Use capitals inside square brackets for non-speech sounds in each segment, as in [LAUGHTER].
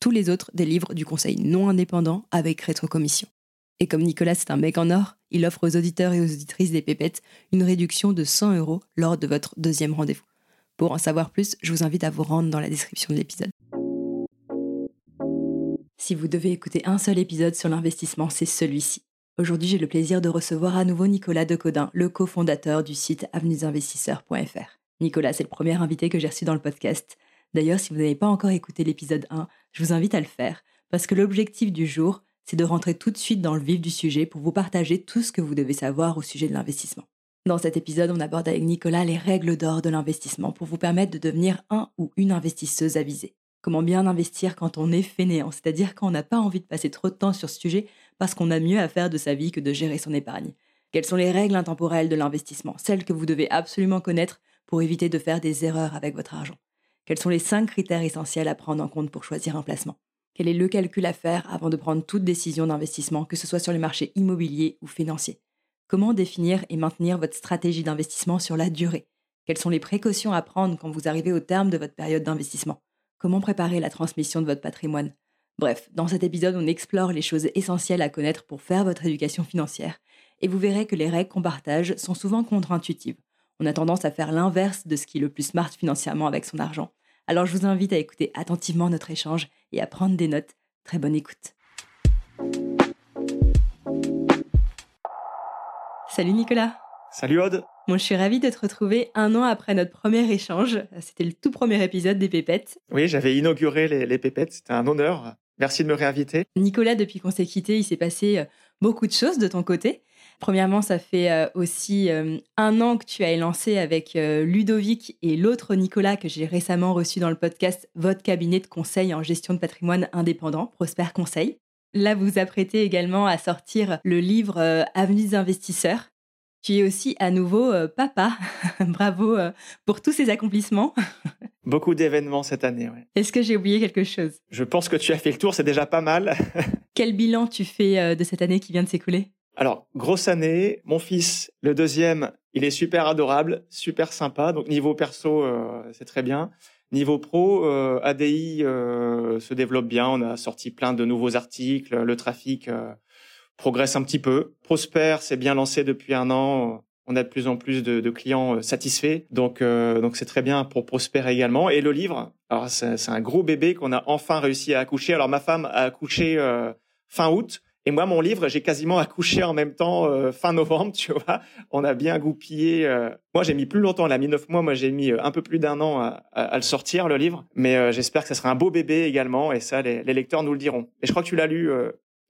Tous les autres délivrent du conseil non indépendant avec rétrocommission. Et comme Nicolas c'est un mec en or, il offre aux auditeurs et aux auditrices des pépettes une réduction de 100 euros lors de votre deuxième rendez-vous. Pour en savoir plus, je vous invite à vous rendre dans la description de l'épisode. Si vous devez écouter un seul épisode sur l'investissement, c'est celui-ci. Aujourd'hui, j'ai le plaisir de recevoir à nouveau Nicolas Decodin, le cofondateur du site avenuesinvestisseurs.fr. Nicolas, c'est le premier invité que j'ai reçu dans le podcast. D'ailleurs, si vous n'avez pas encore écouté l'épisode 1, je vous invite à le faire, parce que l'objectif du jour, c'est de rentrer tout de suite dans le vif du sujet pour vous partager tout ce que vous devez savoir au sujet de l'investissement. Dans cet épisode, on aborde avec Nicolas les règles d'or de l'investissement pour vous permettre de devenir un ou une investisseuse avisée. Comment bien investir quand on est fainéant, c'est-à-dire quand on n'a pas envie de passer trop de temps sur ce sujet parce qu'on a mieux à faire de sa vie que de gérer son épargne. Quelles sont les règles intemporelles de l'investissement, celles que vous devez absolument connaître pour éviter de faire des erreurs avec votre argent? Quels sont les cinq critères essentiels à prendre en compte pour choisir un placement? Quel est le calcul à faire avant de prendre toute décision d'investissement, que ce soit sur les marchés immobiliers ou financiers? Comment définir et maintenir votre stratégie d'investissement sur la durée? Quelles sont les précautions à prendre quand vous arrivez au terme de votre période d'investissement? Comment préparer la transmission de votre patrimoine? Bref, dans cet épisode, on explore les choses essentielles à connaître pour faire votre éducation financière, et vous verrez que les règles qu'on partage sont souvent contre-intuitives. On a tendance à faire l'inverse de ce qui est le plus smart financièrement avec son argent. Alors je vous invite à écouter attentivement notre échange et à prendre des notes. Très bonne écoute. Salut Nicolas Salut Aude Bon, je suis ravie de te retrouver un an après notre premier échange. C'était le tout premier épisode des Pépettes. Oui, j'avais inauguré les, les Pépettes, c'était un honneur. Merci de me réinviter. Nicolas, depuis qu'on s'est quitté, il s'est passé euh, beaucoup de choses de ton côté. Premièrement, ça fait euh, aussi euh, un an que tu as lancé avec Ludovic et l'autre Nicolas que j'ai récemment reçu dans le podcast votre cabinet de conseil en gestion de patrimoine indépendant, Prosper Conseil. Là, vous vous apprêtez également à sortir le livre Avenue des investisseurs tu es aussi à nouveau euh, papa. [LAUGHS] Bravo euh, pour tous ces accomplissements. [LAUGHS] Beaucoup d'événements cette année. Ouais. Est-ce que j'ai oublié quelque chose? Je pense que tu as fait le tour, c'est déjà pas mal. [LAUGHS] Quel bilan tu fais euh, de cette année qui vient de s'écouler? Alors, grosse année. Mon fils, le deuxième, il est super adorable, super sympa. Donc, niveau perso, c'est très bien. Niveau pro, ADI se développe bien. On a sorti plein de nouveaux articles. Le trafic progresse un petit peu. Prosper s'est bien lancé depuis un an. On a de plus en plus de, clients euh, satisfaits, donc euh, donc c'est très bien pour Prosper également. Et le livre, alors c'est un gros bébé qu'on a enfin réussi à accoucher. Alors ma femme a accouché euh, fin août, et moi, mon livre, j'ai quasiment accouché en même temps fin novembre, tu vois. On a bien goupillé. Moi, j'ai mis plus longtemps, elle a mis neuf mois. Moi, j'ai mis un peu plus d'un an à, à, le sortir, le livre. Mais j'espère que ça sera un beau bébé également. Et ça, les, les, lecteurs nous le diront. Et je crois que tu l'as lu,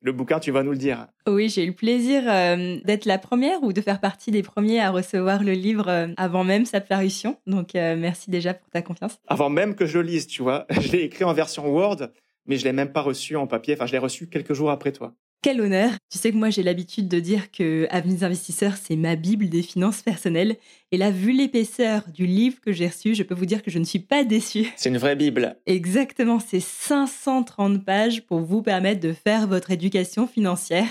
le bouquin, tu vas nous le dire. Oui, j'ai eu le plaisir euh, d'être la première ou de faire partie des premiers à recevoir le livre euh, avant même sa parution. Donc, euh, merci déjà pour ta confiance. Avant même que je le lise, tu vois. [LAUGHS] Je l'ai écrit en version Word, mais je l'ai même pas reçu en papier. Enfin, je l'ai reçu quelques jours après toi. Quel honneur Tu sais que moi j'ai l'habitude de dire que Avenue des investisseurs c'est ma bible des finances personnelles et là vu l'épaisseur du livre que j'ai reçu, je peux vous dire que je ne suis pas déçue. C'est une vraie bible. Exactement, c'est 530 pages pour vous permettre de faire votre éducation financière.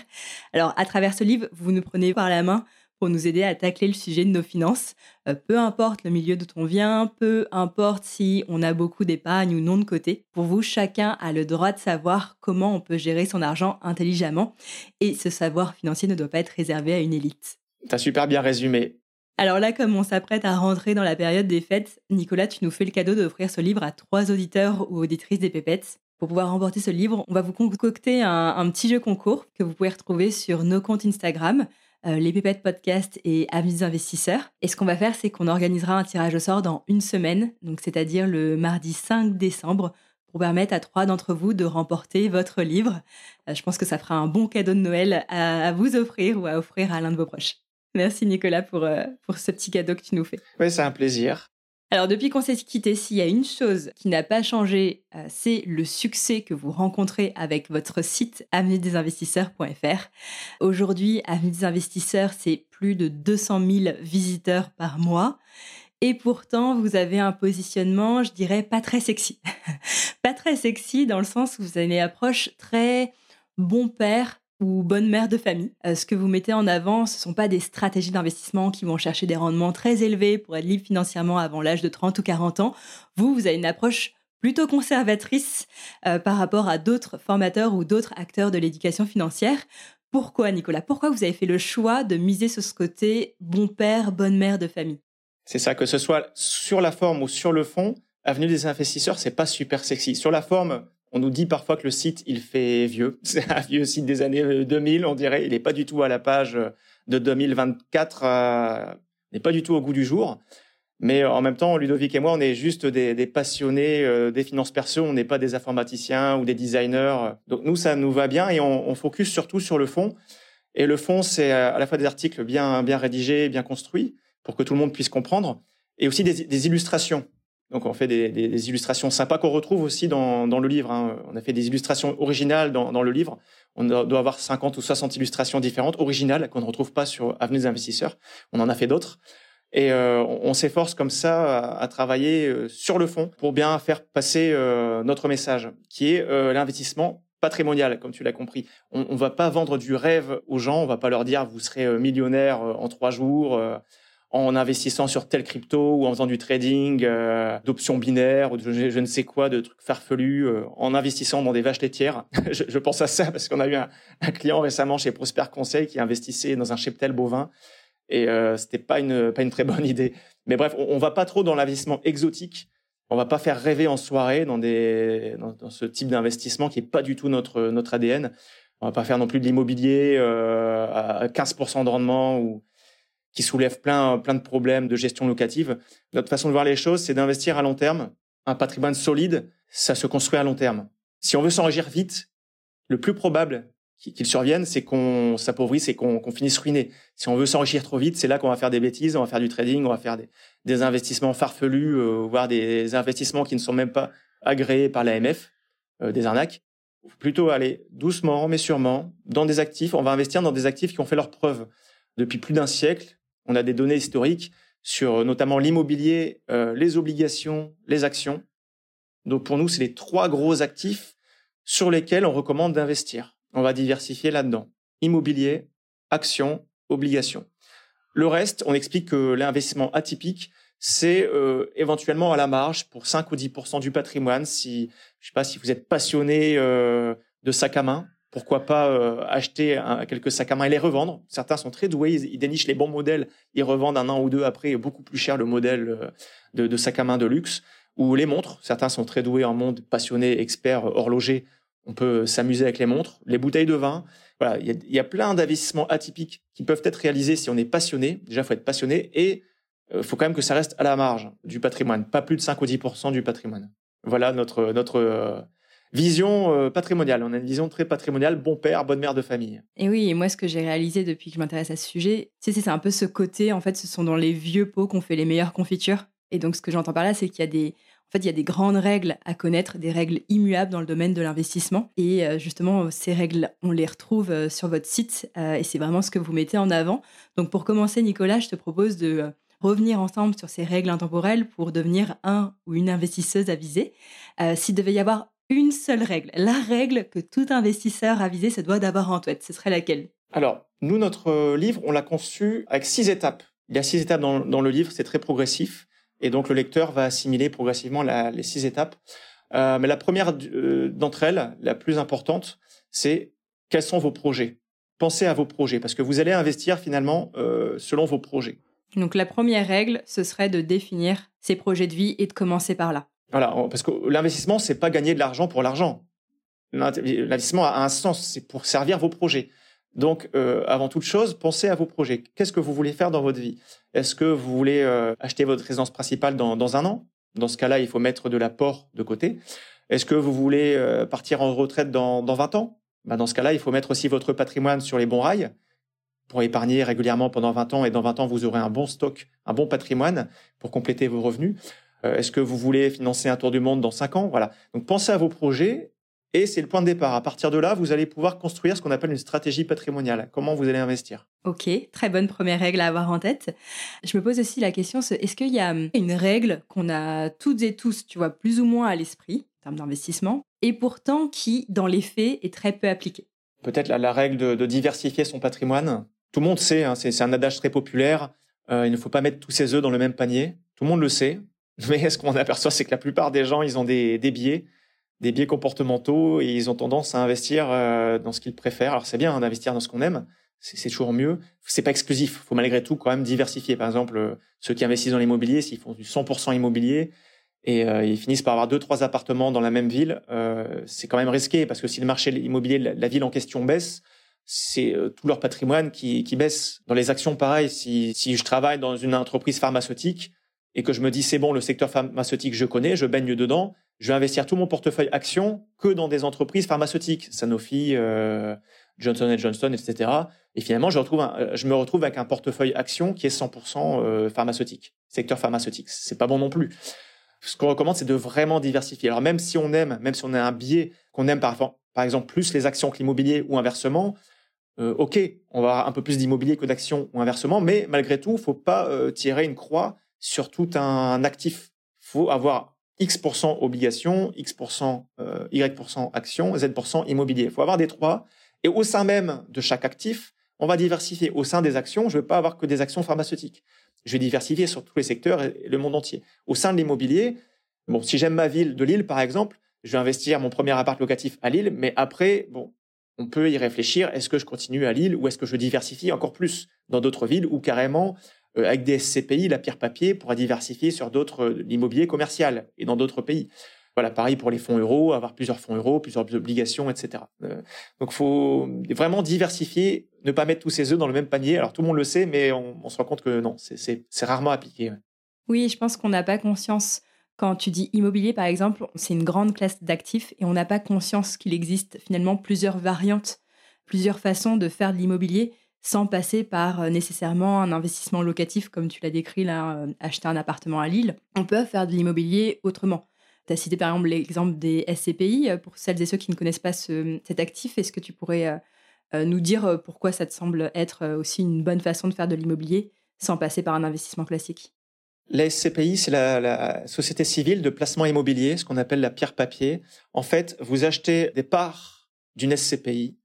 Alors à travers ce livre, vous nous prenez par la main pour nous aider à tacler le sujet de nos finances. Euh, peu importe le milieu d'où on vient, peu importe si on a beaucoup d'épargne ou non de côté. Pour vous, chacun a le droit de savoir comment on peut gérer son argent intelligemment. Et ce savoir financier ne doit pas être réservé à une élite. T'as super bien résumé. Alors là, comme on s'apprête à rentrer dans la période des fêtes, Nicolas, tu nous fais le cadeau d'offrir ce livre à trois auditeurs ou auditrices des pépettes. Pour pouvoir remporter ce livre, on va vous concocter un, petit jeu concours que vous pouvez retrouver sur nos comptes Instagram, euh, les pépettes podcast et Amis investisseurs. Et ce qu'on va faire, c'est qu'on organisera un tirage au sort dans une semaine, donc c'est-à-dire le mardi 5 décembre, pour permettre à trois d'entre vous de remporter votre livre. Euh, je pense que ça fera un bon cadeau de Noël à vous offrir ou à offrir à l'un de vos proches. Merci Nicolas pour, euh, pour ce petit cadeau que tu nous fais. Oui, c'est un plaisir. Alors depuis qu'on s'est quitté, s'il y a une chose qui n'a pas changé, euh, c'est le succès que vous rencontrez avec votre site avenuedesinvestisseurs.fr. Aujourd'hui, Avenue des Investisseurs, c'est plus de 200 000 visiteurs par mois. Et pourtant, vous avez un positionnement, je dirais, pas très sexy. [LAUGHS] pas très sexy dans le sens où vous avez une approche très bon père, ou bonne mère de famille. Euh, ce que vous mettez en avant, ce ne sont pas des stratégies d'investissement qui vont chercher des rendements très élevés pour être libre financièrement avant l'âge de 30 ou 40 ans. Vous, vous avez une approche plutôt conservatrice euh, par rapport à d'autres formateurs ou d'autres acteurs de l'éducation financière. Pourquoi, Nicolas? Pourquoi vous avez fait le choix de miser sur ce côté bon père, bonne mère de famille? C'est ça, que ce soit sur la forme ou sur le fond, Avenue des investisseurs, c'est pas super sexy. Sur la forme, on nous dit parfois que le site, il fait vieux. [LAUGHS] C'est un vieux site des années 2000, on dirait. Il n'est pas du tout à la page de 2024. Euh, n'est pas du tout au goût du jour. Mais euh, en même temps, Ludovic et moi, on est juste des, passionnés euh, des finances perso. On n'est pas des informaticiens ou des designers. Donc nous, ça nous va bien et on, on focus surtout sur le fond. Et le fond, c'est à la fois des articles bien, bien rédigés, bien construits, pour que tout le monde puisse comprendre, et aussi des illustrations. Donc on fait des, illustrations sympas qu'on retrouve aussi dans, le livre. Hein. On a fait des illustrations originales dans, le livre. On doit avoir 50 ou 60 illustrations différentes, originales, qu'on ne retrouve pas sur Avenue des investisseurs. On en a fait d'autres. Et euh, on, s'efforce comme ça à, travailler euh, sur le fond pour bien faire passer euh, notre message, qui est l'investissement patrimonial, comme tu l'as compris. On ne va pas vendre du rêve aux gens, on va pas leur dire vous serez millionnaire en trois jours en investissant sur tel crypto ou en faisant du trading, euh, d'options binaires ou de je, ne sais quoi, de trucs farfelus, euh, en investissant dans des vaches laitières. [LAUGHS] je, pense à ça parce qu'on a eu un, client récemment chez Prosper Conseil qui investissait dans un cheptel bovin et euh, c'était pas une pas une très bonne idée. Mais bref, on, on va pas trop dans l'investissement exotique. On va pas faire rêver en soirée dans des dans ce type d'investissement qui est pas du tout notre notre ADN. On va pas faire non plus de l'immobilier euh, à 15% de rendement ou qui soulève plein, plein de problèmes de gestion locative. Notre façon de voir les choses, c'est d'investir à long terme. Un patrimoine solide, ça se construit à long terme. Si on veut s'enrichir vite, le plus probable qu'il survienne, c'est qu'on s'appauvrisse et qu'on finisse ruiné. Si on veut s'enrichir trop vite, c'est là qu'on va faire des bêtises, on va faire du trading, on va faire des, investissements farfelus, euh, voire des investissements qui ne sont même pas agréés par l'AMF, euh, des arnaques. Plutôt aller doucement mais sûrement dans des actifs. On va investir dans des actifs qui ont fait leur preuve depuis plus d'un siècle, on a des données historiques sur euh, notamment l'immobilier, euh, les obligations, les actions. Donc pour nous, c'est les trois gros actifs sur lesquels on recommande d'investir. On va diversifier là-dedans. Immobilier, actions, obligations. Le reste, on explique que l'investissement atypique, c'est euh, éventuellement à la marge pour 5 ou 10% du patrimoine. Si je sais pas si vous êtes passionné de sac à main, pourquoi pas euh, acheter quelques sacs à main et les revendre. Certains sont très doués, ils, dénichent les bons modèles, ils revendent un an ou deux après beaucoup plus cher le modèle euh, de, de sac à main de luxe. Ou les montres, certains sont très doués en monde, passionnés, experts, horlogers. On peut s'amuser avec les montres, les bouteilles de vin. Voilà, il y a, y a, plein d'investissements atypiques qui peuvent être réalisés si on est passionné. Déjà, faut être passionné et euh, faut quand même que ça reste à la marge du patrimoine, pas plus de 5 ou 10% du patrimoine. Voilà notre notre vision euh, patrimoniale. On a une vision très patrimoniale, bon père, bonne mère de famille. Et oui, et moi, ce que j'ai réalisé depuis que je m'intéresse à ce sujet, c'est un peu ce côté, en fait, ce sont dans les vieux pots qu'on fait les meilleures confitures. Et donc, ce que j'entends par là, c'est qu'il y a des, en fait, il y a des grandes règles à connaître, des règles immuables dans le domaine de l'investissement. Et euh, justement, ces règles, on les retrouve euh, sur votre site et c'est vraiment ce que vous mettez en avant. Donc, pour commencer, Nicolas, je te propose de revenir ensemble sur ces règles intemporelles pour devenir un ou une investisseuse avisée. S'il devait y avoir une seule règle, la règle que tout investisseur avisé se doit d'avoir en tête. Ce serait laquelle? Alors, nous, notre livre, on l'a conçu avec six étapes. Il y a six étapes dans, dans le livre, c'est très progressif. Et donc, le lecteur va assimiler progressivement la, les six étapes. Euh, mais la première euh, d'entre elles, la plus importante, c'est quels sont vos projets? Pensez à vos projets, parce que vous allez investir finalement euh, selon vos projets. Donc la première règle, ce serait de définir ses projets de vie et de commencer par là. Voilà, parce que l'investissement, c'est pas gagner de l'argent pour l'argent. L'investissement a un sens, c'est pour servir vos projets. Donc, euh, avant toute chose, pensez à vos projets. Qu'est-ce que vous voulez faire dans votre vie? Est-ce que vous voulez euh, acheter votre résidence principale dans, un an? Dans ce cas-là, il faut mettre de l'apport de côté. Est-ce que vous voulez euh, partir en retraite dans, dans 20 ans? Bah, Dans ce cas-là, il faut mettre aussi votre patrimoine sur les bons rails pour épargner régulièrement pendant 20 ans. Et dans 20 ans, vous aurez un bon stock, un bon patrimoine pour compléter vos revenus. Est-ce que vous voulez financer un tour du monde dans 5 ans? Voilà. Donc, pensez à vos projets et c'est le point de départ. À partir de là, vous allez pouvoir construire ce qu'on appelle une stratégie patrimoniale. Comment vous allez investir? Ok, très bonne première règle à avoir en tête. Je me pose aussi la question, est-ce qu'il y a hum, une règle qu'on a toutes et tous, tu vois, plus ou moins à l'esprit en termes d'investissement, et pourtant qui, dans les faits, est très peu appliquée? Peut-être la, règle de, diversifier son patrimoine. Tout le monde sait, hein, c'est un adage très populaire, euh, il ne faut pas mettre tous ses œufs dans le même panier. Tout le monde le sait. [LAUGHS] Mais ce qu'on aperçoit, c'est que la plupart des gens, ils ont des, des biais des biais comportementaux et ils ont tendance à investir euh, dans ce qu'ils préfèrent. Alors c'est bien hein, d'investir dans ce qu'on aime, c'est toujours mieux. C'est pas exclusif, faut malgré tout quand même diversifier. Par exemple, euh, ceux qui investissent dans l'immobilier, s'ils font du 100% immobilier et euh, ils finissent par avoir deux trois appartements dans la même ville, c'est quand même risqué parce que si le marché immobilier de la, ville en question baisse, c'est tout leur patrimoine qui, qui baisse. Dans les actions, pareil. Si, si je travaille dans une entreprise pharmaceutique et que je me dis c'est bon, le secteur pharmaceutique je connais, je baigne dedans, je vais investir tout mon portefeuille actions que dans des entreprises pharmaceutiques, Sanofi, euh, Johnson Johnson, etc. Et finalement, euh, je me retrouve avec un portefeuille actions qui est 100% euh, pharmaceutique, secteur pharmaceutique. C'est pas bon non plus. Ce qu'on recommande, c'est de vraiment diversifier. Alors même si on aime, même si on a un biais qu'on aime par, exemple plus les actions que l'immobilier ou inversement, euh, ok, on va avoir un peu plus d'immobilier que d'actions ou inversement, mais malgré tout, faut pas tirer une croix sur tout un actif. Faut avoir X% obligations, X%, euh, Y% actions, Z% immobilier. Il faut avoir des trois. Et au sein même de chaque actif, on va diversifier. Au sein des actions, je ne veux pas avoir que des actions pharmaceutiques. Je vais diversifier sur tous les secteurs et le monde entier. Au sein de l'immobilier, bon, si j'aime ma ville de Lille, par exemple, je vais investir mon premier appart locatif à Lille, mais après, bon, on peut y réfléchir. Est-ce que je continue à Lille ou est-ce que je diversifie encore plus dans d'autres villes ou carrément avec des SCPI, la pierre papier pourra diversifier sur d'autres euh, l'immobilier commercial et dans d'autres pays. Voilà, pareil pour les fonds euros, avoir plusieurs fonds euros, plusieurs obligations, etc. Euh, donc, faut vraiment diversifier, ne pas mettre tous ses œufs dans le même panier. Alors, tout le monde le sait, mais on, se rend compte que non, c'est rarement appliqué. Oui, je pense qu'on n'a pas conscience. Quand tu dis immobilier, par exemple, c'est une grande classe d'actifs et on n'a pas conscience qu'il existe finalement plusieurs variantes, plusieurs façons de faire de l'immobilier sans passer par euh, nécessairement un investissement locatif, comme tu l'as décrit là, euh, acheter un appartement à Lille. On peut faire de l'immobilier autrement. Tu as cité par exemple l'exemple des SCPI. Euh, pour celles et ceux qui ne connaissent pas cet actif, est-ce que tu pourrais nous dire pourquoi ça te semble être aussi une bonne façon de faire de l'immobilier sans passer par un investissement classique? La SCPI, c'est la, la, société civile de placement immobilier, ce qu'on appelle la pierre papier. En fait, vous achetez des parts d'une SCPI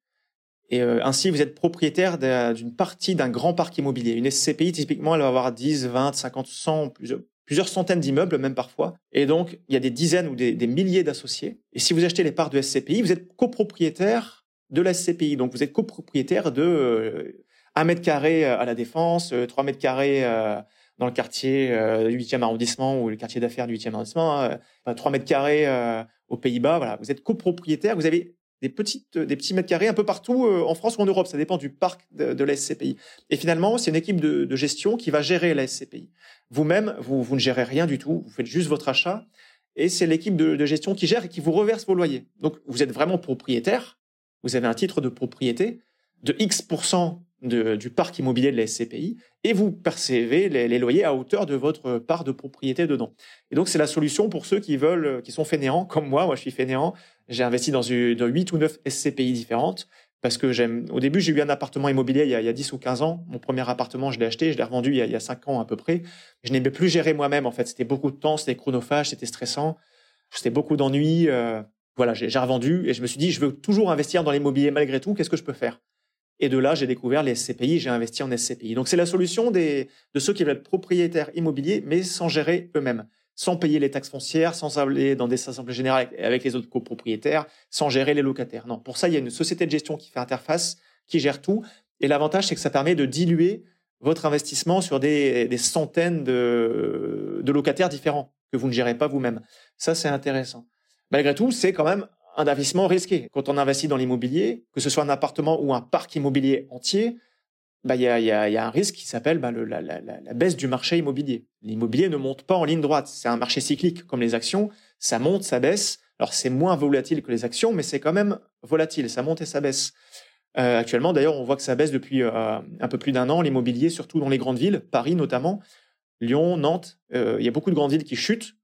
et euh, ainsi, vous êtes propriétaire d'une partie d'un grand parc immobilier. Une SCPI, typiquement, elle va avoir 10, 20, 50, 100, plusieurs, centaines d'immeubles, même parfois. Et donc, il y a des dizaines ou des, milliers d'associés. Et si vous achetez les parts de SCPI, vous êtes copropriétaire de la SCPI. Donc, vous êtes copropriétaire de euh, 1 mètre carré à la Défense, 3 euh, mètres carrés euh, dans le quartier du 8e arrondissement ou le quartier d'affaires du 8e arrondissement, 3 mètres carrés aux Pays-Bas. Voilà, vous êtes copropriétaire. Vous avez des petites, des petits mètres carrés un peu partout euh, en France ou en Europe. Ça dépend du parc de, la SCPI. Et finalement, c'est une équipe de, gestion qui va gérer la SCPI. Vous-même, vous, vous ne gérez rien du tout. Vous faites juste votre achat. Et c'est l'équipe de, gestion qui gère et qui vous reverse vos loyers. Donc, vous êtes vraiment propriétaire. Vous avez un titre de propriété de X% du parc immobilier de la SCPI et vous percevez les, loyers à hauteur de votre part de propriété dedans. Et donc c'est la solution pour ceux qui veulent, qui sont fainéants comme moi. Moi, je suis fainéant. J'ai investi dans, une, dans 8 ou 9 SCPI différentes parce que j'aime. Au début, j'ai eu un appartement immobilier il y, a, il y, a, 10 ou 15 ans. Mon premier appartement, je l'ai acheté, je l'ai revendu il y, a, il y a 5 ans à peu près. Je n'aimais plus gérer moi-même. En fait, c'était beaucoup de temps, c'était chronophage, c'était stressant, c'était beaucoup d'ennuis. Euh, voilà, j'ai revendu et je me suis dit, je veux toujours investir dans l'immobilier malgré tout. Qu'est-ce que je peux faire? Et de là, j'ai découvert les SCPI, j'ai investi en SCPI. Donc c'est la solution des, de ceux qui veulent être propriétaires immobiliers, mais sans gérer eux-mêmes, sans payer les taxes foncières, sans aller dans des assemblées générales avec les autres copropriétaires, sans gérer les locataires. Non, pour ça, il y a une société de gestion qui fait interface, qui gère tout. Et l'avantage, c'est que ça permet de diluer votre investissement sur des, des centaines de, de locataires différents que vous ne gérez pas vous-même. Ça, c'est intéressant. Malgré tout, c'est quand même un investissement risqué. Quand on investit dans l'immobilier, que ce soit un appartement ou un parc immobilier entier, bah, il y, a, y, a, y, a, un risque qui s'appelle bah, la, baisse du marché immobilier. L'immobilier ne monte pas en ligne droite. C'est un marché cyclique comme les actions. Ça monte, ça baisse. Alors c'est moins volatile que les actions, mais c'est quand même volatile. Ça monte et ça baisse. Euh, actuellement, d'ailleurs, on voit que ça baisse depuis euh, un peu plus d'un an, l'immobilier, surtout dans les grandes villes, Paris notamment, Lyon, Nantes. Euh, il y a beaucoup de grandes villes qui chutent.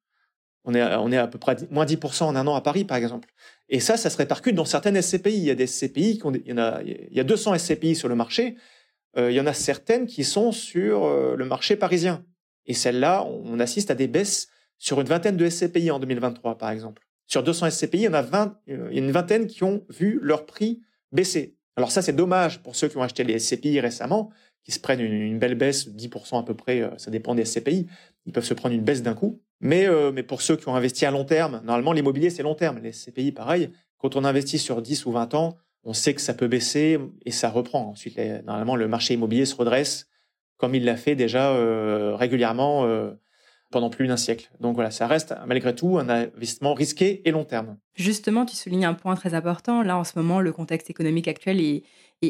On est, on est à peu près moins 10% en un an à Paris, par exemple. Et ça, ça se répercute dans certaines SCPI. Il y a des SCPI, il y, en a, il y a 200 SCPI sur le marché. Euh, il y en a certaines qui sont sur euh, le marché parisien. Et celles-là, on assiste à des baisses sur une vingtaine de SCPI en 2023, par exemple. Sur 200 SCPI, il y en a, 20, il y a une vingtaine qui ont vu leur prix baisser. Alors ça, c'est dommage pour ceux qui ont acheté les SCPI récemment, qui se prennent une, belle baisse, 10% à peu près, euh, ça dépend des SCPI. Ils peuvent se prendre une baisse d'un coup. Mais, euh, mais pour ceux qui ont investi à long terme, normalement, l'immobilier, c'est long terme. Les SCPI, pareil. Quand on investit sur 10 ou 20 ans, on sait que ça peut baisser et ça reprend. Ensuite, normalement, le marché immobilier se redresse comme il l'a fait déjà euh, régulièrement pendant plus d'un siècle. Donc voilà, ça reste malgré tout un investissement risqué et long terme. Justement, tu soulignes un point très important. Là, en ce moment, le contexte économique actuel est,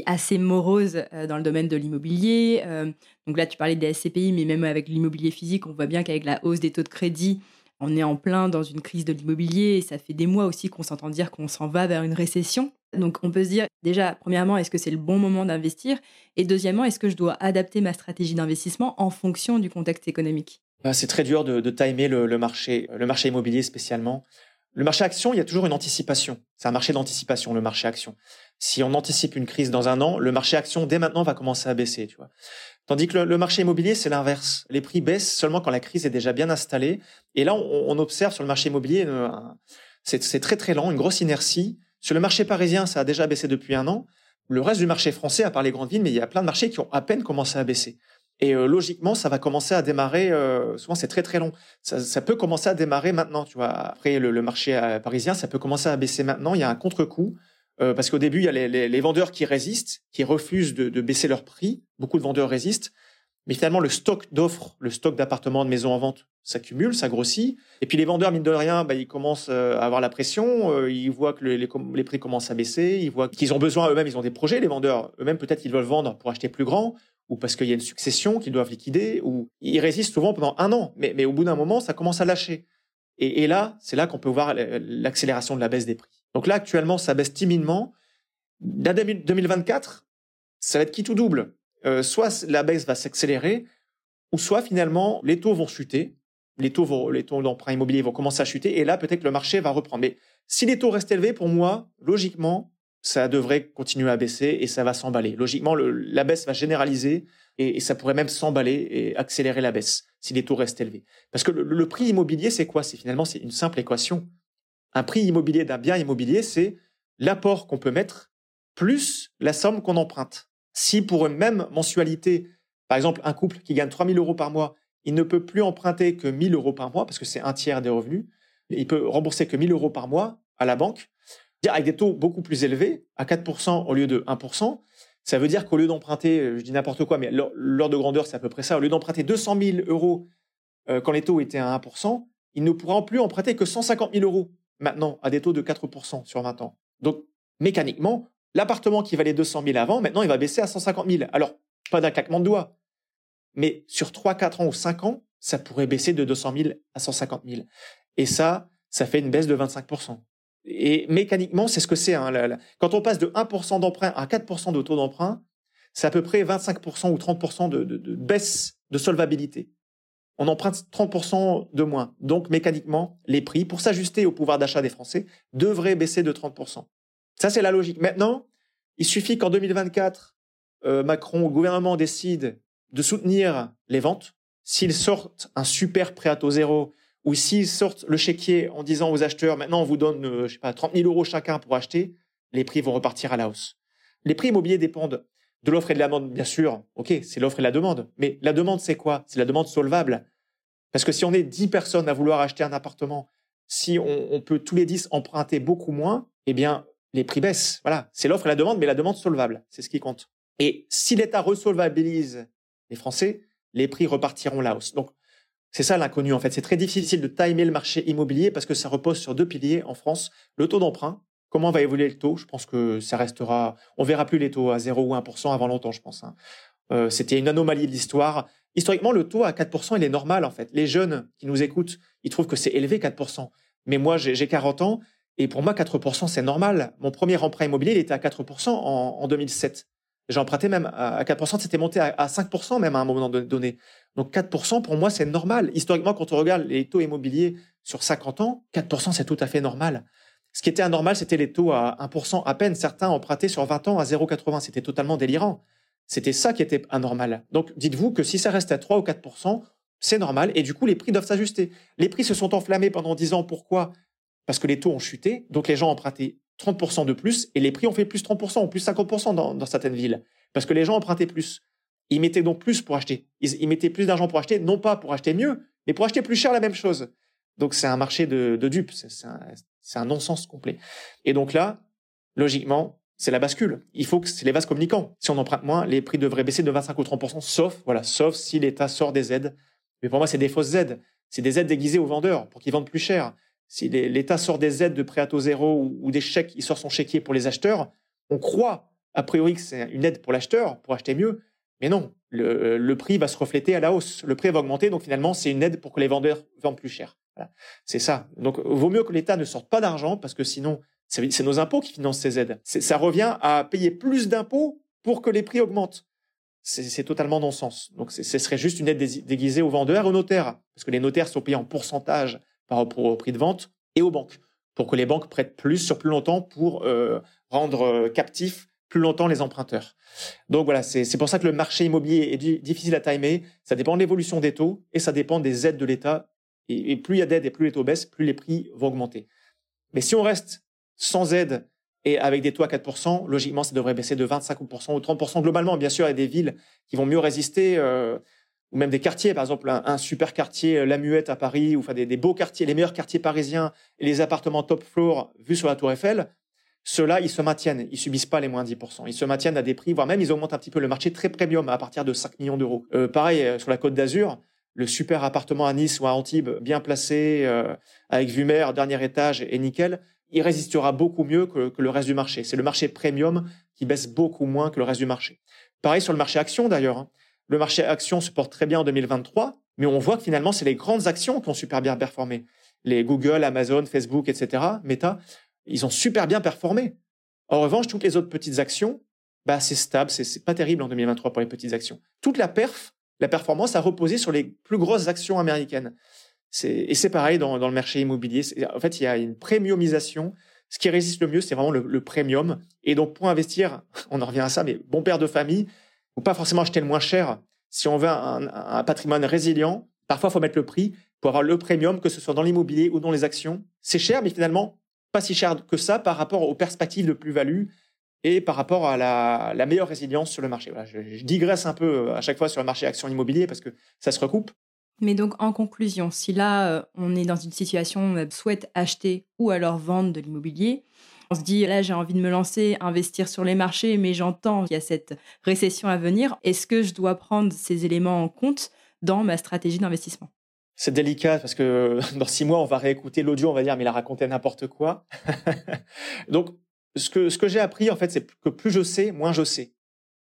assez morose euh, dans le domaine de l'immobilier. Euh, donc là, tu parlais des SCPI, mais même avec l'immobilier physique, on voit bien qu'avec la hausse des taux de crédit, on est en plein dans une crise de l'immobilier et ça fait des mois aussi qu'on s'entend dire qu'on s'en va vers une récession. Donc on peut se dire déjà, premièrement, est-ce que c'est le bon moment d'investir? Et deuxièmement, est-ce que je dois adapter ma stratégie d'investissement en fonction du contexte économique? Bah, c'est très dur de, de timer le, marché, le marché immobilier spécialement. Le marché action, il y a toujours une anticipation. C'est un marché d'anticipation, le marché action. Si on anticipe une crise dans un an, le marché action, dès maintenant, va commencer à baisser, tu vois. Tandis que le, marché immobilier, c'est l'inverse. Les prix baissent seulement quand la crise est déjà bien installée. Et là, on, observe sur le marché immobilier, c'est très très lent, une grosse inertie. Sur le marché parisien, ça a déjà baissé depuis un an. Le reste du marché français, à part les grandes villes, mais il y a plein de marchés qui ont à peine commencé à baisser. Et euh, logiquement, ça va commencer à démarrer. Euh, souvent, c'est très très long. Ça, peut commencer à démarrer maintenant. Tu vois, après le, marché euh, parisien, ça peut commencer à baisser maintenant. Il y a un contre-coup parce qu'au début, il y a les, vendeurs qui résistent, qui refusent de, de, baisser leur prix. Beaucoup de vendeurs résistent. Mais finalement, le stock d'offres, le stock d'appartements, de maisons en vente s'accumule, ça grossit. Et puis les vendeurs, mine de rien, bah, ils commencent à avoir la pression. ils voient que les, les, prix commencent à baisser. Ils voient qu'ils ont besoin eux-mêmes. Ils ont des projets. Les vendeurs eux-mêmes, peut-être, ils veulent vendre pour acheter plus grand ou parce qu'il y a une succession qu'ils doivent liquider, ou ils résistent souvent pendant un an, mais, mais au bout d'un moment, ça commence à lâcher. Et, là, c'est là qu'on peut voir l'accélération de la baisse des prix. Donc là, actuellement, ça baisse timidement. L'année 2024, ça va être qui tout double. Euh, soit la baisse va s'accélérer, ou soit finalement les taux vont chuter, les taux, taux d'emprunt immobilier vont commencer à chuter, et là peut-être le marché va reprendre. Mais si les taux restent élevés, pour moi, logiquement, ça devrait continuer à baisser et ça va s'emballer. Logiquement, la baisse va généraliser et, ça pourrait même s'emballer et accélérer la baisse si les taux restent élevés. Parce que le, le prix immobilier, c'est quoi? C'est finalement c'est une simple équation. Un prix immobilier d'un bien immobilier, c'est l'apport qu'on peut mettre plus la somme qu'on emprunte. Si pour une même mensualité, par exemple un couple qui gagne 3000 euros par mois, il ne peut plus emprunter que 1000 euros par mois parce que c'est un tiers des revenus, il peut rembourser que 1000 euros par mois à la banque, avec des taux beaucoup plus élevés, à 4% au lieu de 1%, ça veut dire qu'au lieu d'emprunter, je dis n'importe quoi, mais l'ordre de grandeur, c'est à peu près ça, au lieu d'emprunter 200 000 euros euh, quand les taux étaient à 1%, il ne pourra plus emprunter que 150 000 euros maintenant à des taux de 4% sur 20 ans. Donc, mécaniquement, l'appartement qui valait 200 000 avant, maintenant, il va baisser à 150 000. Alors, pas d'un claquement de doigts, mais sur 3, 4 ans ou 5 ans, ça pourrait baisser de 200 000 à 150 000. Et ça, ça fait une baisse de 25%. Et mécaniquement, c'est ce que c'est. Hein, quand on passe de 1% d'emprunt à 4% de taux d'emprunt, c'est à peu près 25% ou 30% de, baisse de solvabilité. On emprunte 30% de moins. Donc, mécaniquement, les prix, pour s'ajuster au pouvoir d'achat des Français, devraient baisser de 30%. Ça, c'est la logique. Maintenant, il suffit qu'en 2024, euh, Macron, le gouvernement décide de soutenir les ventes. S'ils sortent un super prêt à taux zéro, ou s'ils sortent le chéquier en disant aux acheteurs, maintenant on vous donne, euh, je sais pas, 30 000 euros chacun pour acheter, les prix vont repartir à la hausse. Les prix immobiliers dépendent de l'offre et de la demande, bien sûr, ok, c'est l'offre et la demande. Mais la demande, c'est quoi? C'est la demande solvable. Parce que si on est 10 personnes à vouloir acheter un appartement, si on, peut tous les 10 emprunter beaucoup moins, eh bien, les prix baissent. Voilà, c'est l'offre et la demande, mais la demande solvable, c'est ce qui compte. Et si l'État resolvabilise les Français, les prix repartiront là hausse. Donc, c'est ça l'inconnu en fait. C'est très difficile de timer le marché immobilier parce que ça repose sur deux piliers en France. Le taux d'emprunt, comment va évoluer le taux? Je pense que ça restera, on verra plus les taux à 0 ou 1% avant longtemps, je pense. Hein. Euh, C'était une anomalie de l'histoire. Historiquement, le taux à 4%, il est normal en fait. Les jeunes qui nous écoutent, ils trouvent que c'est élevé 4%. Mais moi, j'ai 40 ans et pour moi, 4%, c'est normal. Mon premier emprunt immobilier, il était à 4% en, en 2007. J'ai emprunté même à 4%, c'était monté à 5% même à un moment donné. Donc 4% pour moi c'est normal. Historiquement quand on regarde les taux immobiliers sur 50 ans, 4% c'est tout à fait normal. Ce qui était anormal c'était les taux à 1% à peine. Certains empruntaient sur 20 ans à 0,80. C'était totalement délirant. C'était ça qui était anormal. Donc dites-vous que si ça reste à 3 ou 4%, c'est normal et du coup les prix doivent s'ajuster. Les prix se sont enflammés pendant 10 ans. Pourquoi? Parce que les taux ont chuté. Donc les gens empruntaient 30% de plus et les prix ont fait plus 30% ou plus 50% dans, dans certaines villes parce que les gens empruntaient plus. Ils mettaient donc plus pour acheter. Ils, mettaient plus d'argent pour acheter, non pas pour acheter mieux, mais pour acheter plus cher la même chose. Donc c'est un marché de, de dupes, c'est un, un non-sens complet. Et donc là, logiquement, c'est la bascule. Il faut que c'est les vases communicants. Si on emprunte moins, les prix devraient baisser de 25 ou 30%, sauf, voilà, sauf si l'État sort des aides. Mais pour moi, c'est des fausses aides. C'est des aides déguisées aux vendeurs pour qu'ils vendent plus cher. Si l'État sort des aides de prêt à taux zéro ou, des chèques, il sort son chéquier pour les acheteurs, on croit a priori que c'est une aide pour l'acheteur, pour acheter mieux, mais non, le, prix va se refléter à la hausse. Le prix va augmenter, donc finalement, c'est une aide pour que les vendeurs vendent plus cher. C'est ça. Donc, vaut mieux que l'État ne sorte pas d'argent, parce que sinon, c'est nos impôts qui financent ces aides. Ça revient à payer plus d'impôts pour que les prix augmentent. C'est totalement non-sens. Donc, ce serait juste une aide déguisée aux vendeurs aux notaires, parce que les notaires sont payés en pourcentage par rapport au prix de vente et aux banques, pour que les banques prêtent plus sur plus longtemps pour euh, rendre euh, captifs plus longtemps les emprunteurs. Donc voilà, c'est pour ça que le marché immobilier est difficile à timer. Ça dépend de l'évolution des taux et ça dépend des aides de l'État. Et, plus il y a d'aides et plus les taux baissent, plus les prix vont augmenter. Mais si on reste sans aide et avec des taux à 4%, logiquement, ça devrait baisser de 25% ou 30% globalement. Bien sûr, il y a des villes qui vont mieux résister, euh, ou même des quartiers, par exemple un, super quartier euh, La Muette à Paris, ou enfin des, beaux quartiers, les meilleurs quartiers parisiens et les appartements top floor vus sur la Tour Eiffel, ceux-là, ils se maintiennent, ils subissent pas les moins 10%. Ils se maintiennent à des prix, voire même ils augmentent un petit peu le marché très premium à partir de 5 millions d'euros. Euh, pareil, euh, sur la côte d'Azur, le super appartement à Nice ou à Antibes, bien placé, avec vue mer, dernier étage et nickel, il résistera beaucoup mieux que, le reste du marché. C'est le marché premium qui baisse beaucoup moins que le reste du marché. Pareil sur le marché action d'ailleurs. Le marché action se porte très bien en 2023, mais on voit que finalement, c'est les grandes actions qui ont super bien performé. Les Google, Amazon, Facebook, etc., Meta, ils ont super bien performé. En revanche, toutes les autres petites actions, bah, c'est stable, c'est pas terrible en 2023 pour les petites actions. Toute la perf, la performance a reposé sur les plus grosses actions américaines. Et c'est pareil dans, le marché immobilier. En fait, il y a une premiumisation. Ce qui résiste le mieux, c'est vraiment le, premium. Et donc, pour investir, [LAUGHS] on en revient à ça, mais bon père de famille, ou pas forcément acheter le moins cher. Si on veut un, patrimoine résilient, parfois, il faut mettre le prix pour avoir le premium, que ce soit dans l'immobilier ou dans les actions. C'est cher, mais finalement, pas si cher que ça par rapport aux perspectives de plus-value et par rapport à la, meilleure résilience sur le marché. je, digresse un peu euh, à chaque fois sur le marché action immobilier parce que ça se recoupe. Mais donc en conclusion, si là euh, on est dans une situation où on souhaite acheter ou alors vendre de l'immobilier, on se dit là j'ai envie de me lancer, investir sur les marchés, mais j'entends qu'il y a cette récession à venir. Est-ce que je dois prendre ces éléments en compte dans ma stratégie d'investissement? C'est délicat parce que [LAUGHS] dans six mois, on va réécouter l'audio, on va dire, mais il a raconté n'importe quoi. [LAUGHS] Donc, ce que, ce que j'ai appris, en fait, c'est que plus je sais, moins je sais.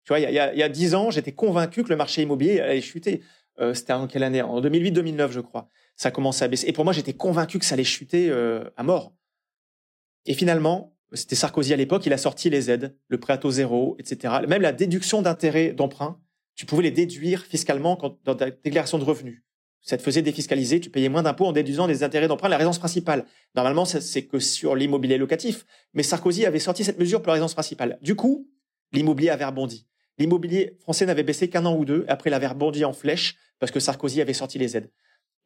Tu vois, il y a, dix ans, j'étais convaincu que le marché immobilier allait chuter. Euh, C'était en quelle année? En 2008-2009, je crois. Ça a commencé à baisser. Et pour moi, j'étais convaincu que ça allait chuter euh, à mort. Et finalement, c'était Sarkozy à l'époque, il a sorti les aides, le prêt à taux zéro, etc. Même la déduction d'intérêt d'emprunt, tu pouvais les déduire fiscalement dans ta déclaration de revenus ça te faisait défiscaliser, tu payais moins d'impôts en déduisant des intérêts d'emprunt. La résidence principale, normalement, c'est que sur l'immobilier locatif. Mais Sarkozy avait sorti cette mesure pour la résidence principale. Du coup, l'immobilier avait rebondi. L'immobilier français n'avait baissé qu'un an ou deux. Après, il avait rebondi en flèche parce que Sarkozy avait sorti les aides.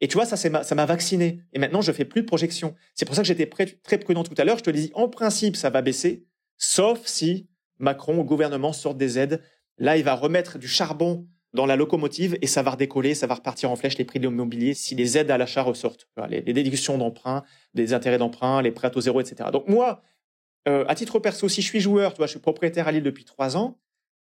Et tu vois, ça, ça m'a vacciné. Et maintenant, je fais plus de projections. C'est pour ça que j'étais très prudent tout à l'heure. Je te l'ai dit, en principe, ça va baisser, sauf si Macron, au gouvernement, sort des aides Là, il va remettre du charbon dans la locomotive et ça va redécoller, ça va repartir en flèche les prix de l'immobilier si les aides à l'achat ressortent, les, déductions d'emprunt, des intérêts d'emprunt, les prêts à zéro, etc. Donc moi, euh, à titre perso, si je suis joueur, tu vois, je suis propriétaire à Lille depuis trois ans,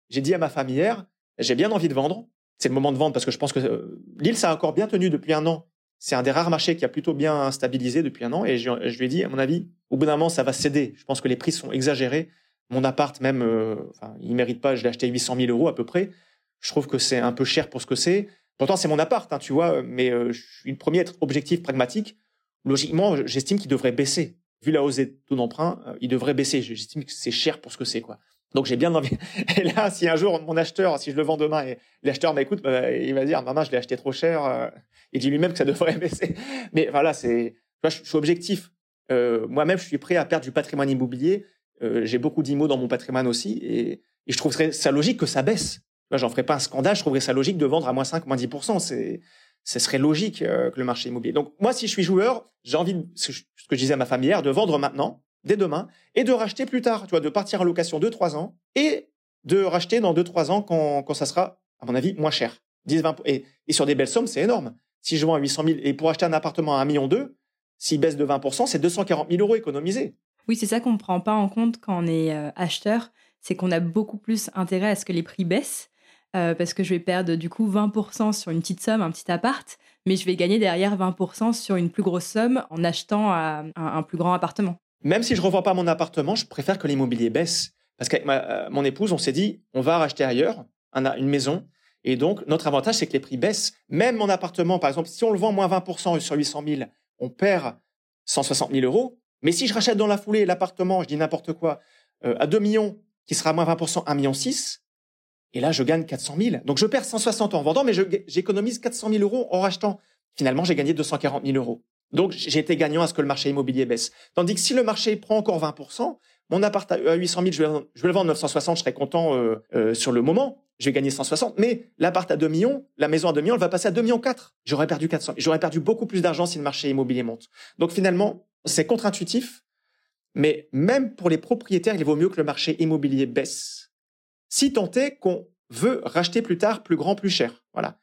j'ai dit à ma femme hier, j'ai bien envie de vendre. C'est le moment de vendre parce que je pense que euh, Lille, ça a encore bien tenu depuis un an. C'est un des rares marchés qui a plutôt bien stabilisé depuis un an. Et je, lui ai dit, à mon avis, au bout d'un moment, ça va céder. Je pense que les prix sont exagérés. Mon appart, même, euh, enfin, il mérite pas. Je l'ai acheté 800 000 euros à peu près. Je trouve que c'est un peu cher pour ce que c'est. Pourtant, c'est mon appart, hein, tu vois. Mais je suis le premier à être objectif, pragmatique. Logiquement, j'estime qu'il devrait baisser vu la hausse des taux d'emprunt, euh, il devrait baisser. J'estime que c'est cher pour ce que c'est, quoi. Donc j'ai bien envie. [LAUGHS] Et là, si un jour mon acheteur, si je le vends demain et l'acheteur m'écoute, bah, il va dire, maman, je l'ai acheté trop cher. Euh, il dit lui-même que ça devrait [LAUGHS] baisser. Mais voilà, c'est, je, suis objectif. Euh, moi-même, je suis prêt à perdre du patrimoine immobilier. Euh, j'ai beaucoup d'IMO dans mon patrimoine aussi, et, je trouverais ça logique que ça baisse. J'en ferai pas un scandale. Je trouverais ça logique de vendre à moins 5, moins 10 C'est ce serait logique euh, que le marché immobilier. Donc moi, si je suis joueur, j'ai envie, ce que je disais à ma famille hier, de vendre maintenant, dès demain, et de racheter plus tard. Tu vois, de partir en location 2-3 ans et de racheter dans 2-3 ans quand, quand ça sera, à mon avis, moins cher. 10, 20, et, et sur des belles sommes, c'est énorme. Si je vends à 800 000 et pour acheter un appartement à 1 million 2, s'il baisse de 20%, c'est 240 000 euros économisés. Oui, c'est ça qu'on ne prend pas en compte quand on est euh, acheteur, c'est qu'on a beaucoup plus intérêt à ce que les prix baissent euh, parce que je vais perdre du coup 20% sur une petite somme, un petit appart, mais je vais gagner derrière 20% sur une plus grosse somme en achetant un, plus grand appartement. Même si je ne revends pas mon appartement, je préfère que l'immobilier baisse. Parce qu'avec euh, mon épouse, on s'est dit, on va racheter ailleurs une maison. Et donc, notre avantage, c'est que les prix baissent. Même mon appartement, par exemple, si on le vend moins 20% sur 800 000, on perd 160 000 euros. Mais si je rachète dans la foulée l'appartement, je dis n'importe quoi, euh, à 2 millions, qui sera à moins 20%, 1 million 6, et là, je gagne 400 000. Donc, je perds 160 en vendant, mais j'économise 400 000 euros en rachetant. Finalement, j'ai gagné 240 000 euros. Donc, j'ai été gagnant à ce que le marché immobilier baisse. Tandis que si le marché prend encore 20 mon appart à 800 000, je vais, je le vendre 960, je serai content euh, euh, sur le moment. Je vais gagner 160. Mais l'appart à 2 millions, la maison à 2 millions, elle va passer à 2 millions 4. J'aurais perdu 400. J'aurais perdu beaucoup plus d'argent si le marché immobilier monte. Donc, finalement, c'est contre-intuitif. Mais même pour les propriétaires, il vaut mieux que le marché immobilier baisse. Si tant est qu'on veut racheter plus tard plus grand, plus cher. Voilà.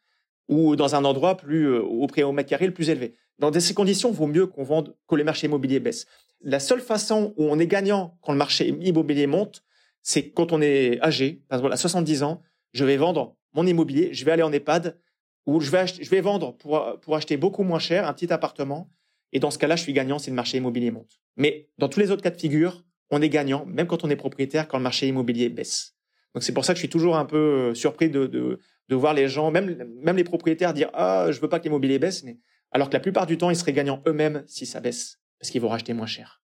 Ou dans un endroit plus, euh, au prix au mètre carré le plus élevé. Dans ces conditions, il vaut mieux qu'on vende, que les marchés immobiliers baissent. La seule façon où on est gagnant quand le marché immobilier monte, c'est quand on est âgé. À 70 ans, je vais vendre mon immobilier, je vais aller en EHPAD, ou je vais, je vais vendre pour, pour acheter beaucoup moins cher un petit appartement. Et dans ce cas-là, je suis gagnant si le marché immobilier monte. Mais dans tous les autres cas de figure, on est gagnant, même quand on est propriétaire, quand le marché immobilier baisse. Donc c'est pour ça que je suis toujours un peu euh, surpris de, de, de voir les gens, même, même les propriétaires dire ah je veux pas que l'immobilier baisse, mais alors que la plupart du temps ils seraient gagnants eux-mêmes si ça baisse parce qu'ils vont racheter moins cher.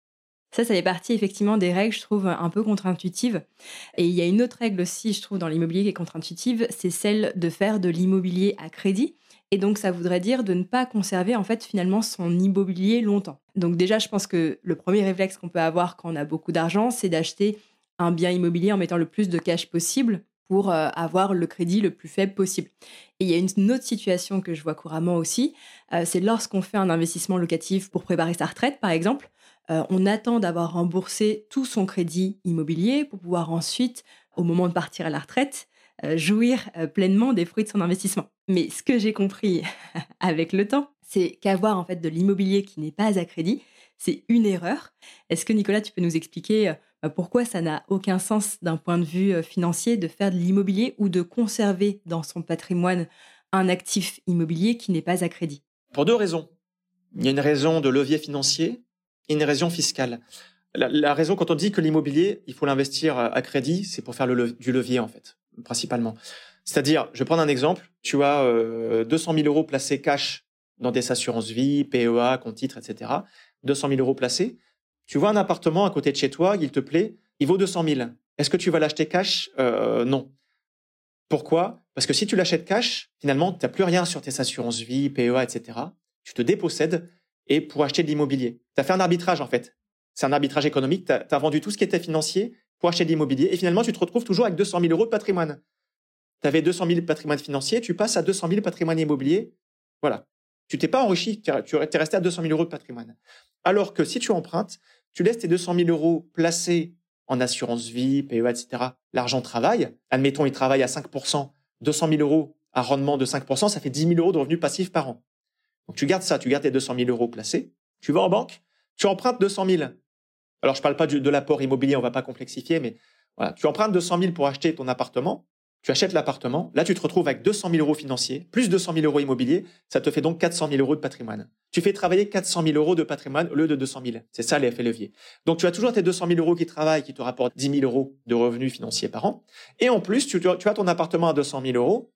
Ça, ça fait partie effectivement des règles, je trouve, un peu contre-intuitives. Et il y a une autre règle aussi, je trouve, dans l'immobilier qui est contre-intuitive, c'est celle de faire de l'immobilier à crédit. Et donc, ça voudrait dire de ne pas conserver, en fait, finalement, son immobilier longtemps. Donc, déjà, je pense que le premier réflexe qu'on peut avoir quand on a beaucoup d'argent, c'est d'acheter un bien immobilier en mettant le plus de cash possible pour euh, avoir le crédit le plus faible possible. Et il y a une autre situation que je vois couramment aussi, euh, c'est lorsqu'on fait un investissement locatif pour préparer sa retraite, par exemple, euh, on attend d'avoir remboursé tout son crédit immobilier pour pouvoir ensuite, au moment de partir à la retraite, jouir pleinement des fruits de son investissement. Mais ce que j'ai compris [LAUGHS] avec le temps, c'est qu'avoir en fait de l'immobilier qui n'est pas à crédit, c'est une erreur. Est-ce que Nicolas, tu peux nous expliquer pourquoi ça n'a aucun sens d'un point de vue euh, financier de faire de l'immobilier ou de conserver dans son patrimoine un actif immobilier qui n'est pas à crédit? Pour deux raisons. Il y a une raison de levier financier et une raison fiscale. La, raison, quand on dit que l'immobilier, il faut l'investir à crédit, c'est pour faire du levier, en fait, principalement. C'est-à-dire, je vais prendre un exemple, tu as 200 000 euros placés cash dans des assurances vie, PEA, compte titre, etc. 200 000 euros placés. Tu vois un appartement à côté de chez toi, il te plaît, il vaut 200 000. Est-ce que tu vas l'acheter cash? Euh, Non. Pourquoi? Parce que si tu l'achètes cash, finalement, tu n'as plus rien sur tes assurances vie, PEA, etc. Tu te dépossèdes et pour acheter de l'immobilier. Tu as fait un arbitrage en fait. C'est un arbitrage économique. Tu as, vendu tout ce qui était financier pour acheter de l'immobilier et finalement, tu te retrouves toujours avec 200 000 euros de patrimoine. Tu avais 200 000 de patrimoine financier, tu passes à 200 000 patrimoine immobilier. Voilà. Tu t'es pas enrichi, tu es resté à 200 000 euros de patrimoine. Alors que si tu empruntes, tu laisses tes 200 000 euros placés en assurance vie, PEA, etc. L'argent travaille. Admettons, il travaille à 5%, 200 000 euros à rendement de 5%, ça fait 10 000 euros de revenus passifs par an. Donc tu gardes ça, tu gardes tes 200 000 euros placés, tu vas en banque, tu empruntes 200 000. Alors je parle pas de l'apport immobilier, on va pas complexifier, mais voilà, tu empruntes 200 000 pour acheter ton appartement, tu achètes l'appartement, là tu te retrouves avec 200 000 euros financiers, plus 200 000 euros immobiliers, ça te fait donc 400 000 euros de patrimoine. Tu fais travailler 400 000 euros de patrimoine au lieu de 200 000. C'est ça l'effet levier. Donc tu as toujours tes 200 000 euros qui travaillent, qui te rapportent 10 000 euros de revenus financiers par an. Et en plus, tu, tu as ton appartement à 200 000 euros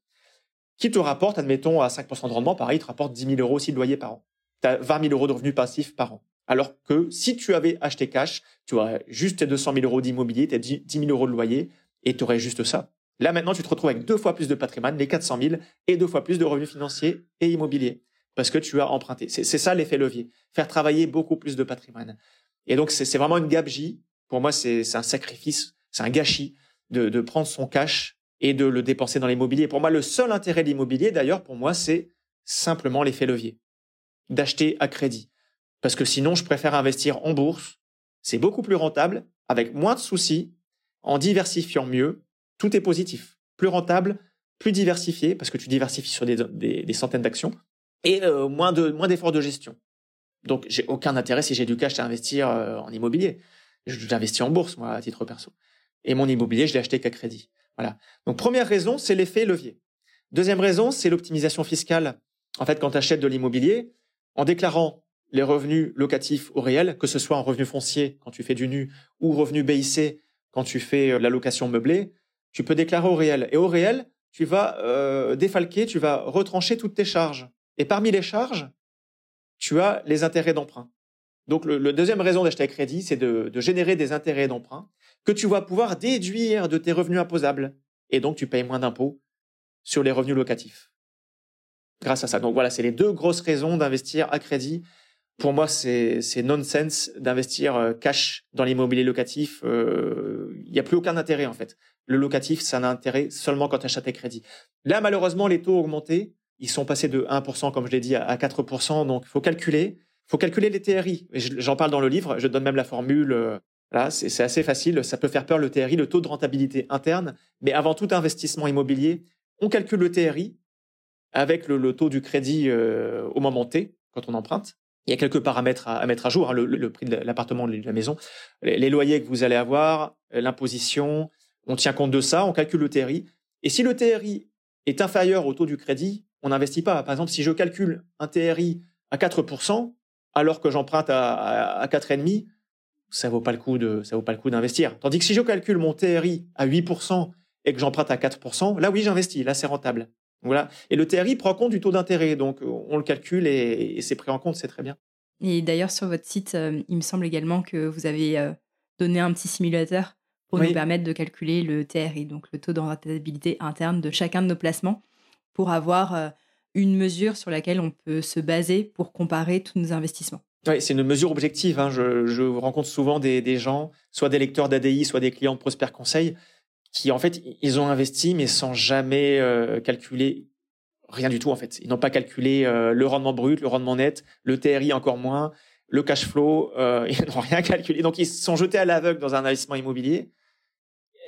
qui te rapporte, admettons, à 5% de rendement, pareil, il te rapporte 10 000 euros aussi de loyer par an. Tu as 20 000 euros de revenus passifs par an. Alors que si tu avais acheté cash, tu aurais juste tes 200 000 euros d'immobilier, tes 10 000 euros de loyer, et tu aurais juste ça. Là, maintenant, tu te retrouves avec deux fois plus de patrimoine, les 400 000, et deux fois plus de revenus financiers et immobiliers, parce que tu as emprunté. C'est ça l'effet levier. Faire travailler beaucoup plus de patrimoine. Et donc, c'est vraiment une gabegie. Pour moi, c'est un sacrifice, c'est un gâchis de, de prendre son cash et de le dépenser dans l'immobilier. Pour moi, le seul intérêt de l'immobilier, d'ailleurs, pour moi, c'est simplement l'effet levier. D'acheter à crédit. Parce que sinon, je préfère investir en bourse. C'est beaucoup plus rentable, avec moins de soucis, en diversifiant mieux. Tout est positif. Plus rentable, plus diversifié, parce que tu diversifies sur des, centaines d'actions, et euh, moins de d'efforts de gestion. Donc, j'ai aucun intérêt si j'ai du cash à investir euh, en immobilier. J'investis en bourse, moi, à titre perso. Et mon immobilier, je l'ai acheté qu'à crédit. Voilà. Donc première raison, c'est l'effet levier. Deuxième raison, c'est l'optimisation fiscale. En fait, quand tu achètes de l'immobilier, en déclarant les revenus locatifs au réel, que ce soit en revenu foncier quand tu fais du nu ou revenu BIC quand tu fais euh, la location meublée, tu peux déclarer au réel. Et au réel, tu vas euh, défalquer, tu vas retrancher toutes tes charges. Et parmi les charges, tu as les intérêts d'emprunt. Donc le, deuxième raison d'acheter à crédit, c'est de, de générer des intérêts d'emprunt que tu vas pouvoir déduire de tes revenus imposables. Et donc, tu payes moins d'impôts sur les revenus locatifs. Grâce à ça. Donc voilà, c'est les deux grosses raisons d'investir à crédit. Pour moi, c'est nonsense d'investir euh, cash dans l'immobilier locatif. Euh, il n'y a plus aucun intérêt en fait. Le locatif, ça n'a intérêt seulement quand tu achètes tes crédits. Là, malheureusement, les taux ont augmenté. Ils sont passés de 1%, comme je l'ai dit, à 4%. Donc, il faut calculer. Faut calculer les TRI. J'en parle dans le livre. Je donne même la formule euh, Là, c'est assez facile. Ça peut faire peur le TRI, le taux de rentabilité interne. Mais avant tout investissement immobilier, on calcule le TRI avec le, taux du crédit au moment T, quand on emprunte. Il y a quelques paramètres à, mettre à jour, hein, le, prix de l'appartement, de la maison, les, loyers que vous allez avoir, euh, l'imposition. On tient compte de ça, on calcule le TRI. Et si le TRI est inférieur au taux du crédit, on n'investit pas. Par exemple, si je calcule un TRI à 4%, alors que j'emprunte à, à, à 4,5%, ça vaut pas le coup de ça vaut pas le coup d'investir. Tandis que si je calcule mon TRI à 8% et que j'emprunte à 4%, là oui, j'investis, là c'est rentable. Voilà. Et le TRI prend compte du taux d'intérêt, donc on le calcule et, c'est pris en compte, c'est très bien. Et d'ailleurs sur votre site, euh, il me semble également que vous avez euh, donné un petit simulateur pour nous permettre de calculer le TRI, donc le taux de rentabilité interne de chacun de nos placements, pour avoir euh, une mesure sur laquelle on peut se baser pour comparer tous nos investissements. Oui, c'est une mesure objective. Hein. Je, je, rencontre souvent des, des, gens, soit des lecteurs d'ADI, soit des clients de Prosper Conseil, qui en fait, ils ont investi, mais sans jamais euh, calculer rien du tout en fait. Ils n'ont pas calculé euh, le rendement brut, le rendement net, le TRI encore moins, le cash flow. Euh, [LAUGHS] ils n'ont rien calculé. Donc ils se sont jetés à l'aveugle dans un investissement immobilier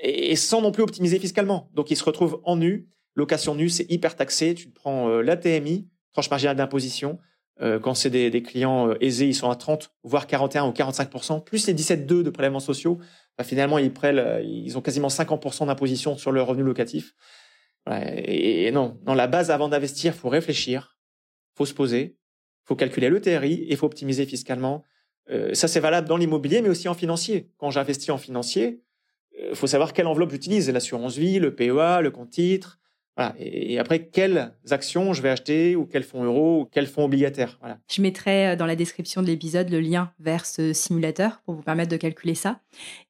et, sans non plus optimiser fiscalement. Donc ils se retrouvent en nu. Location nue, c'est hyper taxé. Tu prends la TMI, tranche marginale d'imposition euh, quand c'est des, clients euh, aisés, ils sont à 30, voire 41 ou 45% plus les 17,2 de prélèvements sociaux. Bah, finalement, ils prennent, euh, ils ont quasiment 50% d'imposition sur leur revenu locatif. et, non, dans la base, avant d'investir, faut réfléchir, faut se poser, faut calculer le TRI et faut optimiser fiscalement. ça, c'est valable dans l'immobilier, mais aussi en financier. Quand j'investis en financier, il faut savoir quelle enveloppe j'utilise, l'assurance vie, le PEA, le compte titre, et, après, quelles actions je vais acheter ou quels fonds euros ou quels fonds obligataires. Je mettrai euh, dans la description de l'épisode le lien vers ce simulateur pour vous permettre de calculer ça.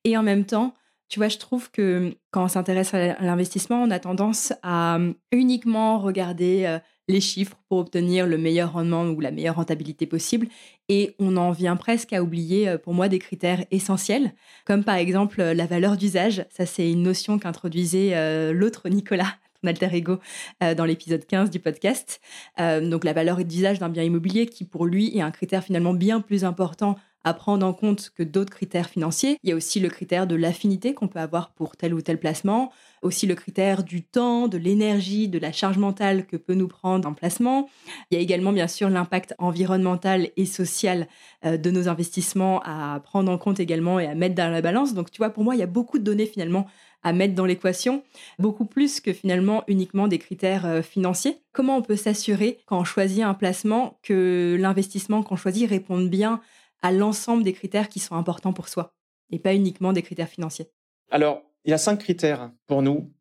Et en même temps, tu vois, je trouve que quand on s'intéresse à l'investissement, on a tendance à euh, uniquement regarder euh, les chiffres pour obtenir le meilleur rendement ou la meilleure rentabilité possible. Et on en vient presque à oublier, pour moi, des critères essentiels, comme par exemple la valeur d'usage. Ça, c'est une notion qu'introduisait l'autre Nicolas alter ego euh, dans l'épisode 15 du podcast. Euh, donc la valeur d'usage d'un bien immobilier qui pour lui est un critère finalement bien plus important à prendre en compte que d'autres critères financiers. Il y a aussi le critère de l'affinité qu'on peut avoir pour tel ou tel placement, aussi le critère du temps, de l'énergie, de la charge mentale que peut nous prendre un placement. Il y a également bien sûr l'impact environnemental et social euh, de nos investissements à prendre en compte également et à mettre dans la balance. Donc tu vois, pour moi, il y a beaucoup de données finalement à mettre dans l'équation, beaucoup plus que finalement uniquement des critères euh, financiers. Comment on peut s'assurer quand on choisit un placement que l'investissement qu'on choisit réponde bien à l'ensemble des critères qui sont importants pour soi et pas uniquement des critères financiers Alors, il y a cinq critères pour nous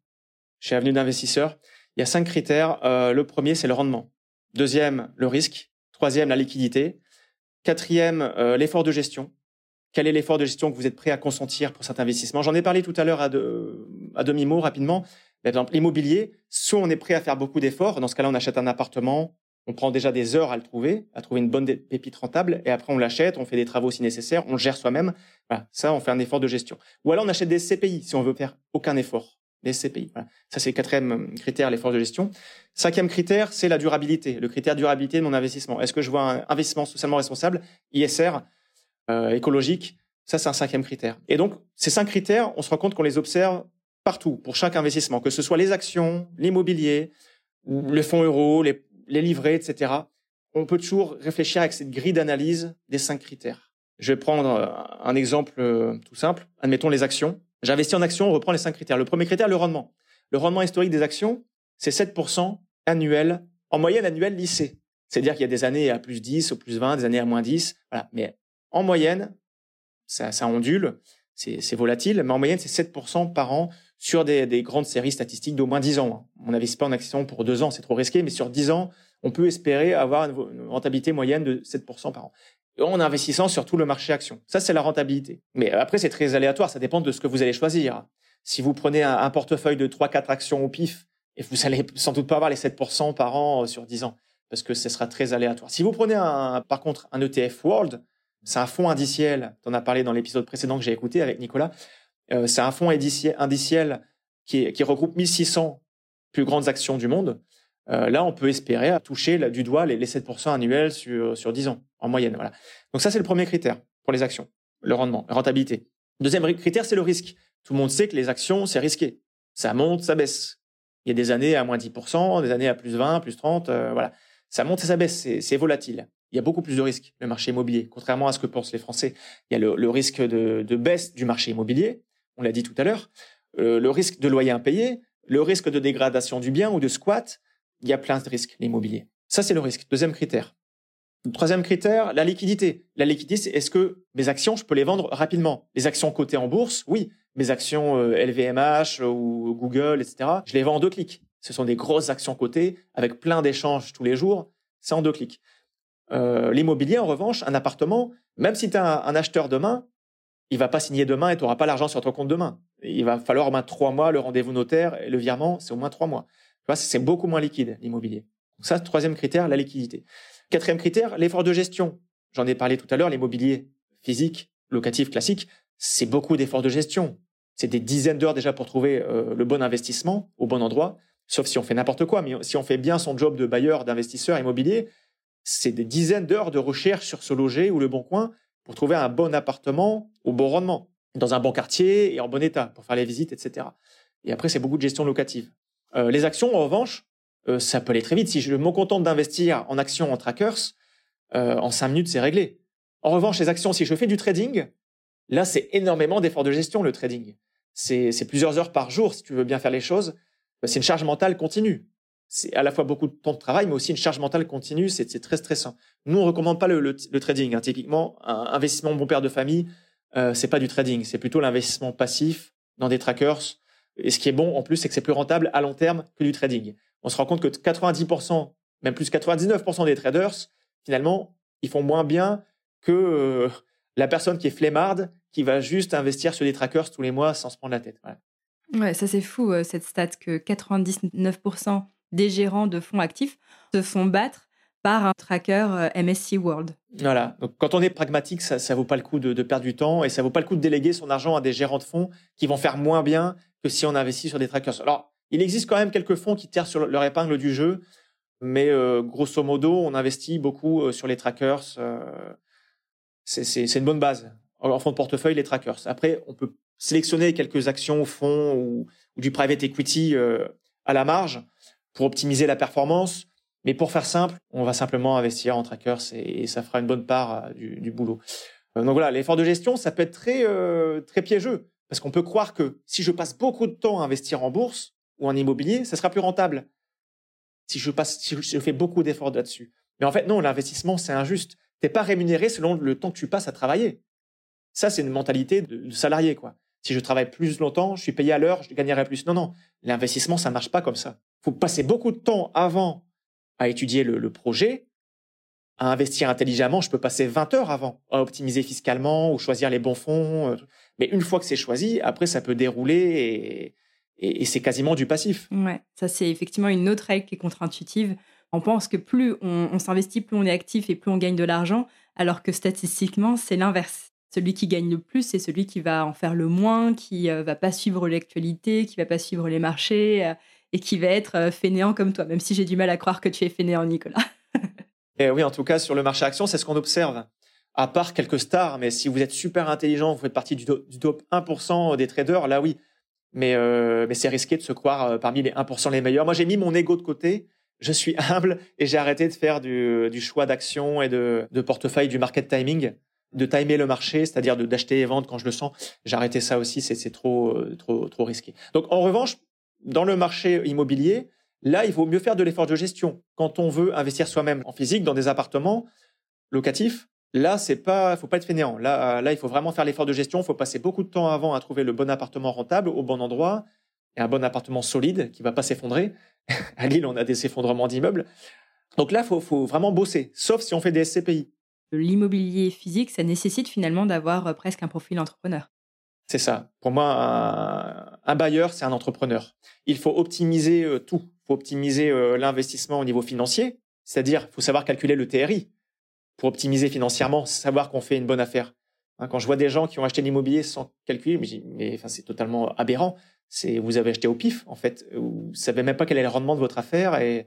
chez Avenue d'investisseurs. Il y a cinq critères. Euh, le premier, c'est le rendement. Deuxième, le risque. Troisième, la liquidité. Quatrième, euh, l'effort de gestion. Quel est l'effort de gestion que vous êtes prêt à consentir pour cet investissement? J'en ai parlé tout à l'heure à, demi-mot rapidement. Par exemple, l'immobilier, soit on est prêt à faire beaucoup d'efforts. Dans ce cas-là, on achète un appartement, on prend déjà des heures à le trouver, à trouver une bonne pépite rentable, et après on l'achète, on fait des travaux si nécessaire, on le gère soi-même. Voilà, ça, on fait un effort de gestion. Ou alors on achète des CPI si on veut faire aucun effort. Des CPI. Voilà. Ça, c'est le quatrième euh, critère, l'effort de gestion. Cinquième critère, c'est la durabilité. Le critère durabilité de mon investissement. Est-ce que je vois un investissement socialement responsable, ISR, euh, écologique? Ça, c'est un cinquième critère. Et donc, ces cinq critères, on se rend compte qu'on les observe partout, pour chaque investissement, que ce soit les actions, l'immobilier, le fonds euro, les, les livrets, etc. On peut toujours réfléchir avec cette grille d'analyse des cinq critères. Je vais prendre euh, un exemple euh, tout simple. Admettons les actions. J'investis en actions, on reprend les cinq critères. Le premier critère, le rendement. Le rendement historique des actions, c'est 7% annuel, en moyenne annuelle lycée. C'est-à-dire qu'il y a des années à plus 10, ou plus 20, des années à moins 10. Voilà. Mais en moyenne, ça, ça ondule, c'est volatile, mais en moyenne, c'est 7% par an sur des, grandes séries statistiques d'au moins 10 ans. On n'investit pas en action pour deux ans, c'est trop risqué, mais sur 10 ans, on peut espérer avoir une rentabilité moyenne de 7% par an. En investissant sur tout le marché action. Ça, c'est la rentabilité. Mais après, c'est très aléatoire, ça dépend de ce que vous allez choisir. Si vous prenez un, portefeuille de 3-4 actions au pif, et vous allez sans doute pas avoir les 7% par an euh, sur 10 ans, parce que ce sera très aléatoire. Si vous prenez un, par contre un ETF World, c'est un fonds indiciel, on a parlé dans l'épisode précédent que j'ai écouté avec Nicolas, euh, c'est un fonds indiciel qui, regroupe 1600 plus grandes actions du monde. Euh, là, on peut espérer toucher du doigt les, 7% annuels sur, sur 10 ans, en moyenne. Voilà. Donc ça, c'est le premier critère pour les actions, le rendement, la rentabilité. Deuxième critère, c'est le risque. Tout le monde sait que les actions, c'est risqué. Ça monte, ça baisse. Il y a des années à moins 10%, des années à plus 20%, plus 30, euh, voilà. Ça monte et ça baisse, c'est volatile. Il y a beaucoup plus de risques, le marché immobilier. Contrairement à ce que pensent les Français, il y a le, risque de, baisse du marché immobilier, on l'a dit tout à l'heure, euh, le risque de loyer impayé, le risque de dégradation du bien ou de squat, il y a plein de risques, l'immobilier. Ça, c'est le risque. Deuxième critère. Troisième critère, la liquidité. La liquidité, c'est est-ce que mes actions, je peux les vendre rapidement? Les actions cotées en bourse, oui. Mes actions LVMH euh, ou Google, etc., je les vends en deux clics. Ce sont des grosses actions cotées avec plein d'échanges tous les jours. C'est en deux clics. Euh, l'immobilier, en revanche, un appartement, même si tu un, un, acheteur demain, il va pas signer demain et tu n'auras pas l'argent sur ton compte demain. Il va falloir au moins trois mois le rendez-vous notaire et le virement, c'est au moins trois mois. Tu vois, c'est beaucoup moins liquide l'immobilier. Donc ça, troisième critère, la liquidité. Quatrième critère, l'effort de gestion. J'en ai parlé tout à l'heure, l'immobilier physique, locatif, classique, c'est beaucoup d'efforts de gestion. C'est des dizaines d'heures déjà pour trouver euh, le bon investissement au bon endroit, sauf si on fait n'importe quoi. Mais si on fait bien son job de bailleur, d'investisseur immobilier, c'est des dizaines d'heures de recherche sur ce loger ou le bon coin pour trouver un bon appartement au bon rendement, dans un bon quartier et en bon état pour faire les visites, etc. Et après, c'est beaucoup de gestion locative. Euh, les actions, en revanche, euh, ça peut aller très vite. Si je me contente d'investir en actions en trackers, euh, en cinq minutes, c'est réglé. En revanche, les actions, si je fais du trading, là, c'est énormément d'efforts de gestion, le trading. C'est plusieurs heures par jour, si tu veux bien faire les choses. C'est une charge mentale continue c'est à la fois beaucoup de temps de travail, mais aussi une charge mentale continue. C'est très stressant. Nous, on recommande pas le, trading. Hein. Typiquement, un investissement bon père de famille, euh, c'est pas du trading, c'est plutôt l'investissement passif dans des trackers. Et ce qui est bon en plus, c'est que c'est plus rentable à long terme que du trading. On se rend compte que 90%, même plus 99% des traders, finalement, ils font moins bien que euh, la personne qui est flemmarde, qui va juste investir sur des trackers tous les mois sans se prendre la tête. Ouais, ça c'est fou, euh, cette stat que 99% des gérants de fonds actifs se font battre par un tracker euh, MSC World. Voilà. Donc, quand on est pragmatique, ça, ça vaut pas le coup de, perdre du temps et ça vaut pas le coup de déléguer son argent à des gérants de fonds qui vont faire moins bien que si on investit sur des trackers. Alors, il existe quand même quelques fonds qui tirent sur leur épingle du jeu, mais euh, grosso modo, on investit beaucoup euh, sur les trackers. C'est une bonne base. En fonds de portefeuille, les trackers. Après, on peut sélectionner quelques actions au fond ou, du private equity à la marge pour optimiser la performance. Mais pour faire simple, on va simplement investir en trackers et, ça fera une bonne part euh, du, boulot. Euh, donc voilà, l'effort de gestion, ça peut être très, très piégeux parce qu'on peut croire que si je passe beaucoup de temps à investir en bourse ou en immobilier, ça sera plus rentable. Si je passe, fais beaucoup d'efforts là-dessus. Mais en fait, non, l'investissement, c'est injuste. T'es pas rémunéré selon le temps que tu passes à travailler. Ça, c'est une mentalité de, salarié, quoi. Si je travaille plus longtemps, je suis payé à l'heure, je gagnerai plus. Non, non. L'investissement, ça marche pas comme ça. Faut passer beaucoup de temps avant à étudier le, projet, à investir intelligemment. Je peux passer 20 heures avant à optimiser fiscalement ou choisir les bons fonds. Euh, mais une fois que c'est choisi, après, ça peut dérouler et, c'est quasiment du passif. Ouais, ça, c'est effectivement une autre règle qui est contre-intuitive on pense que plus on, s'investit, plus on est actif et plus on gagne de l'argent, alors que statistiquement, c'est l'inverse. Celui qui gagne le plus, c'est celui qui va en faire le moins, qui euh, va pas suivre l'actualité, qui va pas suivre les marchés euh, et qui va être euh, fainéant comme toi, même si j'ai du mal à croire que tu es fainéant, Nicolas. et [LAUGHS] eh oui, en tout cas, sur le marché action, c'est ce qu'on observe. À part quelques stars, mais si vous êtes super intelligent, vous faites partie du, top 1% des traders, là oui. Mais, mais c'est risqué de se croire parmi les 1% les meilleurs. Moi, j'ai mis mon ego de côté je suis [LAUGHS] humble et j'ai arrêté de faire du, choix d'action et de, portefeuille, du market timing, de timer le marché, c'est-à-dire d'acheter et vendre quand je le sens. J'ai arrêté ça aussi, c'est trop, trop, trop risqué. Donc, en revanche, dans le marché immobilier, là, il vaut mieux faire de l'effort de gestion. Quand on veut investir soi-même en physique dans des appartements locatifs, là, c'est pas, faut pas être fainéant. Là, là, il faut vraiment faire l'effort de gestion. Il faut passer beaucoup de temps avant à trouver le bon appartement rentable au bon endroit et un bon appartement solide qui va pas s'effondrer. [LAUGHS] à Lille, on a des effondrements d'immeubles. Donc là, il faut, vraiment bosser, sauf si on fait des SCPI. L'immobilier physique, ça nécessite finalement d'avoir euh, presque un profil entrepreneur. C'est ça. Pour moi, un, bailleur, c'est un entrepreneur. Il faut optimiser euh, tout. Il faut optimiser euh, l'investissement au niveau financier, c'est-à-dire faut savoir calculer le TRI pour optimiser financièrement, savoir qu'on fait une bonne affaire. Hein, quand je vois des gens qui ont acheté l'immobilier sans calculer, mais c'est totalement aberrant c'est vous avez acheté au pif en fait. Vous savez même pas quel est le rendement de votre affaire et,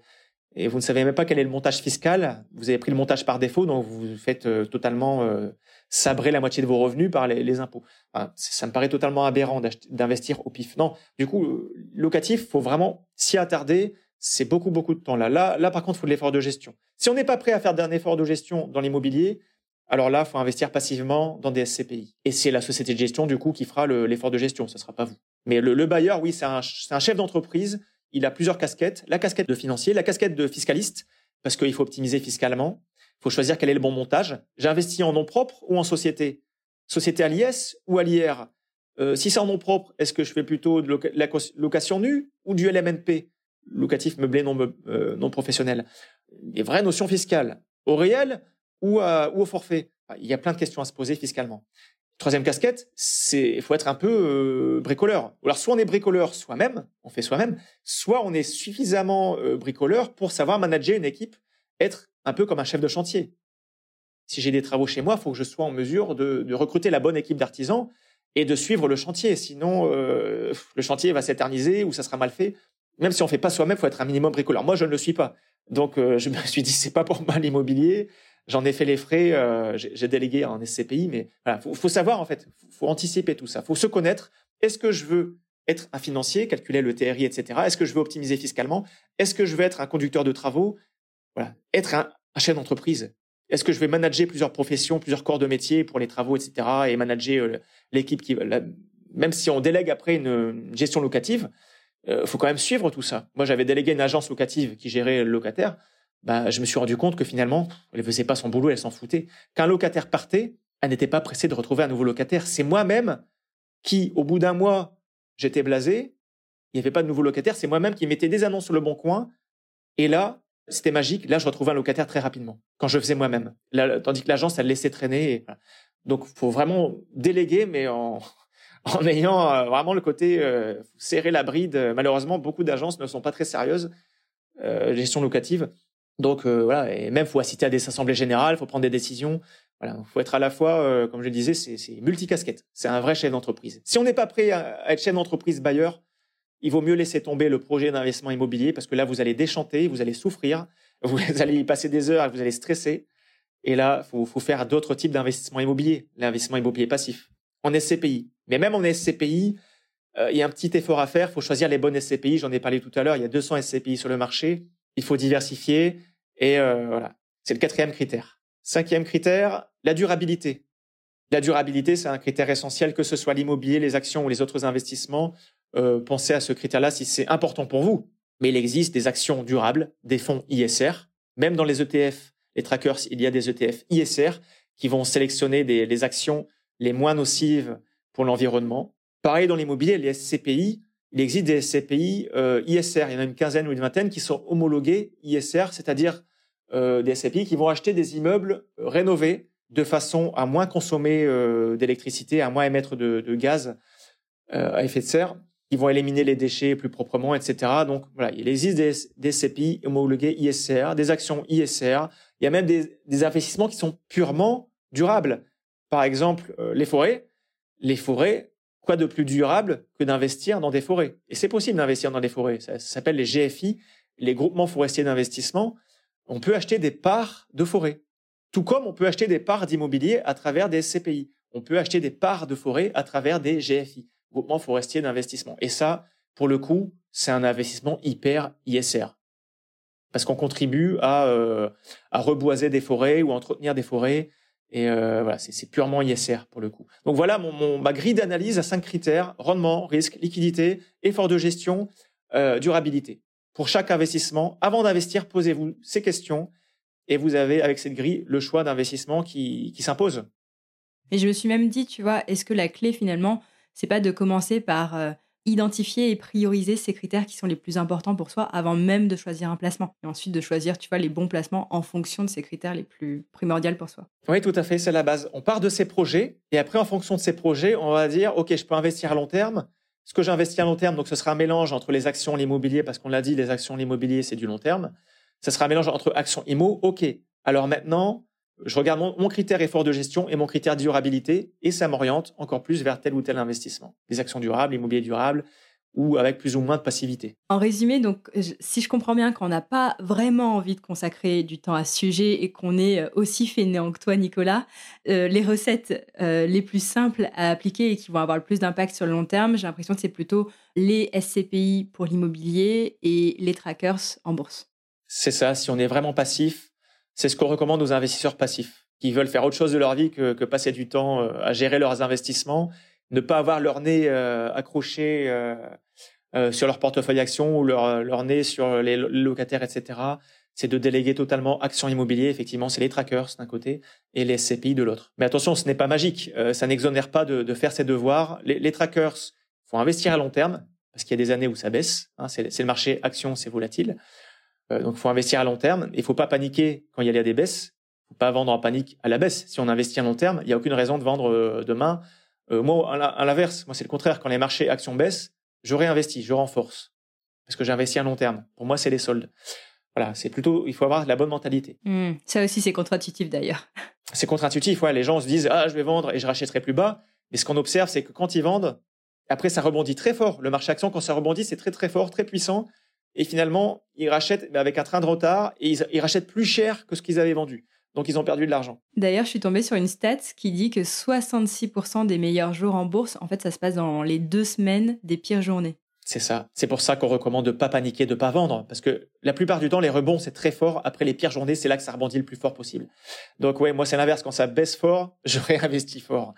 et vous ne savez même pas quel est le montage fiscal. Vous avez pris le montage par défaut, donc vous faites euh, totalement euh, sabrer la moitié de vos revenus par les, impôts. ça me paraît totalement aberrant d'investir au pif. Non, du coup, euh, locatif, faut vraiment s'y attarder. C'est beaucoup beaucoup de temps là. Là, là par contre, il faut de l'effort de gestion. Si on n'est pas prêt à faire d'un effort de gestion dans l'immobilier, alors là, faut investir passivement dans des SCPI. Et c'est la société de gestion, du coup, qui fera l'effort de gestion. Ce ne sera pas vous. Mais le, bailleur, oui, c'est un, chef d'entreprise. Il a plusieurs casquettes. La casquette de financier, la casquette de fiscaliste, parce qu'il faut optimiser fiscalement. Faut choisir quel est le bon montage. J'investis en nom propre ou en société? Société à l'IS ou à l'IR euh, Si c'est en nom propre, est-ce que je fais plutôt de la location nue ou du LMNP Locatif meublé non, euh, non professionnel. Les vraies notions fiscales. Au réel, ou, au forfait? Il y a plein de questions à se poser fiscalement. Troisième casquette, c'est il faut être un peu euh, bricoleur. Alors soit on est bricoleur soi-même, on fait soi-même, soit on est suffisamment bricoleur pour savoir manager une équipe, être un peu comme un chef de chantier. Si j'ai des travaux chez moi, il faut que je sois en mesure de, recruter la bonne équipe d'artisans et de suivre le chantier. Sinon, euh, le chantier va s'éterniser ou ça sera mal fait. Même si on fait pas soi-même, faut être un minimum bricoleur. Moi, je ne le suis pas. Donc, je me suis dit, c'est pas pour moi l'immobilier. J'en ai fait les frais, euh, j'ai délégué en SCPI, mais voilà, faut, faut savoir en fait, faut anticiper tout ça, faut se connaître. Est-ce que je veux être un financier, calculer le TRI, etc. Est-ce que je veux optimiser fiscalement? Est-ce que je veux être un conducteur de travaux? Voilà, être un, chef d'entreprise. Est-ce que je vais manager plusieurs professions, plusieurs corps de métier pour les travaux, etc. Et manager euh, l'équipe qui, même si on délègue après une, gestion locative, euh, faut quand même suivre tout ça. Moi, j'avais délégué une agence locative qui gérait le locataire bah, je me suis rendu compte que finalement, elle faisait pas son boulot, elle s'en foutait. Qu'un locataire partait, elle n'était pas pressée de retrouver un nouveau locataire. C'est moi-même qui, au bout d'un mois, j'étais blasé, il n'y avait pas de nouveau locataire, c'est moi-même qui mettais des annonces sur le bon coin. Et là, c'était magique. Là, je retrouvais un locataire très rapidement quand je faisais moi-même. Tandis que l'agence, elle laissait traîner. Donc, faut vraiment déléguer, mais en, [LAUGHS] en ayant euh, vraiment le côté euh, serrer la bride. Malheureusement, beaucoup d'agences ne sont pas très sérieuses. Euh, gestion locative. Donc euh, voilà, et même faut assister à des assemblées générales, faut prendre des décisions. Voilà, faut être à la fois, euh, comme je le disais, c'est multicasquette. C'est un vrai chef d'entreprise. Si on n'est pas prêt à, être chef d'entreprise bailleur, il vaut mieux laisser tomber le projet d'investissement immobilier parce que là vous allez déchanter, vous allez souffrir, [LAUGHS] vous allez y passer des heures, vous allez stresser. Et là, faut, faut faire d'autres types d'investissements immobiliers, l'investissement immobilier passif, en SCPI. Mais même en SCPI, euh, il y a un petit effort à faire. Il faut choisir les bonnes SCPI. J'en ai parlé tout à l'heure. Il y a 200 SCPI sur le marché. Il faut diversifier. Et euh, voilà, c'est le quatrième critère. Cinquième critère, la durabilité. La durabilité, c'est un critère essentiel, que ce soit l'immobilier, les actions ou les autres investissements. Euh, pensez à ce critère-là si c'est important pour vous. Mais il existe des actions durables, des fonds ISR. Même dans les ETF, les trackers, il y a des ETF ISR qui vont sélectionner les actions les moins nocives pour l'environnement. Pareil dans l'immobilier, les SCPI, il existe des SCPI euh, ISR, il y en a une quinzaine ou une vingtaine qui sont homologués ISR, c'est-à-dire euh, des SCPI qui vont acheter des immeubles euh, rénovés de façon à moins consommer d'électricité, à moins émettre de, gaz à effet de serre, qui vont éliminer les déchets plus proprement, etc. Donc voilà, il existe des, SCPI homologués ISR, des actions ISR, il y a même des, investissements qui sont purement durables. Par exemple, euh, les forêts. Les forêts, quoi de plus durable que d'investir dans des forêts? Et c'est possible d'investir dans des forêts. Ça, s'appelle les GFI, les groupements forestiers d'investissement. On peut acheter des parts de forêt. Tout comme on peut acheter des parts d'immobilier à travers des CPI. On peut acheter des parts de forêt à travers des GFI, groupements forestiers d'investissement. Et ça, pour le coup, c'est un investissement hyper ISR. Parce qu'on contribue à, euh, à reboiser des forêts ou à entretenir des forêts. Et euh, voilà, c'est purement ISR pour le coup. Donc voilà mon, mon ma grille d'analyse à cinq critères rendement, risque, liquidité, effort de gestion, euh, durabilité. Pour chaque investissement, avant d'investir, posez-vous ces questions et vous avez avec cette grille le choix d'investissement qui, qui s'impose. Et je me suis même dit, tu vois, est-ce que la clé finalement, c'est pas de commencer par euh, identifier et prioriser ces critères qui sont les plus importants pour soi avant même de choisir un placement et ensuite de choisir, tu vois, les bons placements en fonction de ces critères les plus primordiaux pour soi. Oui, tout à fait, c'est la base. On part de ces projets et après, en fonction de ces projets, on va dire, OK, je peux investir à long terme. Ce que j'investis à long terme, donc ce sera un mélange entre les actions l'immobilier, parce qu'on l'a dit, les actions l'immobilier, c'est du long terme. Ce sera un mélange entre actions immo. OK. Alors maintenant, je regarde mon, mon, critère effort de gestion et mon critère durabilité et ça m'oriente encore plus vers tel ou tel investissement. Des actions durables, immobilier durable ou avec plus ou moins de passivité. En résumé, donc, si je comprends bien qu'on n'a pas vraiment envie de consacrer du temps à ce sujet et qu'on est euh, aussi fainéant que toi, Nicolas, euh, les recettes euh, les plus simples à appliquer et qui vont avoir le plus d'impact sur le long terme, j'ai l'impression que c'est plutôt les SCPI pour l'immobilier et les trackers en bourse. C'est ça, si on est vraiment passif, c'est ce qu'on recommande aux investisseurs passifs qui veulent faire autre chose de leur vie que, que passer du temps à gérer leurs investissements ne pas avoir leur nez euh, accroché euh, euh, sur leur portefeuille action ou leur, leur nez sur les locataires, etc. C'est de déléguer totalement action immobilier. Effectivement, c'est les trackers d'un côté et les SCPI de l'autre. Mais attention, ce n'est pas magique. ça n'exonère pas de, de, faire ses devoirs. Les, les trackers font investir à long terme parce qu'il y a des années où ça baisse. Hein, c'est le marché action, c'est volatile. Donc, il faut investir à long terme. Il faut pas paniquer quand il y a des baisses. Il faut pas vendre en panique à la baisse. Si on investit à long terme, il n'y a aucune raison de vendre demain euh, moi, à l'inverse, moi c'est le contraire. Quand les marchés actions baissent, je réinvestis, je renforce parce que j'investis à long terme. Pour moi, c'est les soldes. Voilà, c'est plutôt, il faut avoir la bonne mentalité. Mmh, ça aussi, c'est contre-intuitif d'ailleurs. [LAUGHS] C'est contre-intuitif, ouais. Les gens se disent, ah, je vais vendre et je rachèterai plus bas. Mais ce qu'on observe, c'est que quand ils vendent, après, ça rebondit très fort. Le marché action, quand ça rebondit, c'est très, très fort, très puissant. Et finalement, ils rachètent avec un train de retard et ils, ils rachètent plus cher que ce qu'ils avaient vendu. Donc, ils ont perdu de l'argent. D'ailleurs, je suis tombée sur une stat qui dit que 66% des meilleurs jours en bourse, en fait, ça se passe dans les deux semaines des pires journées. C'est ça. C'est pour ça qu'on recommande de pas paniquer, de pas vendre, parce que la plupart du temps, les rebonds c'est très fort. Après les pires journées, c'est là que ça rebondit le plus fort possible. Donc ouais, moi c'est l'inverse. Quand ça baisse fort, [LAUGHS] je réinvestis fort.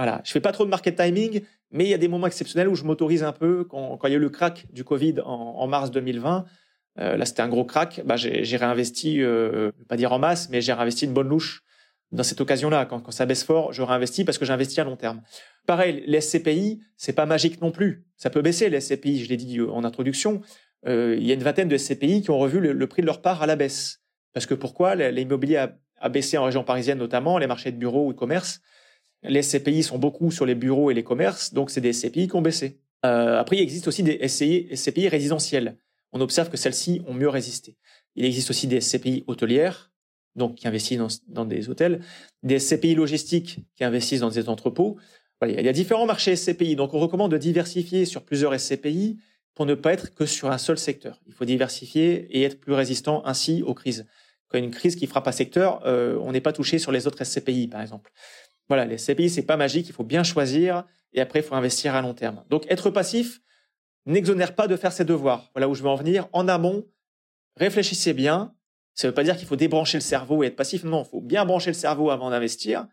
Voilà. Je fais pas trop de market timing, mais il y a des moments exceptionnels où je m'autorise un peu. Quand, il y a eu le crack du Covid en, mars 2020, euh, là, c'était un gros crack. Bah, j'ai réinvesti, euh, pas dire en masse, mais j'ai réinvesti une bonne louche dans cette occasion-là. Quand, ça baisse fort, je réinvestis parce que j'investis à long terme. Pareil, les SCPI, c'est pas magique non plus. Ça peut baisser les SCPI. Je l'ai dit euh, en introduction. Euh, il y a une vingtaine de SCPI qui ont revu le, prix de leur part à la baisse. Parce que pourquoi? L'immobilier a, baissé en région parisienne notamment, les marchés de bureaux ou de commerce. Les SCPI sont beaucoup sur les bureaux et les commerces, donc c'est des SCPI qui ont baissé. Euh, après, il existe aussi des SCPI résidentiels on observe que celles-ci ont mieux résisté. Il existe aussi des SCPI hôtelières, donc qui investissent dans, des hôtels, des SCPI logistiques qui investissent dans des entrepôts. Voilà, il y a différents marchés SCPI, donc on recommande de diversifier sur plusieurs SCPI pour ne pas être que sur un seul secteur. Il faut diversifier et être plus résistant ainsi aux crises. Quand une crise qui frappe un secteur, euh, on n'est pas touché sur les autres SCPI, par exemple. Voilà, les SCPI, c'est pas magique, il faut bien choisir et après, il faut investir à long terme. Donc, être passif n'exonère pas de faire ses devoirs. Voilà où je veux en venir. En amont, réfléchissez bien. Ça ne veut pas dire qu'il faut débrancher le cerveau et être passif. Non, il faut bien brancher le cerveau avant d'investir.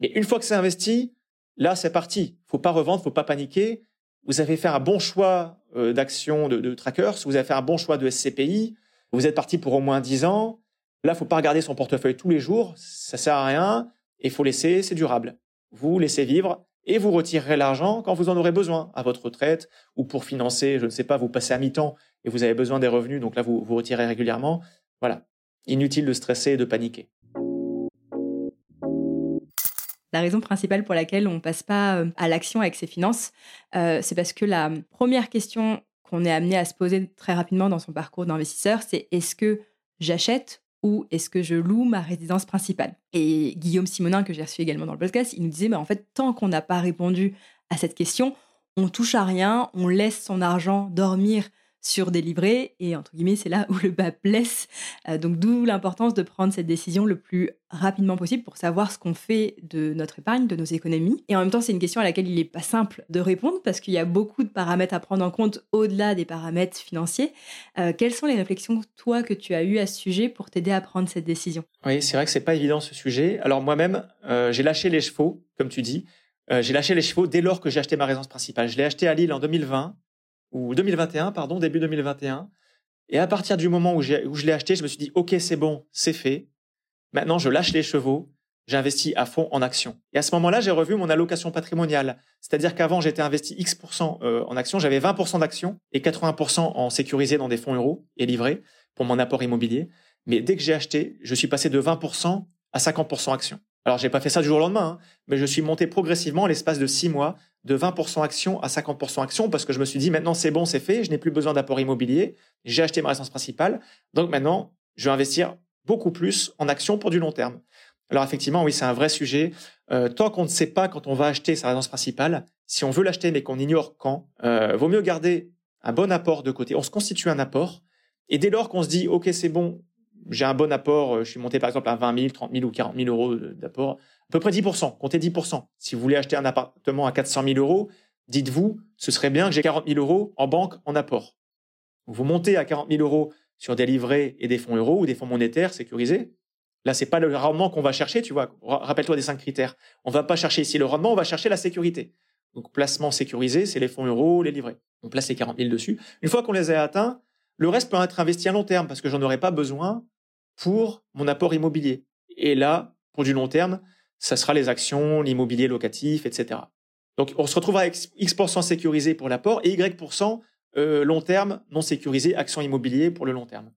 Mais une fois que c'est investi, là, c'est parti. Il faut pas revendre, il faut pas paniquer. Vous avez fait un bon choix euh, d'actions de, trackers, vous avez fait un bon choix de SCPI, vous êtes parti pour au moins 10 ans. Là, faut pas regarder son portefeuille tous les jours, ça sert à rien, et faut laisser, c'est durable. Vous laissez vivre, et vous retirerez l'argent quand vous en aurez besoin, à votre retraite, ou pour financer, je ne sais pas, vous passez à mi-temps et vous avez besoin des revenus, donc là, vous vous retirez régulièrement. Voilà. Inutile de stresser et de paniquer. La raison principale pour laquelle on ne passe pas euh, à l'action avec ses finances, euh, c'est parce que la première question qu'on est amené à se poser très rapidement dans son parcours d'investisseur, c'est est-ce que j'achète ou est-ce que je loue ma résidence principale. Et Guillaume Simonin, que j'ai reçu également dans le podcast, il nous disait, bah, en fait, tant qu'on n'a pas répondu à cette question, on touche à rien, on laisse son argent dormir sur des et entre guillemets c'est là où le bas blesse. Euh, donc d'où l'importance de prendre cette décision le plus rapidement possible pour savoir ce qu'on fait de notre épargne, de nos économies. Et en même temps c'est une question à laquelle il n'est pas simple de répondre parce qu'il y a beaucoup de paramètres à prendre en compte au-delà des paramètres financiers. Euh, quelles sont les réflexions toi que tu as eues à ce sujet pour t'aider à prendre cette décision? Oui c'est vrai que c'est pas évident ce sujet. Alors moi-même euh, j'ai lâché les chevaux comme tu dis. j'ai lâché les chevaux dès lors que j'ai acheté ma résidence principale. Je l'ai acheté à Lille en 2020 ou 2021, pardon, début 2021. Et à partir du moment où, où je l'ai acheté, je me suis dit, OK, c'est bon, c'est fait. Maintenant, je lâche les chevaux, j'investis à fond en actions. Et à ce moment-là, j'ai revu mon allocation patrimoniale. C'est-à-dire qu'avant, j'étais investi X% euh, en actions, j'avais 20% d'actions et 80% en sécurisé dans des fonds euros et livrés pour mon apport immobilier. Mais dès que j'ai acheté, je suis passé de 20% à 50% actions. Alors, j'ai pas fait ça du jour au lendemain, hein, mais je suis monté progressivement l'espace de six mois de 20% actions à 50% actions parce que je me suis dit maintenant c'est bon, c'est fait, je n'ai plus besoin d'apport immobilier, j'ai acheté ma résidence principale, donc maintenant je vais investir beaucoup plus en actions pour du long terme. Alors effectivement, oui, c'est un vrai sujet. Euh, tant qu'on ne sait pas quand on va acheter sa résidence principale, si on veut l'acheter mais qu'on ignore quand, euh, vaut mieux garder un bon apport de côté. On se constitue un apport et dès lors qu'on se dit ok c'est bon, j'ai un bon apport, euh, je suis monté par exemple à 20 000, 30 000 ou 40 000 euros d'apport, à peu près 10%, comptez 10%. Si vous voulez acheter un appartement à 400 000 euros, dites-vous, ce serait bien que j'ai 40 000 euros en banque en apport. Vous montez à 40 000 euros sur des livrets et des fonds euros ou des fonds monétaires sécurisés. Là, c'est pas le rendement qu'on va chercher, tu vois. Rappelle-toi des cinq critères. On va pas chercher ici le rendement, on va chercher la sécurité. Donc, placement sécurisé, c'est les fonds euros, les livrets. On place les 40 000 dessus. Une fois qu'on les a atteints, le reste peut être investi à long terme parce que j'en aurai pas besoin pour mon apport immobilier. Et là, pour du long terme, ça sera les actions, l'immobilier locatif, etc. Donc, on se retrouvera avec X% sécurisé pour l'apport et Y% euh, long terme, non sécurisé, actions immobilier pour le long terme.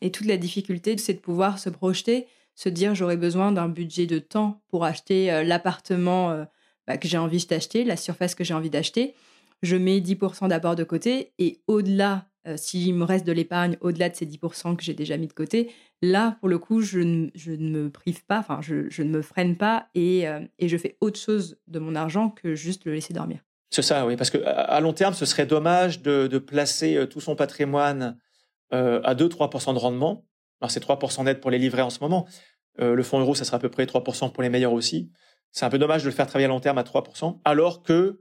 Et toute la difficulté, c'est de pouvoir se projeter, se dire j'aurai besoin d'un budget de temps pour acheter euh, l'appartement euh, bah, que j'ai envie d'acheter, la surface que j'ai envie d'acheter. Je mets 10% d'apport de côté et au-delà euh, s'il me reste de l'épargne au-delà de ces 10% que j'ai déjà mis de côté, là, pour le coup, je, ne, me prive pas, enfin, je, ne me freine pas euh, et, je fais autre chose de mon argent que juste le laisser dormir. C'est ça, oui, parce qu'à long terme, ce serait dommage de, placer euh, tout son patrimoine à 2-3% de rendement. Alors, c'est 3% net pour les livrets en ce moment. le fonds euro, ça sera à peu près 3% pour les meilleurs aussi. C'est un peu dommage de le faire travailler à long terme à 3%, alors que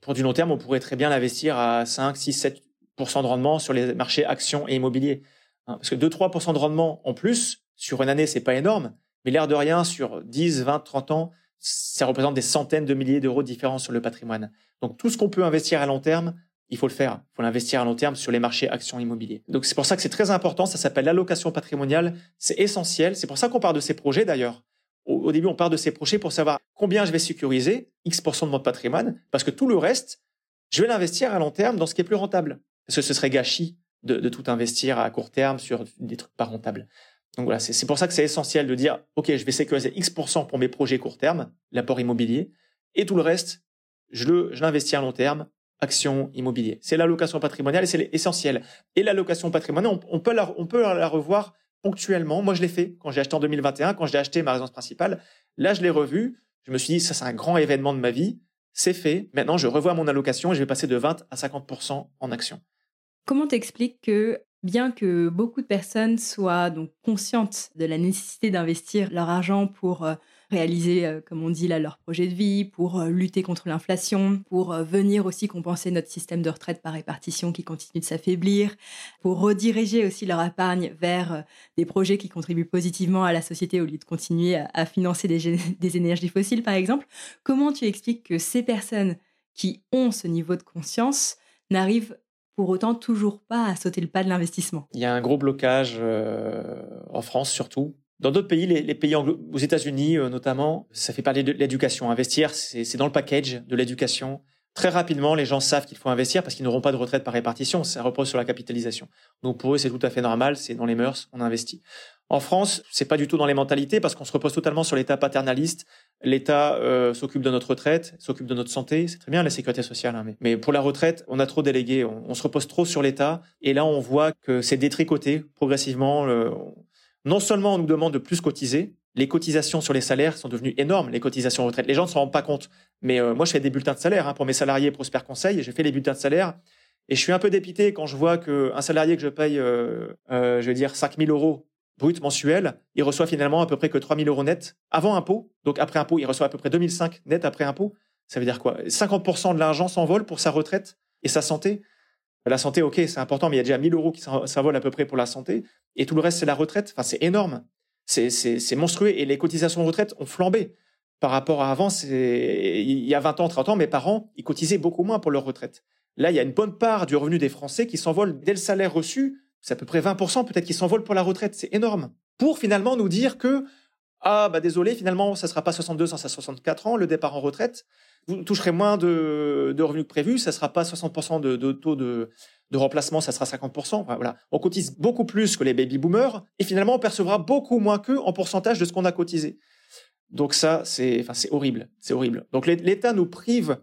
pour du long terme, on pourrait très bien l'investir à 5, 6, 7, de rendement sur les marchés actions et immobiliers. Hein, parce que 2-3% de rendement en plus sur une année, c'est pas énorme, mais l'air de rien, sur 10, 20, 30 ans, ça représente des centaines de milliers d'euros de différence sur le patrimoine. Donc tout ce qu'on peut investir à long terme, il faut le faire. Il faut l'investir à long terme sur les marchés actions immobiliers. Donc c'est pour ça que c'est très important. Ça s'appelle l'allocation patrimoniale. C'est essentiel. C'est pour ça qu'on part de ces projets d'ailleurs. Au, au, début, on part de ces projets pour savoir combien je vais sécuriser, X% de mon patrimoine, parce que tout le reste, je vais l'investir à long terme dans ce qui est plus rentable. Parce ce serait gâchis de, tout investir à court terme sur des trucs pas rentables. Donc voilà, c'est pour ça que c'est essentiel de dire, OK, je vais sécuriser X% pour mes projets court terme, l'apport immobilier, et tout le reste, je l'investis à long terme, actions, immobilier. C'est l'allocation patrimoniale et c'est essentiel. Et l'allocation patrimoniale, on, peut la, on peut la revoir ponctuellement. Moi, je l'ai fait quand j'ai acheté en 2021, quand j'ai acheté ma résidence principale. Là, je l'ai revu. Je me suis dit, ça, c'est un grand événement de ma vie. C'est fait. Maintenant, je revois mon allocation et je vais passer de 20 à 50% en actions. Comment t'expliques que Bien que beaucoup de personnes soient donc conscientes de la nécessité d'investir leur argent pour euh, réaliser, euh, comme on dit là, leur projet de vie, pour euh, lutter contre l'inflation, pour venir aussi compenser notre système de retraite par répartition qui continue de s'affaiblir, pour rediriger aussi leur épargne vers des projets qui contribuent positivement à la société au lieu de continuer à, financer des, [LAUGHS] des énergies fossiles, par exemple. Comment tu expliques que ces personnes qui ont ce niveau de conscience n'arrivent pour autant toujours pas à sauter le pas de l'investissement. Il y a un gros blocage euh, en France surtout. Dans d'autres pays, les, pays aux États-Unis euh, notamment, ça fait parler de l'éducation. Investir, c'est dans le package de l'éducation. Très rapidement, les gens savent qu'il faut investir parce qu'ils n'auront pas de retraite par répartition. Ça repose sur la capitalisation. Donc pour eux, c'est tout à fait normal. C'est dans les mœurs, on investit. En France, c'est pas du tout dans les mentalités parce qu'on se repose totalement sur l'État paternaliste. L'État euh, s'occupe de notre retraite, s'occupe de notre santé. C'est très bien la sécurité sociale, hein, mais, pour la retraite, on a trop délégué. On, se repose trop sur l'État. Et là, on voit que c'est détricoté progressivement. non seulement on nous demande de plus cotiser, les cotisations sur les salaires sont devenues énormes, les cotisations retraite. Les gens ne s'en rendent pas compte. Mais euh, moi, je fais des bulletins de salaire hein, pour mes salariés Prosper Conseil. J'ai fait les bulletins de salaire. Et je suis un peu dépité quand je vois qu'un salarié que je paye, euh, je vais dire, 5 000 euros brut mensuel, il reçoit finalement à peu près que 3 000 euros net avant impôt. Donc après impôt, il reçoit à peu près 2005 net après impôt. Ça veut dire quoi? 50% de l'argent s'envole pour sa retraite et sa santé. La santé, ok, c'est important, mais il y a déjà 1000 euros qui s'envolent à peu près pour la santé. Et tout le reste, c'est la retraite. Enfin, c'est énorme. C'est monstrueux. Et les cotisations retraite ont flambé. Par rapport à avant, il y a 20 ans, 30 ans, mes parents, ils cotisaient beaucoup moins pour leur retraite. Là, il y a une bonne part du revenu des Français qui s'envole dès le salaire reçu c'est à peu près 20% peut-être qui s'envolent pour la retraite. C'est énorme. Pour finalement nous dire que, ah, bah désolé, finalement, ça sera pas 62, ça sera 64 ans, le départ en retraite. Vous toucherez moins de, revenus que prévu, ça sera pas 60% de, de, taux de, de remplacement, ça sera 50%. voilà. On cotise beaucoup plus que les baby boomers et finalement, on percevra beaucoup moins qu'eux en pourcentage de ce qu'on a cotisé. Donc ça, c'est, enfin, horrible. C'est horrible. Donc l'État nous prive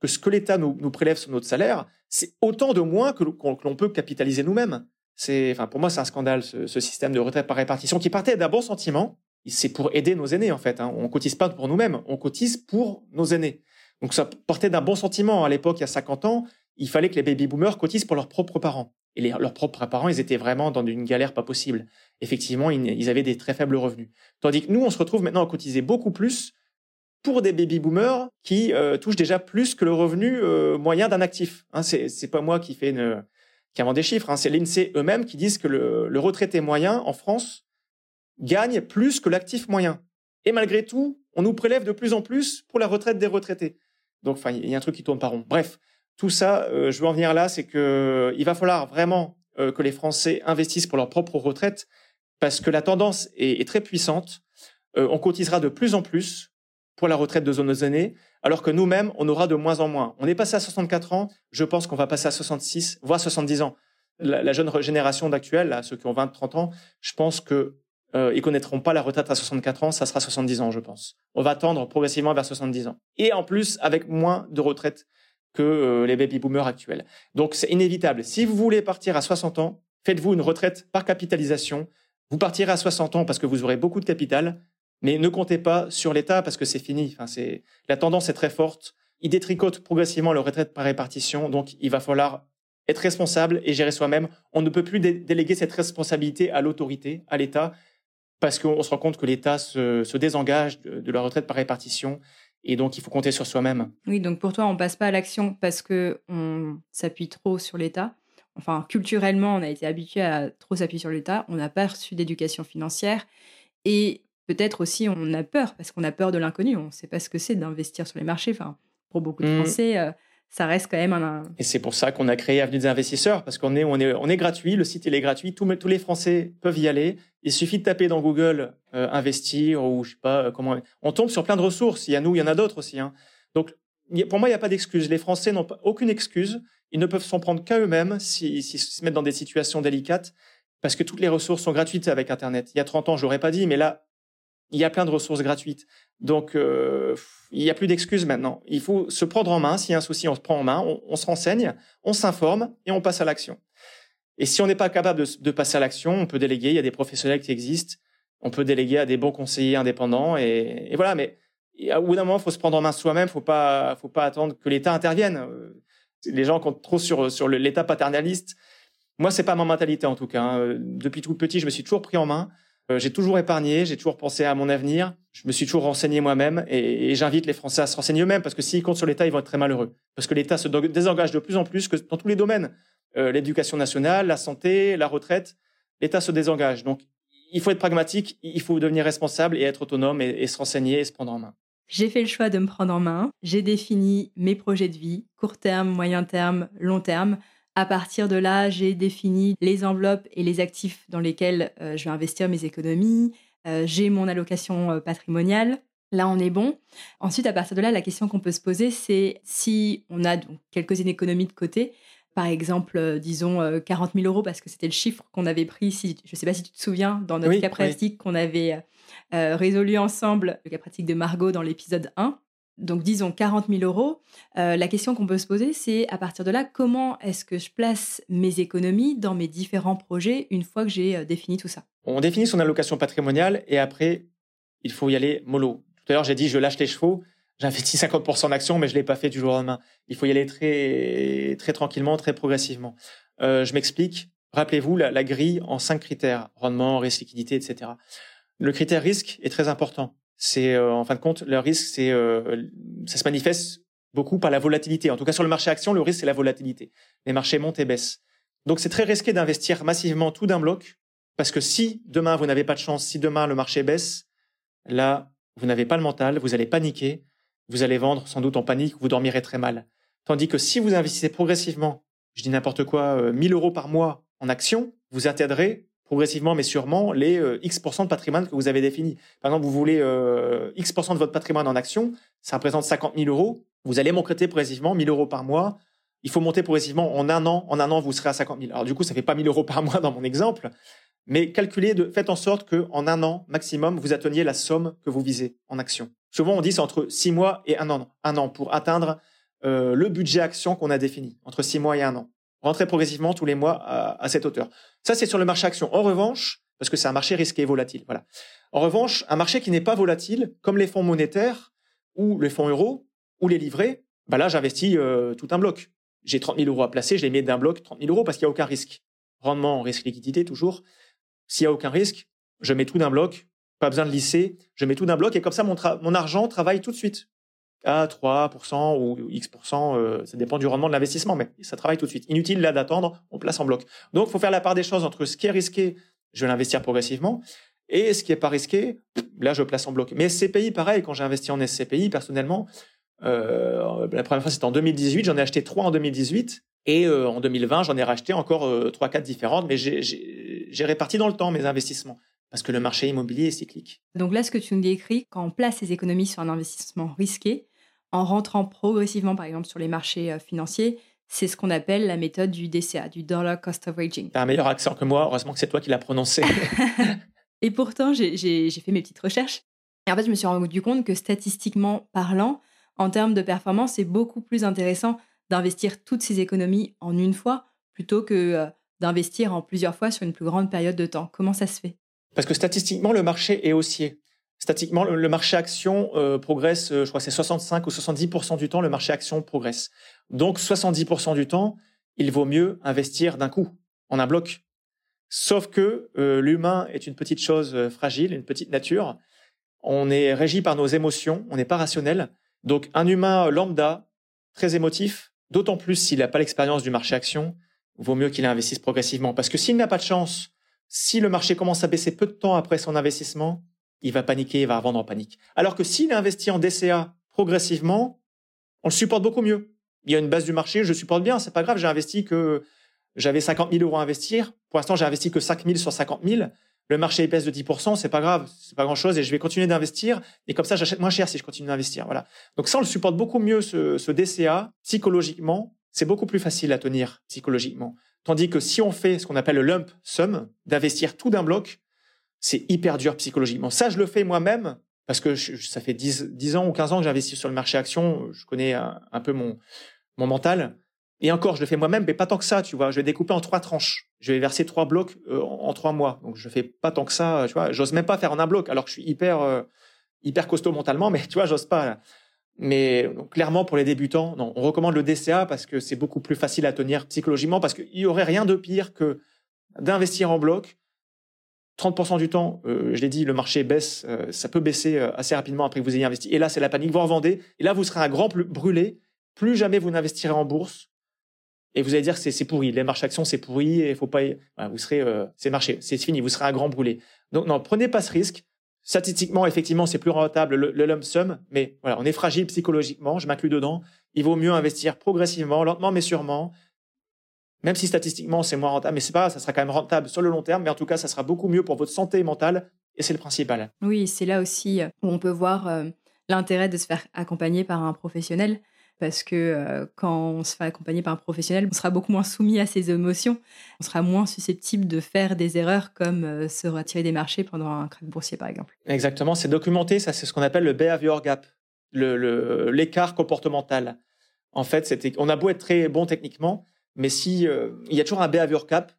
que ce que l'État nous, prélève sur notre salaire, c'est autant de moins que l'on peut capitaliser nous-mêmes. C'est, enfin, pour moi, c'est un scandale ce, système de retraite par répartition qui partait d'un bon sentiment. C'est pour aider nos aînés en fait. Hein. On cotise pas pour nous-mêmes, on cotise pour nos aînés. Donc ça partait d'un bon sentiment. À l'époque, il y a 50 ans, il fallait que les baby boomers cotisent pour leurs propres parents. Et leurs propres parents, ils étaient vraiment dans une galère pas possible. Effectivement, ils, avaient des très faibles revenus. Tandis que nous, on se retrouve maintenant à cotiser beaucoup plus pour des baby boomers qui euh, touchent déjà plus que le revenu euh, moyen d'un actif. Hein, c'est pas moi qui fais une, qui inventent des chiffres. Hein. C'est l'INSEE eux-mêmes qui disent que le, retraité moyen en France gagne plus que l'actif moyen. Et malgré tout, on nous prélève de plus en plus pour la retraite des retraités. Donc, il y a un truc qui tourne pas rond. Bref, tout ça, euh, je veux en venir là, c'est que il va falloir vraiment euh, que les Français investissent pour leur propre retraite parce que la tendance est, très puissante. Euh, on cotisera de plus en plus pour la retraite de nos aînés alors que nous-mêmes, on aura de moins en moins. On est passé à 64 ans, je pense qu'on va passer à 66, voire 70 ans. La, jeune génération d'actuels, ceux qui ont 20, 30 ans, je pense que euh, ils connaîtront pas la retraite à 64 ans, ça sera 70 ans, je pense. On va tendre progressivement vers 70 ans. Et en plus, avec moins de retraite que euh, les baby boomers actuels. Donc c'est inévitable. Si vous voulez partir à 60 ans, faites-vous une retraite par capitalisation. Vous partirez à 60 ans parce que vous aurez beaucoup de capital. Mais ne comptez pas sur l'État parce que c'est fini. Enfin, c'est la tendance est très forte. Il détricote progressivement le retraite par répartition, donc il va falloir être responsable et gérer soi-même. On ne peut plus déléguer cette responsabilité à l'autorité, à l'État, parce qu'on se rend compte que l'État se, désengage de, la retraite par répartition. Et donc, il faut compter sur soi-même. Oui, donc pour toi, on passe pas à l'action parce que on s'appuie trop sur l'État. Enfin, culturellement, on a été habitué à trop s'appuyer sur l'État. On n'a pas reçu d'éducation financière. Et peut-être aussi on a peur, parce qu'on a peur de l'inconnu. On ne sait pas ce que c'est d'investir sur les marchés. Enfin, pour beaucoup de mmh. Français, euh, ça reste quand même un. Et c'est pour ça qu'on a créé Avenue des investisseurs, parce qu'on est, on est, on est gratuit, le site il est gratuit, tous, tous les Français peuvent y aller. Il suffit de taper dans Google euh, investir ou je sais pas euh, comment. On tombe sur plein de ressources. Il y a nous, il y en a d'autres aussi. Hein. Donc pour moi, il n'y a pas d'excuse. Les Français n'ont aucune excuse. Ils ne peuvent s'en prendre qu'à eux-mêmes s'ils se mettent dans des situations délicates, parce que toutes les ressources sont gratuites avec Internet. Il y a 30 ans, je n'aurais pas dit, mais là, il y a plein de ressources gratuites. Donc, euh, il n'y a plus d'excuses maintenant. Il faut se prendre en main. S'il y a un souci, on se prend en main, on, se renseigne, on s'informe et on passe à l'action. Et si on n'est pas capable de, passer à l'action, on peut déléguer. Il y a des professionnels qui existent. On peut déléguer à des bons conseillers indépendants. Et, voilà. Mais au bout d'un moment, il faut se prendre en main soi-même. Faut pas, faut pas attendre que l'État intervienne. Les gens comptent trop sur sur l'État paternaliste Moi, c'est pas ma mentalité en tout cas. hein. Euh, Depuis tout petit, je me suis toujours pris en main. Euh, j'ai toujours épargné, j'ai toujours pensé à mon avenir. Je me suis toujours renseigné moi-même et, j'invite les Français à se renseigner eux-mêmes parce que s'ils comptent sur l'État, ils vont être très malheureux. Parce que l'État se désengage de plus en plus que dans tous les domaines. Euh, L'éducation nationale, la santé, la retraite, l'État se désengage. Donc, il faut être pragmatique, il faut devenir responsable et être autonome et se renseigner et se prendre en main. J'ai fait le choix de me prendre en main. J'ai défini mes projets de vie, court terme, moyen terme, long terme. À partir de là, j'ai défini les enveloppes et les actifs dans lesquels euh, je vais investir mes économies. Euh, j'ai mon allocation euh, patrimoniale. Là, on est bon. Ensuite, à partir de là, la question qu'on peut se poser, c'est si on a donc quelques économies de côté, par exemple, disons euh, 40 000 euros, parce que c'était le chiffre qu'on avait pris, si, je ne sais pas si tu te souviens, dans notre Oui, cas oui. pratique qu'on avait résolu ensemble, le cas pratique de Margot dans l'épisode 1. Donc, disons 40 000 euros. Euh, la question qu'on peut se poser, c'est à partir de là, comment est-ce que je place mes économies dans mes différents projets une fois que j'ai euh, défini tout ça? On définit son allocation patrimoniale et après, il faut y aller mollo. Tout à l'heure, j'ai dit je lâche les chevaux. J'investis 50% en actions, mais je l'ai pas fait du jour au lendemain. Il faut y aller très, très tranquillement, très progressivement. Euh, je m'explique. Rappelez-vous la grille en cinq critères rendement, risque, liquidité, etc. Le critère risque est très important. C'est euh, en fin de compte le risque, c'est euh, ça se manifeste beaucoup par la volatilité. En tout cas, sur le marché action, le risque c'est la volatilité. Les marchés montent et baissent. Donc, c'est très risqué d'investir massivement tout d'un bloc parce que si demain vous n'avez pas de chance, si demain le marché baisse, là vous n'avez pas le mental, vous allez paniquer, vous allez vendre sans doute en panique, vous dormirez très mal. Tandis que si vous investissez progressivement, je dis n'importe quoi, euh, 1000 euros par mois en actions, vous atteindrez progressivement mais sûrement les euh, X% de patrimoine que vous avez défini. Par exemple, vous voulez euh, X% de votre patrimoine en actions, ça représente 50 000 euros, vous allez monter progressivement 1000 euros par mois. Il faut monter progressivement en un an. En un an, vous serez à 50 000. Alors du coup, ça fait pas 1000 euros par mois dans mon exemple, mais calculez, de, faites en sorte que en un an maximum, vous atteigniez la somme que vous visez en action. Souvent, on dit c'est entre six mois et un an, un an pour atteindre euh, le budget action qu'on a défini, entre six mois et un an. Rentrez progressivement tous les mois à, cette hauteur. Ça, c'est sur le marché action. En revanche, parce que c'est un marché risqué et volatile, voilà. En revanche, un marché qui n'est pas volatile, comme les fonds monétaires ou les fonds euros ou les livrets, bah là, j'investis euh, tout un bloc. J'ai 30 000 euros à placer, je les mets d'un bloc 30 000 euros parce qu'il n'y a aucun risque. Rendement, risque, liquidité, toujours. S'il n'y a aucun risque, je mets tout d'un bloc, pas besoin de lisser, je mets tout d'un bloc et comme ça, mon argent travaille tout de suite. À 3% ou X%, euh, ça dépend du rendement de l'investissement, mais ça travaille tout de suite. Inutile là d'attendre, on place en bloc. Donc, il faut faire la part des choses entre ce qui est risqué, je vais l'investir progressivement, et ce qui est pas risqué, là, je place en bloc. Mais SCPI, pareil, quand j'ai investi en SCPI, personnellement, euh, la première fois, c'était en 2018, j'en ai acheté trois en 2018, et euh, en 2020, j'en ai racheté encore trois, quatre différentes, mais j'ai réparti dans le temps mes investissements, parce que le marché immobilier est cyclique. Donc là, ce que tu nous décris, quand on place ses économies sur un investissement risqué, en rentrant progressivement, par exemple, sur les marchés euh, financiers, c'est ce qu'on appelle la méthode du DCA, du Dollar Cost Averaging. T'as un meilleur accent que moi, heureusement que c'est toi qui l'as prononcé. [LAUGHS] Et pourtant, j'ai- fait mes petites recherches. Et en fait, je me suis rendu compte que statistiquement parlant, en termes de performance, c'est beaucoup plus intéressant d'investir toutes ces économies en une fois plutôt que euh, d'investir en plusieurs fois sur une plus grande période de temps. Comment ça se fait? Parce que statistiquement, le marché est haussier. Statistiquement, le, marché action euh, progresse, euh, je crois que c'est 65 ou 70% du temps, le marché action progresse. Donc 70% du temps, il vaut mieux investir d'un coup, en un bloc. Sauf que euh, l'humain est une petite chose fragile, une petite nature. On est régi par nos émotions, on n'est pas rationnel. Donc un humain lambda, très émotif, d'autant plus s'il n'a pas l'expérience du marché action, vaut mieux qu'il investisse progressivement. Parce que s'il n'a pas de chance, si le marché commence à baisser peu de temps après son investissement, il va paniquer, il va vendre en panique. Alors que s'il investit en DCA progressivement, on le supporte beaucoup mieux. Il y a une base du marché, je supporte bien, c'est pas grave, j'ai investi que j'avais 50 000 euros à investir. Pour l'instant, j'ai investi que 5 000 sur 50 000. Le marché épaisse de 10%, c'est pas grave, c'est pas grand chose et je vais continuer d'investir. Et comme ça, j'achète moins cher si je continue d'investir. Voilà. Donc ça, on le supporte beaucoup mieux, ce, ce DCA, psychologiquement. C'est beaucoup plus facile à tenir psychologiquement. Tandis que si on fait ce qu'on appelle le lump sum, d'investir tout d'un bloc, c'est hyper dur psychologiquement. Ça, je le fais moi-même parce que ça fait 10, 10 ans ou 15 ans que j'investis sur le marché action. Je connais un, peu mon, mental. Et encore, je le fais moi-même, mais pas tant que ça, tu vois. Je vais découper en trois tranches. Je vais verser trois blocs euh, en, trois mois. Donc, je fais pas tant que ça, tu vois. J'ose même pas faire en un bloc, alors que je suis hyper, euh, hyper costaud mentalement, mais [LAUGHS] tu vois, j'ose pas. Mais clairement, pour les débutants, non, on recommande le DCA parce que c'est beaucoup plus facile à tenir psychologiquement, parce qu'il y aurait rien de pire que d'investir en bloc. 30% du temps, euh, je l'ai dit, le marché baisse, euh, ça peut baisser euh, assez rapidement après que vous ayez investi. Et là, c'est la panique, vous en vendez. Et là, vous serez un grand brûlé. Plus jamais vous n'investirez en bourse. Et vous allez dire c'est pourri. Les marchés actions, c'est pourri. Et faut pas. vous serez, c'est marché, c'est fini. Vous serez un grand brûlé. Donc non, prenez pas ce risque. Statistiquement, effectivement, c'est plus rentable le, le lump sum, mais voilà, on est fragile psychologiquement, je m'inclus dedans. Il vaut mieux investir progressivement, lentement mais sûrement. Même si statistiquement c'est moins rentable, mais c'est pas, ça sera quand même rentable sur le long terme, mais en tout cas, ça sera beaucoup mieux pour votre santé mentale et c'est le principal. Oui, c'est là aussi où on peut voir euh, l'intérêt de se faire accompagner par un professionnel parce que euh, quand on se fait accompagner par un professionnel, on sera beaucoup moins soumis à ses émotions, on sera moins susceptible de faire des erreurs comme euh, se retirer des marchés pendant un crack boursier par exemple. Exactement, c'est documenté, ça c'est ce qu'on appelle le behavior gap, l'écart comportemental. En fait, on a beau être très bon techniquement, mais si euh, il y a toujours un behavior gap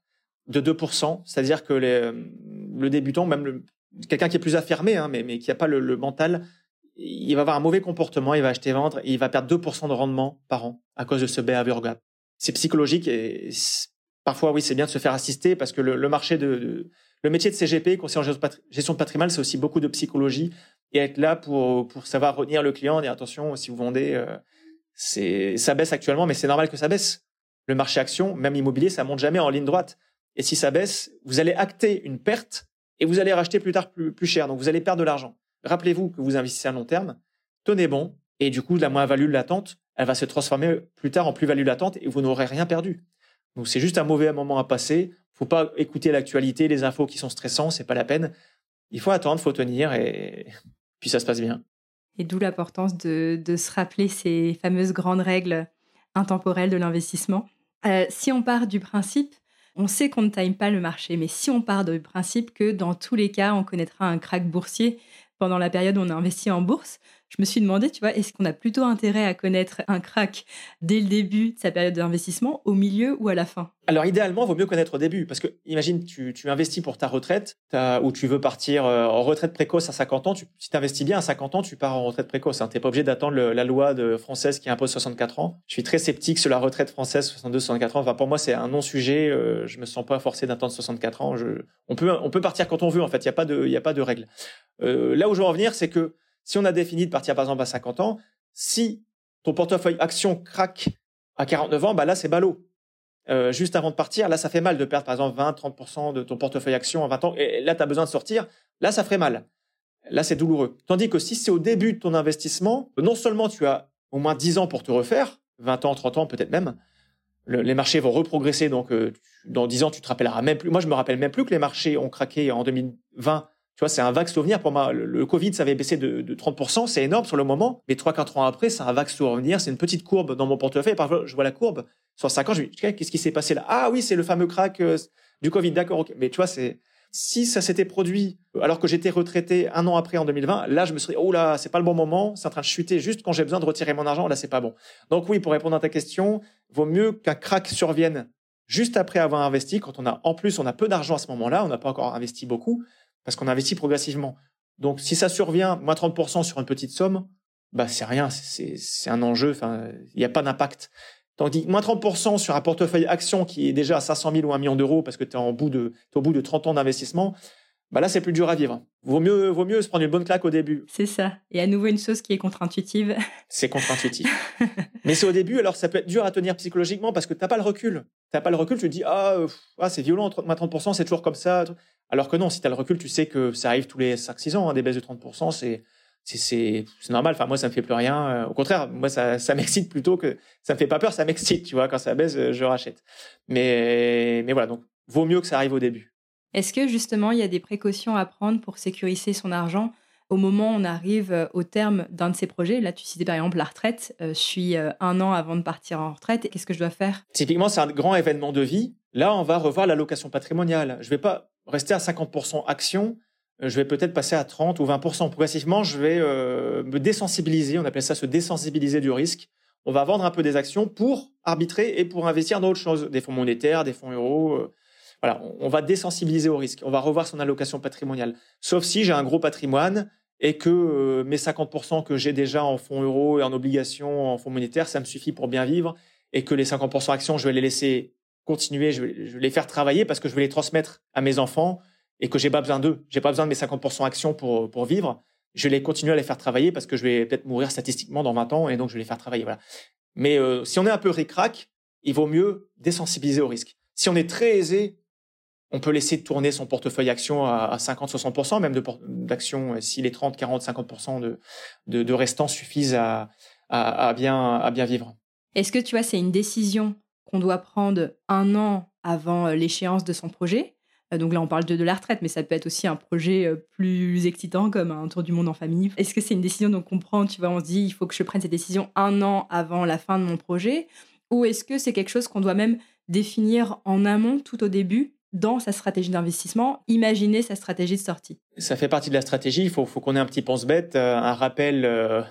de 2%, c'est-à-dire que le débutant, même quelqu'un qui est plus affirmé, hein, mais, mais qui n'a pas le, le mental, il va avoir un mauvais comportement, il va acheter vendre et il va perdre 2% de rendement par an à cause de ce behavior gap. C'est psychologique et parfois oui c'est bien de se faire assister parce que le, marché de, le métier de CGP, conseiller en gestion de patrimoine, c'est aussi beaucoup de psychologie et être là pour pour savoir retenir le client, dire attention si vous vendez, euh, c'est ça baisse actuellement, mais c'est normal que ça baisse. Le marché action, même immobilier, ça monte jamais en ligne droite. Et si ça baisse, vous allez acter une perte et vous allez racheter plus tard plus, cher. Donc vous allez perdre de l'argent. Rappelez-vous que vous investissez à long terme, tenez bon, et du coup, la moins-value latente, elle va se transformer plus tard en plus-value latente et vous n'aurez rien perdu. Donc c'est juste un mauvais moment à passer. Faut pas écouter l'actualité, les infos qui sont stressants, c'est pas la peine. Il faut attendre, faut tenir et [LAUGHS] puis ça se passe bien. Et d'où l'importance de, se rappeler ces fameuses grandes règles intemporelles de l'investissement. Euh, si on part du principe, on sait qu'on ne time pas le marché, mais si on part du principe que dans tous les cas, on connaîtra un crack boursier, pendant la période où on a investi en bourse, je me suis demandé, tu vois, est-ce qu'on a plutôt intérêt à connaître un crack dès le début de sa période d'investissement, au milieu ou à la fin? Alors idéalement, il vaut mieux connaître au début, parce que imagine, tu, tu investis pour ta retraite, ou tu veux partir euh, en retraite précoce à 50 ans, tu, si tu investis bien à 50 ans, tu pars en retraite précoce. Hein, tu n'es pas obligé d'attendre la loi de, française qui impose 64 ans. Je suis très sceptique sur la retraite française 62-64 ans. Enfin, pour moi, c'est un non-sujet. Euh, je me sens pas forcé d'attendre 64 ans. On, peut, on peut partir quand on veut, en fait. Il n'y a, pas de, de règle. Euh, là où je veux en venir, c'est que si on a défini de partir par exemple à 50 ans, si ton portefeuille action craque à 49 ans, bah là c'est ballot. Euh, juste avant de partir, là ça fait mal de perdre par exemple 20-30% de ton portefeuille action à 20 ans, et là tu as besoin de sortir, là ça ferait mal. Là c'est douloureux. Tandis que si c'est au début de ton investissement, non seulement tu as au moins 10 ans pour te refaire, 20 ans, 30 ans peut-être même, les marchés vont reprogresser, donc euh, dans 10 ans tu te rappelleras même plus. Moi je me rappelle même plus que les marchés ont craqué en 2020 tu vois, c'est un vague souvenir pour moi. Le, Covid, ça avait baissé de, de 30%, c'est énorme sur le moment. Mais 3-4 ans après, c'est un vague souvenir. C'est une petite courbe dans mon portefeuille. Parfois, je vois la courbe. Sur 5 ans, je me dis, qu'est-ce qui s'est passé là? Ah oui, c'est le fameux crack euh, du Covid. D'accord, ok. Mais tu vois, c'est si ça s'était produit alors que j'étais retraité un an après en 2020, là je me serais oh là c'est pas le bon moment, c'est en train de chuter juste quand j'ai besoin de retirer mon argent, là c'est pas bon. Donc oui, pour répondre à ta question, vaut mieux qu'un crack survienne juste après avoir investi quand on a en plus on a peu d'argent à ce moment-là, on n'a pas encore investi beaucoup, parce qu'on investit progressivement. Donc, si ça survient, moins 30% sur une petite somme, bah, c'est rien, c'est un enjeu, enfin, il n'y a pas d'impact. Tandis que moins 30% sur un portefeuille action qui est déjà à 500 000 ou 1 million d'euros parce que tu es, au bout de 30 ans d'investissement, bah là, c'est plus dur à vivre. Vaut mieux, vaut mieux se prendre une bonne claque au début. C'est ça. Et à nouveau, une chose qui est contre-intuitive. C'est contre-intuitif. [LAUGHS] Mais c'est au début, alors ça peut être dur à tenir psychologiquement parce que tu n'as pas le recul. Tu n'as pas le recul, tu te dis, ah, ah c'est violent, moins 30%, c'est toujours comme ça. Alors que non, si tu as le recul, tu sais que ça arrive tous les 5-6 ans, hein, des baisses de 30%, c'est, c'est, normal. Enfin, moi, ça me fait plus rien. Au contraire, moi, ça, ça [LAUGHS] m'excite plutôt que ça me fait pas peur, ça m'excite, tu vois. Quand ça baisse, je rachète. Mais, mais voilà, donc, vaut mieux que ça arrive au début. Est-ce que justement, il y a des précautions à prendre pour sécuriser son argent au moment où on arrive euh, au terme d'un de ces projets Là, tu citais par exemple la retraite. Euh, je suis euh, un an avant de partir en retraite. Qu'est-ce que je dois faire? Typiquement, c'est un grand événement de vie. Là, on va revoir l'allocation patrimoniale. Je ne vais pas rester à 50% action. Je vais peut-être passer à 30 ou 20%. Progressivement, je vais me désensibiliser. On appelle ça se désensibiliser du risque. On va vendre un peu des actions pour arbitrer et pour investir dans autre chose, des fonds monétaires, des fonds euros voilà, on, va désensibiliser au risque. On va revoir son allocation patrimoniale. Sauf si j'ai un gros patrimoine et que euh, mes 50% que j'ai déjà en fonds euros et en obligations, en fonds monétaires, ça me suffit pour bien vivre et que les 50% actions, je vais les laisser continuer, je vais, les faire travailler parce que je vais les transmettre à mes enfants et que j'ai pas besoin d'eux. J'ai pas besoin de mes 50% actions pour, vivre. Je vais les continuer à les faire travailler parce que je vais peut-être mourir statistiquement dans 20 ans et donc je vais les faire travailler. Mais euh, si on est un peu ric-rac, il vaut mieux désensibiliser au risque. Si on est très aisé, on peut laisser tourner son portefeuille action à, 50-60%, même d'actions, euh, si les 30, 40, 50% de, de, restants suffisent à, à, bien, à bien vivre. Est-ce que tu vois, c'est une décision qu'on doit prendre un an avant euh, l'échéance de son projet? Euh, donc là, on parle de, de la retraite, mais ça peut être aussi un projet plus excitant comme un tour du monde en famille. Est-ce que c'est une décision qu'on prend, tu vois, on se dit, il faut que je prenne cette décision un an avant la fin de mon projet? Ou est-ce que c'est quelque chose qu'on doit même définir en amont, tout au début, dans sa stratégie d'investissement, imaginer sa stratégie de sortie. Ça fait partie de la stratégie. Il faut, qu'on ait un petit pense-bête, euh, un rappel euh,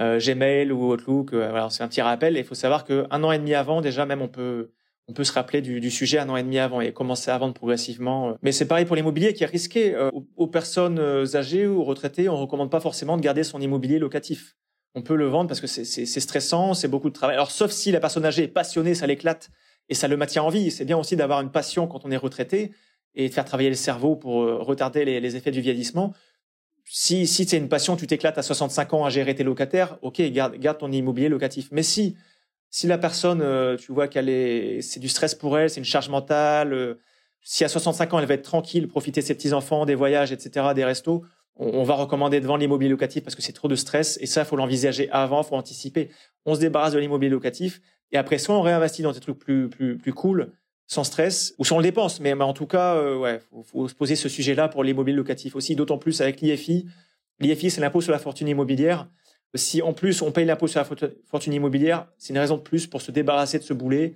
euh, Gmail ou Outlook. c'est un petit rappel. il faut savoir qu'un an et demi avant, déjà, même on peut, on peut se rappeler du, sujet un an et demi avant et commencer à vendre progressivement. Mais c'est pareil pour l'immobilier qui est risqué. aux, personnes âgées ou retraitées, on ne recommande pas forcément de garder son immobilier locatif. On peut le vendre parce que c'est stressant, c'est beaucoup de travail. Alors, sauf si la personne âgée est passionnée, ça l'éclate et ça le maintient en vie. C'est bien aussi d'avoir une passion quand on est retraité et de faire travailler le cerveau pour euh, retarder les, effets du vieillissement. Si, si c'est une passion, tu t'éclates à 65 ans à gérer tes locataires, ok, garde, garde ton immobilier locatif. Mais si, si la personne, euh, tu vois qu'elle est, c'est du stress pour elle, c'est une charge mentale, euh, si à 65 ans elle va être tranquille, profiter de ses petits enfants, des voyages, etc., des restos, on, va recommander de vendre l'immobilier locatif parce que c'est trop de stress. Et ça, faut l'envisager avant, faut anticiper. On se débarrasse de l'immobilier locatif et après, soit on réinvestit dans des trucs plus, plus, plus cool, sans stress, ou soit on le dépense. Mais, en tout cas, euh, ouais, faut, se poser ce sujet-là pour l'immobilier locatif aussi, d'autant plus avec l'IFI. L'IFI, c'est l'impôt sur la fortune immobilière. Si en plus on paye l'impôt sur la fortune immobilière, c'est une raison de plus pour se débarrasser de ce boulet.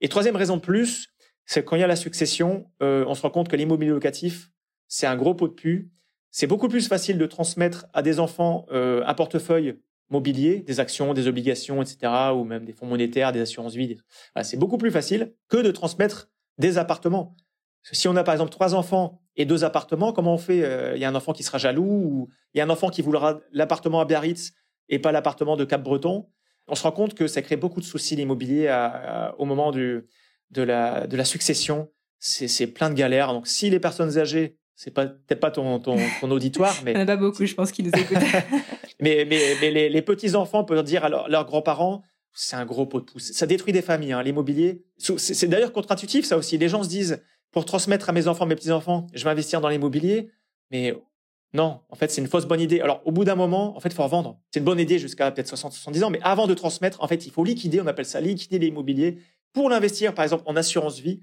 Et troisième raison de plus, c'est quand il y a la succession, euh, on se rend compte que l'immobilier locatif, c'est un gros pot de pu. C'est beaucoup plus facile de transmettre à des enfants euh, un portefeuille mobilier, des actions, des obligations, etc., ou même des fonds monétaires, des assurances vie. c'est beaucoup plus facile que de transmettre des appartements. si on a par exemple trois enfants et deux appartements, comment on fait euh, Il y a un enfant qui sera jaloux, ou il y a un enfant qui voudra l'appartement à Biarritz et pas l'appartement de Cap-Breton? On se rend compte que ça crée beaucoup de soucis l'immobilier au moment du, de, la, de la succession. C'est plein de galères. Donc si les personnes âgées c'est pas peut-être pas ton, ton, ton auditoire, [LAUGHS] mais il n'y en a pas beaucoup, je pense, qui nous écoutent. [LAUGHS] mais les, les petits enfants peuvent dire à leurs grands-parents, c'est un gros pot de pouce. Ça détruit des familles, hein, l'immobilier. C'est d'ailleurs contre-intuitif, ça aussi. Les gens se disent, pour transmettre à mes enfants, mes petits enfants, je vais investir dans l'immobilier, mais non, en fait, c'est une fausse bonne idée. Alors, au bout d'un moment, en fait, il faut revendre. C'est une bonne idée jusqu'à peut-être 60, 70 ans, mais avant de transmettre, en fait, il faut liquider. On appelle ça liquider l'immobilier pour l'investir, par exemple, en assurance vie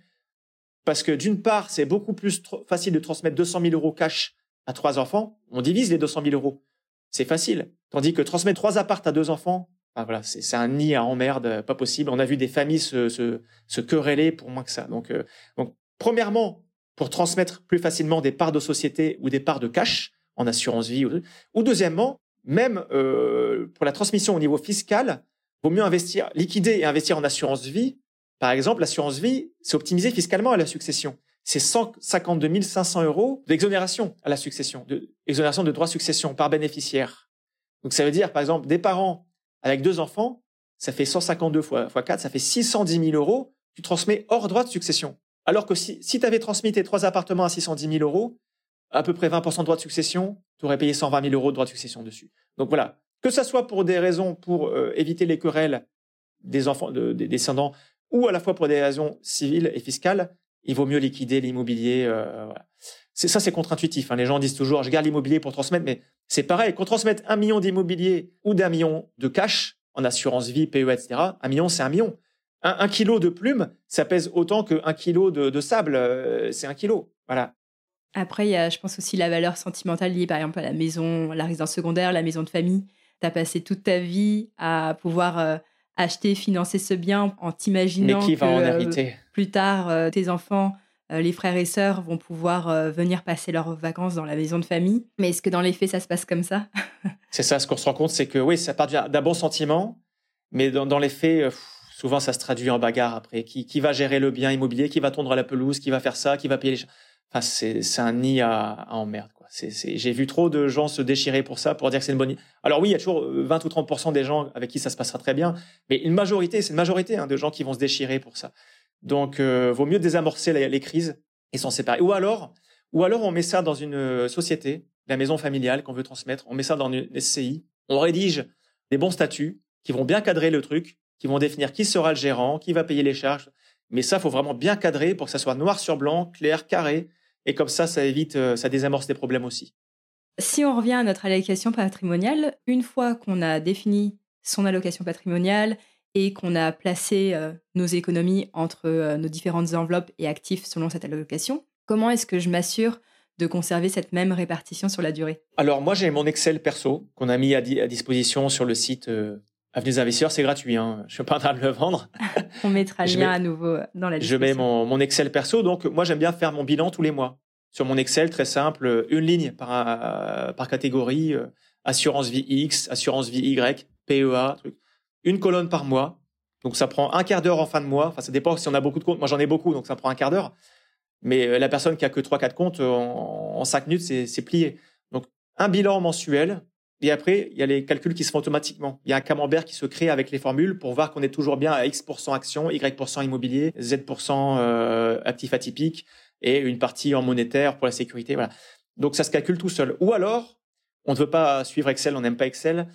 parce que d'une part, c'est beaucoup plus facile de transmettre 200 000 euros cash à trois enfants. On divise les 200 000 euros. C'est facile. Tandis que transmettre trois appartes à deux enfants, ben voilà, c'est un nid à emmerde, pas possible. On a vu des familles se, quereller pour moins que ça. Donc, euh, donc, premièrement, pour transmettre plus facilement des parts de société ou des parts de cash en assurance vie, ou, ou deuxièmement, même euh, pour la transmission au niveau fiscal, vaut mieux investir, liquider et investir en assurance vie par exemple, l'assurance vie, c'est optimisé fiscalement à la succession. C'est 152 500 euros d'exonération à la succession, d'exonération de, droits de succession par bénéficiaire. Donc ça veut dire, par exemple, des parents avec deux enfants, ça fait 152 fois, fois 4, ça fait 610 000 euros, tu transmets hors droit de succession. Alors que si, si tu avais transmis tes trois appartements à 610 000 euros, à peu près 20% de droits de succession, tu aurais payé 120 000 euros de droits de succession dessus. Donc voilà, que ça soit pour des raisons pour euh, éviter les querelles des enfants, des descendants ou à la fois pour des raisons civiles et fiscales, il vaut mieux liquider l'immobilier. Euh, C'est ça, c'est contre-intuitif. Hein. Les gens disent toujours, je garde l'immobilier pour transmettre, mais c'est pareil. Qu'on transmette un million d'immobilier ou d'un million de cash en assurance vie, PE, etc. Un million, c'est un million. Un, kilo de plume, ça pèse autant qu'un kilo de, sable. Euh, c'est un kilo. Voilà. Après, il y a, je pense aussi la valeur sentimentale liée, par exemple, à la maison, la résidence secondaire, la maison de famille. Tu as passé toute ta vie à pouvoir euh, acheter, financer ce bien en t'imaginant que va en euh, plus tard, euh, tes enfants, euh, les frères et sœurs vont pouvoir venir passer leurs vacances dans la maison de famille. Mais est-ce que dans les faits, ça se passe comme ça? [LAUGHS] C'est ça, ce qu'on se rend compte, c'est que oui, ça part d'un bon sentiment, mais dans, les faits, souvent ça se traduit en bagarre après. Qui, qui, va gérer le bien immobilier? Qui va tondre la pelouse? Qui va faire ça? Qui va payer les... Enfin, c'est un nid à, à emmerde. Quoi. J'ai vu trop de gens se déchirer pour ça, pour dire que c'est une bonne. Alors oui, il y a toujours 20 ou 30 des gens avec qui ça se passera très bien, mais une majorité, c'est une majorité hein, de gens qui vont se déchirer pour ça. Donc, euh, vaut mieux désamorcer les, crises et s'en séparer. Ou alors, ou alors on met ça dans une euh, société, la maison familiale qu'on veut transmettre, on met ça dans une SCI, on rédige des bons statuts qui vont bien cadrer le truc, qui vont définir qui sera le gérant, qui va payer les charges. Mais ça, faut vraiment bien cadrer pour que ça soit noir sur blanc, clair, carré, et comme ça, ça évite, euh, ça désamorce des problèmes aussi. Si on revient à notre allocation patrimoniale, une fois qu'on a défini son allocation patrimoniale et qu'on a placé euh, nos économies entre euh, nos différentes enveloppes et actifs selon cette allocation, comment est-ce que je m'assure de conserver cette même répartition sur la durée? Alors moi j'ai mon Excel perso qu'on a mis à, disposition sur le site Avenue Investisseurs, c'est gratuit. Hein. Je suis pas en train de le vendre. On mettra le lien à nouveau dans la description. Je mets mon, mon, Excel perso. Donc, moi, j'aime bien faire mon bilan tous les mois. Sur mon Excel, très simple, une ligne par, euh, par catégorie, euh, assurance vie X, assurance vie Y, PEA, truc. Une colonne par mois. Donc, ça prend un quart d'heure en fin de mois. Enfin, ça dépend si on a beaucoup de comptes. Moi, j'en ai beaucoup, donc ça prend un quart d'heure. Mais euh, la personne qui a que trois, quatre comptes, en, en 5 minutes, c'est plié. Donc, un bilan mensuel et après, il y a les calculs qui se font automatiquement. Il y a un camembert qui se crée avec les formules pour voir qu'on est toujours bien à X% action, Y% immobilier, Z% euh, actif atypique et une partie en monétaire pour la sécurité. Voilà. Donc ça se calcule tout seul. Ou alors, on ne veut pas suivre Excel, on n'aime pas Excel.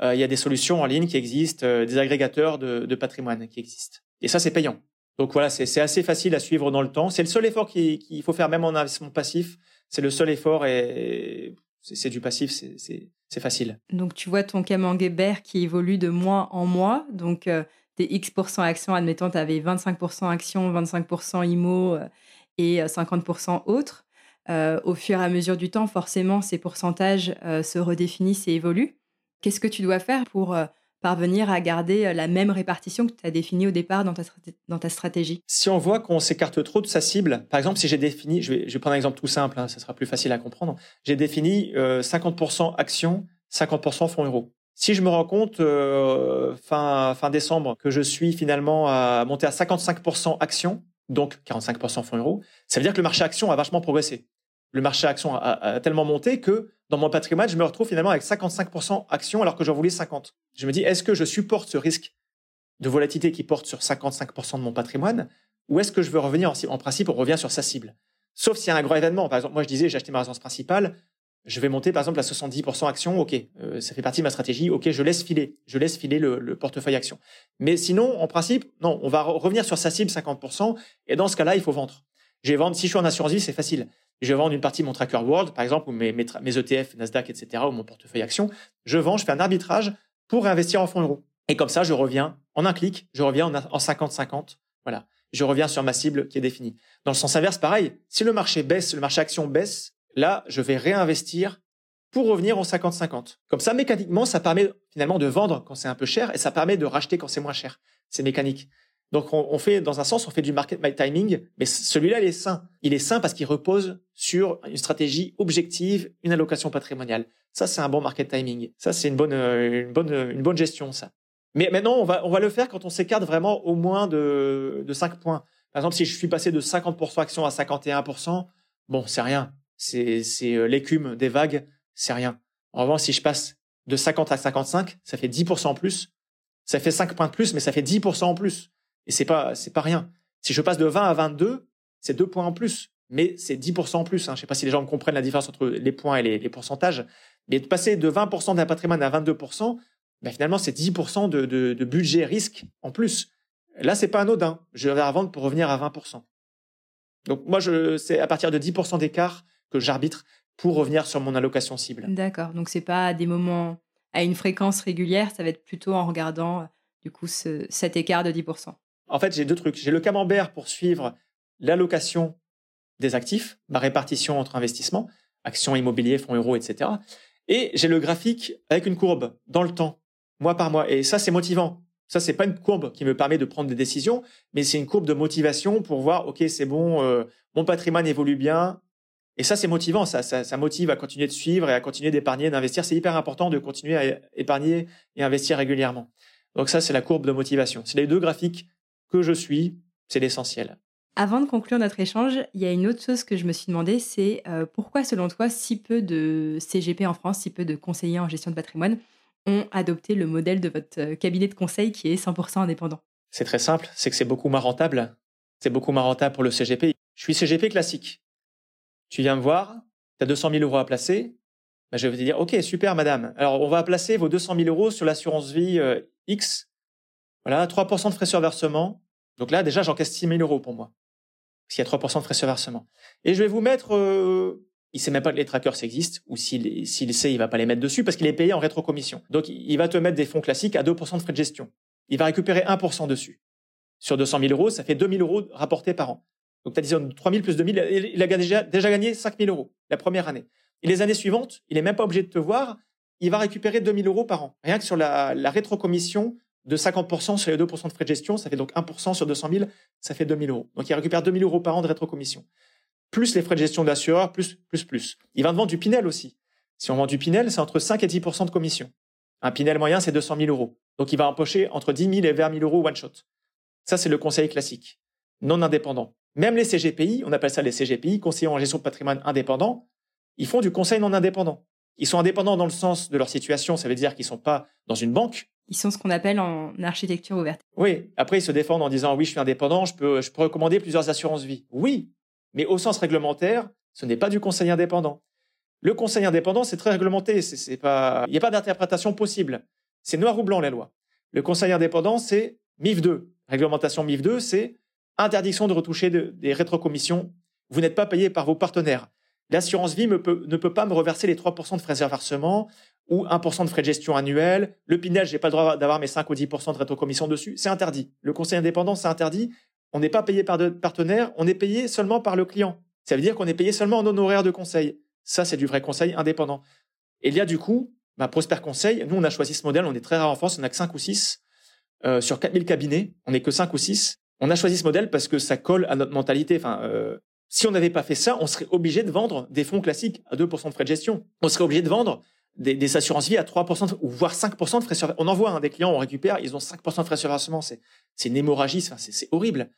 Euh, il y a des solutions en ligne qui existent, euh, des agrégateurs de, patrimoine qui existent. Et ça, c'est payant. Donc voilà, c'est assez facile à suivre dans le temps. C'est le seul effort qu'il faut faire, même en investissement passif. C'est le seul effort et c'est du passif, facile. Donc tu vois ton camembert qui évolue de mois en mois. Donc euh, tes X% actions, admettons, tu avais 25% actions, 25% IMO euh, et 50% euh, autres. au fur et à mesure du temps, forcément, ces pourcentages se redéfinissent et évoluent. Qu'est-ce que tu dois faire pour parvenir à garder la même répartition que tu as définie au départ dans ta, dans ta stratégie Si on voit qu'on s'écarte trop de sa cible, par exemple, si j'ai défini, je vais, je vais, prendre un exemple tout simple, hein, ça sera plus facile à comprendre, j'ai défini 50% actions, 50% fonds euros. Si je me rends compte euh, fin, fin décembre que je suis finalement à monter à 55% actions, donc 45% fonds euros, ça veut dire que le marché actions a vachement progressé. Le marché actions a, a tellement monté que dans mon patrimoine, je me retrouve finalement avec 55% actions alors que j'en voulais 50. Je me dis, est-ce que je supporte ce risque de volatilité qui porte sur 55% de mon patrimoine ou est-ce que je veux revenir en, principe, on revient sur sa cible? Sauf s'il y a un gros événement. Par exemple, moi je disais, j'ai acheté ma résidence principale, je vais monter par exemple à 70% actions, ok, euh, ça fait partie de ma stratégie, ok, je laisse filer, je laisse filer le, le portefeuille actions. Mais sinon, en principe, non, on va revenir sur sa cible 50%, et dans ce cas-là, il faut vendre. Je vais vendre, si je suis en assurance vie, c'est facile je vends une partie de mon tracker World, par exemple, ou mes, ETF, Nasdaq, etc., ou mon portefeuille action. Je vends, je fais un arbitrage pour réinvestir en fonds euros. Et comme ça, je reviens en un clic, je reviens en 50-50. Voilà. Je reviens sur ma cible qui est définie. Dans le sens inverse, pareil. Si le marché baisse, le marché action baisse, là, je vais réinvestir pour revenir en 50-50. Comme ça, mécaniquement, ça permet finalement de vendre quand c'est un peu cher et ça permet de racheter quand c'est moins cher. C'est mécanique. Donc on, fait, dans un sens, on fait du market my timing, mais celui-là, il est sain. Il est sain parce qu'il repose sur une stratégie objective, une allocation patrimoniale. Ça, c'est un bon market timing. Ça, c'est une bonne, euh, une bonne, une bonne gestion, ça. Mais maintenant, on va, on va le faire quand on s'écarte vraiment au moins de, de 5 points. Par exemple, si je suis passé de 50% actions à 51%, bon, c'est rien. C'est, c'est euh, l'écume des vagues, c'est rien. En revanche, si je passe de 50 à 55, ça fait 10% en plus. Ça fait 5 points de plus, mais ça fait 10% en plus. Et c'est pas, c'est pas rien. Si je passe de 20 à 22, c'est deux points en plus. Mais c'est 10% en plus. Hein. Je sais pas si les gens comprennent la différence entre les points et les, pourcentages. Mais de passer de 20% d'un patrimoine à 22%, ben finalement, c'est 10% de, budget risque en plus. Là, c'est pas anodin. Je vais vendre pour revenir à 20%. Donc, moi, c'est à partir de 10% d'écart que j'arbitre pour revenir sur mon allocation cible. D'accord. Donc, c'est pas à des moments, à une fréquence régulière, ça va être plutôt en regardant, du coup, ce, cet écart de 10%. En fait, j'ai deux trucs. J'ai le camembert pour suivre l'allocation des actifs, ma répartition entre investissements, actions, immobiliers, fonds euros, etc. Et j'ai le graphique avec une courbe dans le temps, mois par mois. Et ça, c'est motivant. Ça, c'est pas une courbe qui me permet de prendre des décisions, mais c'est une courbe de motivation pour voir, ok, c'est bon, euh, mon patrimoine évolue bien. Et ça, c'est motivant. Ça, ça, ça, motive à continuer de suivre et à continuer d'épargner, d'investir. C'est hyper important de continuer à épargner et investir régulièrement. Donc ça, c'est la courbe de motivation. C'est les deux graphiques que je suis, c'est l'essentiel. Avant de conclure notre échange, il y a une autre chose que je me suis demandé, c'est euh, pourquoi selon toi si peu de CGP en France, si peu de conseillers en gestion de patrimoine ont adopté le modèle de votre euh, cabinet de conseil qui est 100% indépendant? C'est très simple, c'est que c'est beaucoup moins rentable. C'est beaucoup moins rentable pour le CGP. Je suis CGP classique. Tu viens me voir, tu as 200 000 euros à placer, ben je vais te dire, OK, super, madame. Alors, on va placer vos 200 000 euros sur l'assurance vie euh, X. Voilà, 3% de frais sur versement. Donc là, déjà, j'encaisse 6 000 euros pour moi. S'il y a 3% de frais sur versement. Et je vais vous mettre, euh, il sait même pas que les trackers existent, ou s'il, s'il sait, il va pas les mettre dessus parce qu'il est payé en rétrocommission. Donc, il va te mettre des fonds classiques à 2% de frais de gestion. Il va récupérer 1% dessus. Sur 200 000 euros, ça fait 2 000 euros rapportés par an. Donc, tu as disons 3 000 plus 2 000, il a déjà, déjà gagné 5 000 euros la première année. Et les années suivantes, il est même pas obligé de te voir, il va récupérer 2 000 euros par an. Rien que sur la, la rétrocommission de 50% sur les 2% de frais de gestion, ça fait donc 1% sur 200 000, ça fait 2 000 euros. Donc il récupère 2 000 euros par an de rétrocommission. Plus les frais de gestion d'assureur, plus, plus, plus. Il va vendre du Pinel aussi. Si on vend du Pinel, c'est entre 5 et 10% de commission. Un Pinel moyen, c'est 200 000 euros. Donc il va empocher entre 10 000 et 20 000 euros one shot. Ça, c'est le conseil classique, non indépendant. Même les CGPI, on appelle ça les CGPI, conseillers en gestion de patrimoine indépendants, ils font du conseil non indépendant. Ils sont indépendants dans le sens de leur situation, ça veut dire qu'ils sont pas dans une banque, ils sont ce qu'on appelle en architecture ouverte. Oui, après ils se défendent en disant oui, je suis indépendant, je peux, je peux recommander plusieurs assurances vie. Oui, mais au sens réglementaire, ce n'est pas du conseil indépendant. Le conseil indépendant, c'est très réglementé, c'est pas, il n'y a pas d'interprétation possible. C'est noir ou blanc la loi. Le conseil indépendant, c'est MIF 2. Réglementation MIF 2, c'est interdiction de retoucher des rétrocommissions. Vous n'êtes pas payé par vos partenaires. L'assurance vie ne peut pas me reverser les 3% de frais de versement ou 1% de frais de gestion annuel. Le Pinel, j'ai pas le droit d'avoir mes 5 ou 10% de rétrocommission dessus. C'est interdit. Le conseil indépendant, c'est interdit. On n'est pas payé par de partenaires, on est payé seulement par le client. Ça veut dire qu'on est payé seulement en honoraire de conseil. Ça, c'est du vrai conseil indépendant. Et il y a du coup, bah, Prosper Conseil, nous, on a choisi ce modèle, on est très rare en France, on n'a que 5 ou 6 euh, sur 4000 cabinets, on n'est que 5 ou 6. On a choisi ce modèle parce que ça colle à notre mentalité. Enfin, euh, si on n'avait pas fait ça, on serait obligé de vendre des fonds classiques à 2% de frais de gestion. On serait obligé de vendre des, des assurances vie à 3% ou voire 5% de frais sur On envoie hein, des clients, on récupère, ils ont 5% de frais sur versement. C'est, c'est une hémorragie, c'est, horrible.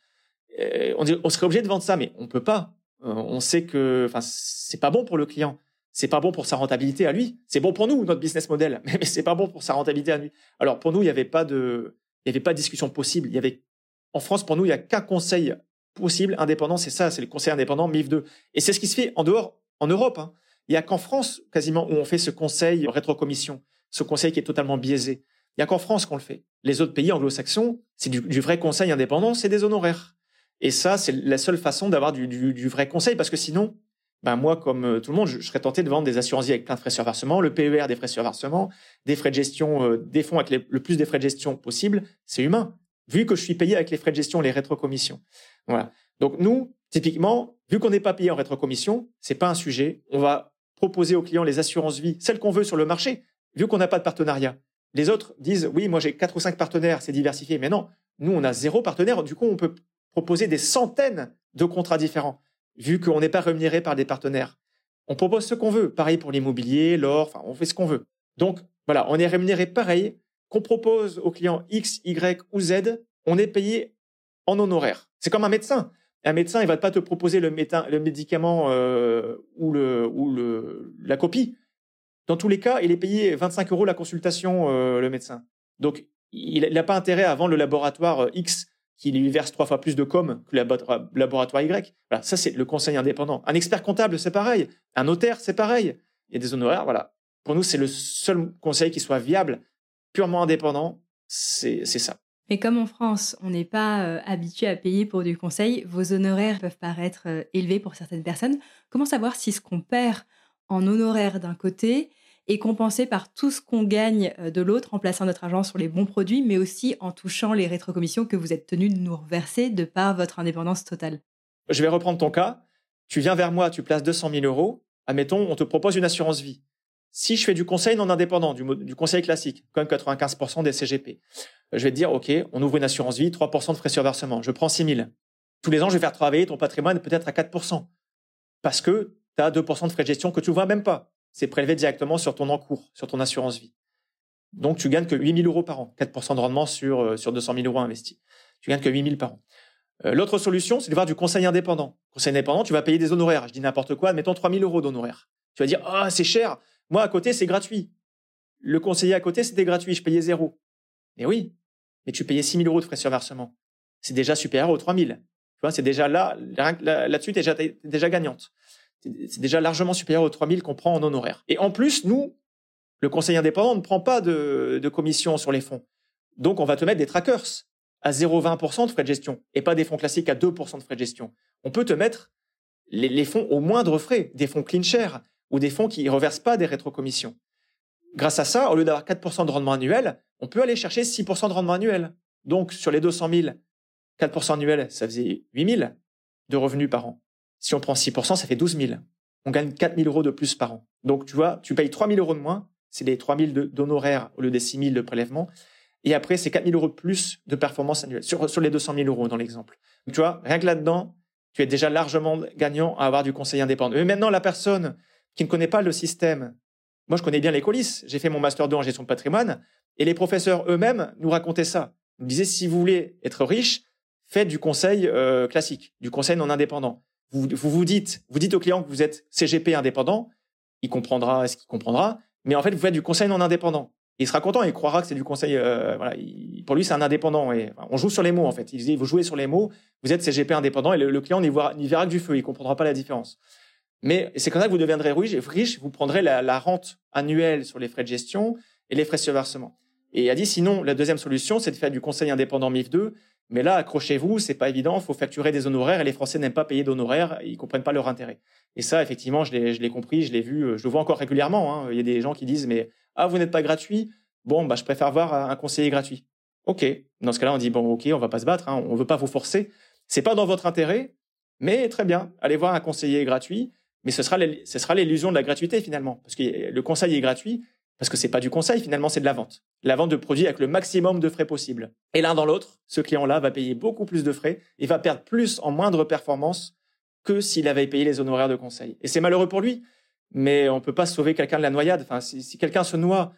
Euh, on, on, serait obligé de vendre ça, mais on peut pas. Euh, on sait que, enfin, c'est pas bon pour le client. C'est pas bon pour sa rentabilité à lui. C'est bon pour nous, notre business model, [LAUGHS] mais, c'est pas bon pour sa rentabilité à lui. Alors pour nous, il n'y avait pas de, il y avait pas de discussion possible. Il y avait, en France, pour nous, il y a qu'un conseil possible indépendant, c'est ça, c'est le conseil indépendant MIF 2. Et c'est ce qui se fait en dehors, en Europe. Hein. Il y a qu'en France, quasiment, où on fait ce conseil rétrocommission, ce conseil qui est totalement biaisé. Il y a qu'en France qu'on le fait. Les autres pays anglo-saxons, c'est du, vrai conseil indépendant, c'est des honoraires. Et ça, c'est la seule façon d'avoir du, vrai conseil, parce que sinon, ben moi, comme euh, tout le monde, je, serais tenté de vendre des assurances avec plein de frais sur versement, le PER des frais sur versement, des frais de gestion, euh, des fonds avec le plus de frais de gestion possible. C'est humain, vu que je suis payé avec les frais de gestion, les rétrocommissions. Voilà. Donc nous, typiquement, vu qu'on n'est pas payé en rétrocommission, c'est pas un sujet. On va proposer aux clients les assurances vie, celles qu'on veut sur le marché, vu qu'on n'a pas de partenariat. Les autres disent, oui, moi j'ai quatre ou cinq partenaires, c'est diversifié. Mais non, nous, on a zéro partenaire. Du coup, on peut proposer des centaines de contrats différents, vu qu'on n'est pas rémunéré par des partenaires. On propose ce qu'on veut. Pareil pour l'immobilier, l'or, enfin, on fait ce qu'on veut. Donc, voilà, on est rémunéré pareil. Qu'on propose aux clients X, Y ou Z, on est payé en honoraire. C'est comme un médecin. Un médecin, il va pas te proposer le, médicament euh, ou, la copie. Dans tous les cas, il est payé 25 euros la consultation, euh, le médecin. Donc, il n'a pas intérêt à vendre le laboratoire euh, X qui lui verse trois fois plus de com que le laboratoire Y. Voilà, ça, c'est le conseil indépendant. Un expert comptable, c'est pareil. Un notaire, c'est pareil. Il y a des honoraires, voilà. Pour nous, c'est le seul conseil qui soit viable, purement indépendant, c'est ça. Mais comme en France, on n'est pas euh, habitué à payer pour du conseil, vos honoraires peuvent paraître euh, élevés pour certaines personnes. Comment savoir si ce qu'on perd en honoraires d'un côté est compensé par tout ce qu'on gagne euh, de l'autre en plaçant notre argent sur les bons produits, mais aussi en touchant les rétrocommissions que vous êtes tenu de nous reverser de par votre indépendance totale? Je vais reprendre ton cas. Tu viens vers moi, tu places 200 000 euros. Admettons, on te propose une assurance vie. Si je fais du conseil non indépendant, du, du conseil classique, comme 95% des CGP, je vais te dire, OK, on ouvre une assurance vie, 3% de frais sur versement. Je prends 6 000. Tous les ans, je vais faire travailler ton patrimoine peut-être à 4%. Parce que tu as 2% de frais de gestion que tu ne vois même pas. C'est prélevé directement sur ton encours, sur ton assurance vie. Donc, tu gagnes que 8 000 euros par an. 4% de rendement sur, euh, sur 200 000 euros investis. Tu gagnes que 8 000 par an. Euh, L'autre solution, c'est de voir du conseil indépendant. Conseil indépendant, tu vas payer des honoraires. Je dis n'importe quoi, mettons 3000 euros d'honoraires. Tu vas dire, ah, c'est cher. Moi, à côté, c'est gratuit. Le conseiller à côté, c'était gratuit. Je payais zéro. Mais oui. Mais tu payais 6000 euros de frais sur versement. C'est déjà supérieur aux 3000. Tu vois, c'est déjà là, là-dessus, déjà, t'es déjà gagnante. C'est déjà largement supérieur aux 3000 qu'on prend en honoraires. Et en plus, nous, le conseiller indépendant ne prend pas de, de commission sur les fonds. Donc, on va te mettre des trackers à 0,20% de frais de gestion et pas des fonds classiques à 2% de frais de gestion. On peut te mettre les, les fonds au moindre frais, des fonds clean share ou des fonds qui ne reversent pas des rétrocommissions. Grâce à ça, au lieu d'avoir 4% de rendement annuel, on peut aller chercher 6% de rendement annuel. Donc, sur les 200 000, 4% annuel, ça faisait 8 000 de revenus par an. Si on prend 6%, ça fait 12 000. On gagne 4 000 euros de plus par an. Donc, tu vois, tu payes 3 000 euros de moins. C'est les 3 000 d'honoraires au lieu des 6 000 de prélèvement. Et après, c'est 4 000 euros de plus de performance annuelle sur, sur les 200 000 euros dans l'exemple. Tu vois, rien que là-dedans, tu es déjà largement gagnant à avoir du conseil indépendant. Mais maintenant, la personne qui ne connaît pas le système, moi, je connais bien les coulisses. J'ai fait mon master 2 en gestion de patrimoine et les professeurs eux-mêmes nous racontaient ça. Ils nous disaient, si vous voulez être riche, faites du conseil euh, classique, du conseil non indépendant. Vous, vous dites, vous dites au client que vous êtes CGP indépendant, il comprendra ce qu'il comprendra, mais en fait, vous faites du conseil non indépendant il sera content, il croira que c'est du conseil. Euh, voilà, pour lui, c'est un indépendant. Et on joue sur les mots en fait. Il dit, vous jouez sur les mots. Vous êtes CGP indépendant et le, client n'y verra, verra, que du feu. Il comprendra pas la différence. Mais c'est comme ça que vous deviendrez riche. Vous prendrez la, rente annuelle sur les frais de gestion et les frais sur versement. Et il a dit sinon, la deuxième solution, c'est de faire du conseil indépendant MIF 2. Mais là, accrochez-vous, c'est pas évident. Faut facturer des honoraires et les Français n'aiment pas payer d'honoraires. Ils comprennent pas leur intérêt. Et ça, effectivement, je l'ai compris, je l'ai vu, je le vois encore régulièrement. Hein. Il y a des gens qui disent mais ah vous n'êtes pas gratuit? Bon, bah, je préfère voir un conseiller gratuit. OK. Dans ce cas-là, on dit, bon, OK, on va pas se battre, hein, on veut pas vous forcer. C'est pas dans votre intérêt, mais très bien, allez voir un conseiller gratuit, mais ce sera l'illusion de la gratuité finalement, parce que le conseil est gratuit, parce que c'est pas du conseil finalement, c'est de la vente. La vente de produits avec le maximum de frais possible. Et l'un dans l'autre, ce client-là va payer beaucoup plus de frais et va perdre plus en moindre performance que s'il avait payé les honoraires de conseil. Et c'est malheureux pour lui, mais on peut pas sauver quelqu'un de la noyade. Enfin, si, si quelqu'un se noie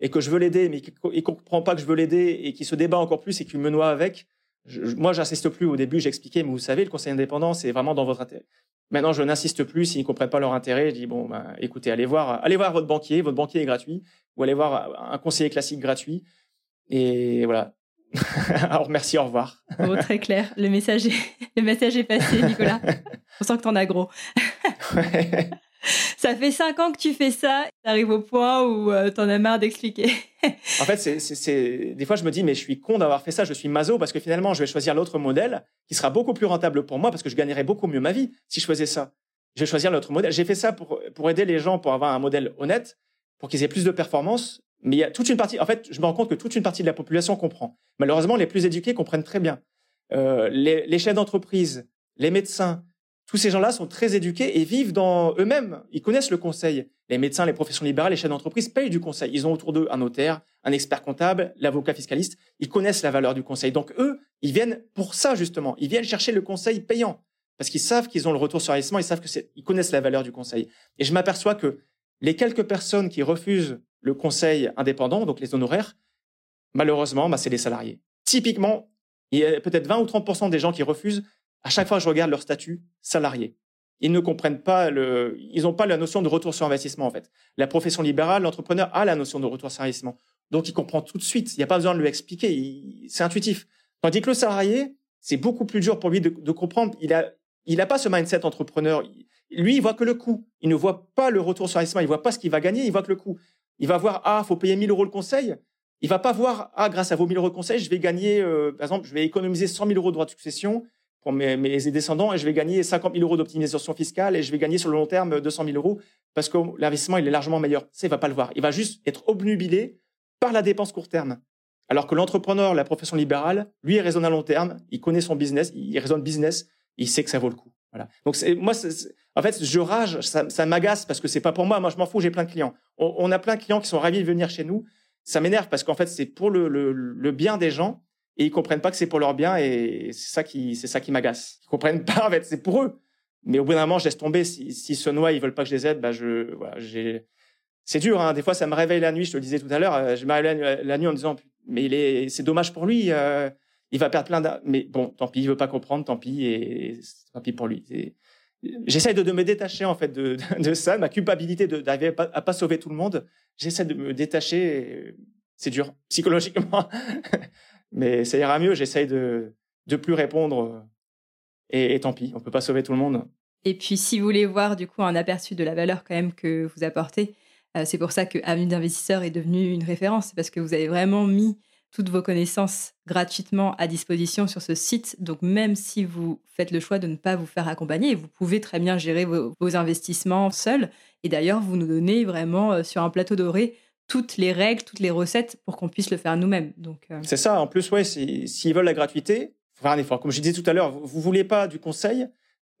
et que je veux l'aider, mais qu'il comprend pas que je veux l'aider et qu'il se débat encore plus et qu'il me noie avec, je, moi, j'insiste plus. Au début, j'expliquais, mais vous savez, le conseil indépendant, c'est vraiment dans votre intérêt. Maintenant, je n'insiste plus s'ils ne comprennent pas leur intérêt. Je dis bon, ben, écoutez, allez voir, allez voir votre banquier. Votre banquier est gratuit, ou allez voir un conseiller classique gratuit. Et voilà. [LAUGHS] Alors merci, au revoir. Oh, très clair. Le message est, [LAUGHS] le message est passé, Nicolas. [LAUGHS] On sent que t'en as gros. [LAUGHS] ça fait cinq ans que tu fais ça, tu arrives au point où euh, t'en as marre d'expliquer. [LAUGHS] en fait, c'est, des fois, je me dis, mais je suis con d'avoir fait ça, je suis maso, parce que finalement, je vais choisir l'autre modèle qui sera beaucoup plus rentable pour moi, parce que je gagnerais beaucoup mieux ma vie si je faisais ça. Je vais choisir l'autre modèle. J'ai fait ça pour, pour aider les gens, pour avoir un modèle honnête, pour qu'ils aient plus de performance. Mais il y a toute une partie, en fait, je me rends compte que toute une partie de la population comprend. Malheureusement, les plus éduqués comprennent très bien. Euh, les, les chefs d'entreprise, les médecins, tous ces gens-là sont très éduqués et vivent dans eux-mêmes. Ils connaissent le conseil. Les médecins, les professions libérales, les chefs d'entreprise payent du conseil. Ils ont autour d'eux un notaire, un expert comptable, l'avocat fiscaliste. Ils connaissent la valeur du conseil. Donc eux, ils viennent pour ça justement. Ils viennent chercher le conseil payant parce qu'ils savent qu'ils ont le retour sur investissement. Ils savent que ils connaissent la valeur du conseil. Et je m'aperçois que les quelques personnes qui refusent le conseil indépendant, donc les honoraires, malheureusement, bah, c'est les salariés. Typiquement, il y a peut-être 20 ou 30% des gens qui refusent à chaque fois je regarde leur statut salarié. Ils ne comprennent pas le, ils n'ont pas la notion de retour sur investissement en fait. La profession libérale, l'entrepreneur a la notion de retour sur investissement, donc il comprend tout de suite. Il n'y a pas besoin de lui expliquer, c'est intuitif. Tandis que le salarié, c'est beaucoup plus dur pour lui de, comprendre. Il a, il a pas ce mindset entrepreneur. Lui, il voit que le coût. Il ne voit pas le retour sur investissement. Il voit pas ce qu'il va gagner. Il voit que le coût. Il va voir ah, faut payer 1000 euros le conseil. Il va pas voir ah, grâce à vos 1000 euros de conseil, je vais gagner, euh, par exemple, je vais économiser 100 000 euros de droits de succession pour mes, descendants et je vais gagner 50 000 euros d'optimisation fiscale et je vais gagner sur le long terme 200 000 euros parce que l'investissement il est largement meilleur. Ça, il va pas le voir. Il va juste être obnubilé par la dépense court terme. Alors que l'entrepreneur, la profession libérale, lui, il raisonne à long terme, il connaît son business, il raisonne business, il sait que ça vaut le coup. Voilà. Donc moi, en fait, je rage, ça, ça m'agace parce que c'est pas pour moi. Moi, je m'en fous, j'ai plein de clients. On, a plein de clients qui sont ravis de venir chez nous. Ça m'énerve parce qu'en fait, c'est pour le bien des gens et ils comprennent pas que c'est pour leur bien et c'est ça qui c'est ça qui m'agace. Ils comprennent pas en fait, c'est pour eux. Mais au bout d'un moment, je laisse tomber. Si, si se noient, ils veulent pas que je les aide, bah je voilà, j'ai c'est dur. Hein. Des fois, ça me réveille la nuit. Je te le disais tout à l'heure, euh, je me réveille la, nuit en me disant mais il est c'est dommage pour lui. Euh, il va perdre plein d'argent. Mais bon, tant pis, il veut pas comprendre, tant pis, et tant pis pour lui. J'essaie de, me détacher en fait de, [LAUGHS] de, ça, ma culpabilité d'arriver à, pas, pas sauver tout le monde. J'essaie de me détacher. C'est dur psychologiquement, [LAUGHS] mais ça ira mieux. J'essaie de de plus répondre. Et, et, tant pis, on peut pas sauver tout le monde. Et puis, si vous voulez voir du coup un aperçu de la valeur quand même que vous apportez, euh, c'est pour ça que Avenue d'investisseurs est devenu une référence, parce que vous avez vraiment mis toutes vos connaissances gratuitement à disposition sur ce site. Donc même si vous faites le choix de ne pas vous faire accompagner, vous pouvez très bien gérer vos, investissements seul. Et d'ailleurs, vous nous donnez vraiment euh, sur un plateau doré toutes les règles, toutes les recettes pour qu'on puisse le faire nous-mêmes. Donc euh, c'est ça. En plus, ouais, s'ils veulent la gratuité, faut faire un effort. Comme je disais tout à l'heure, vous, ne voulez pas du conseil,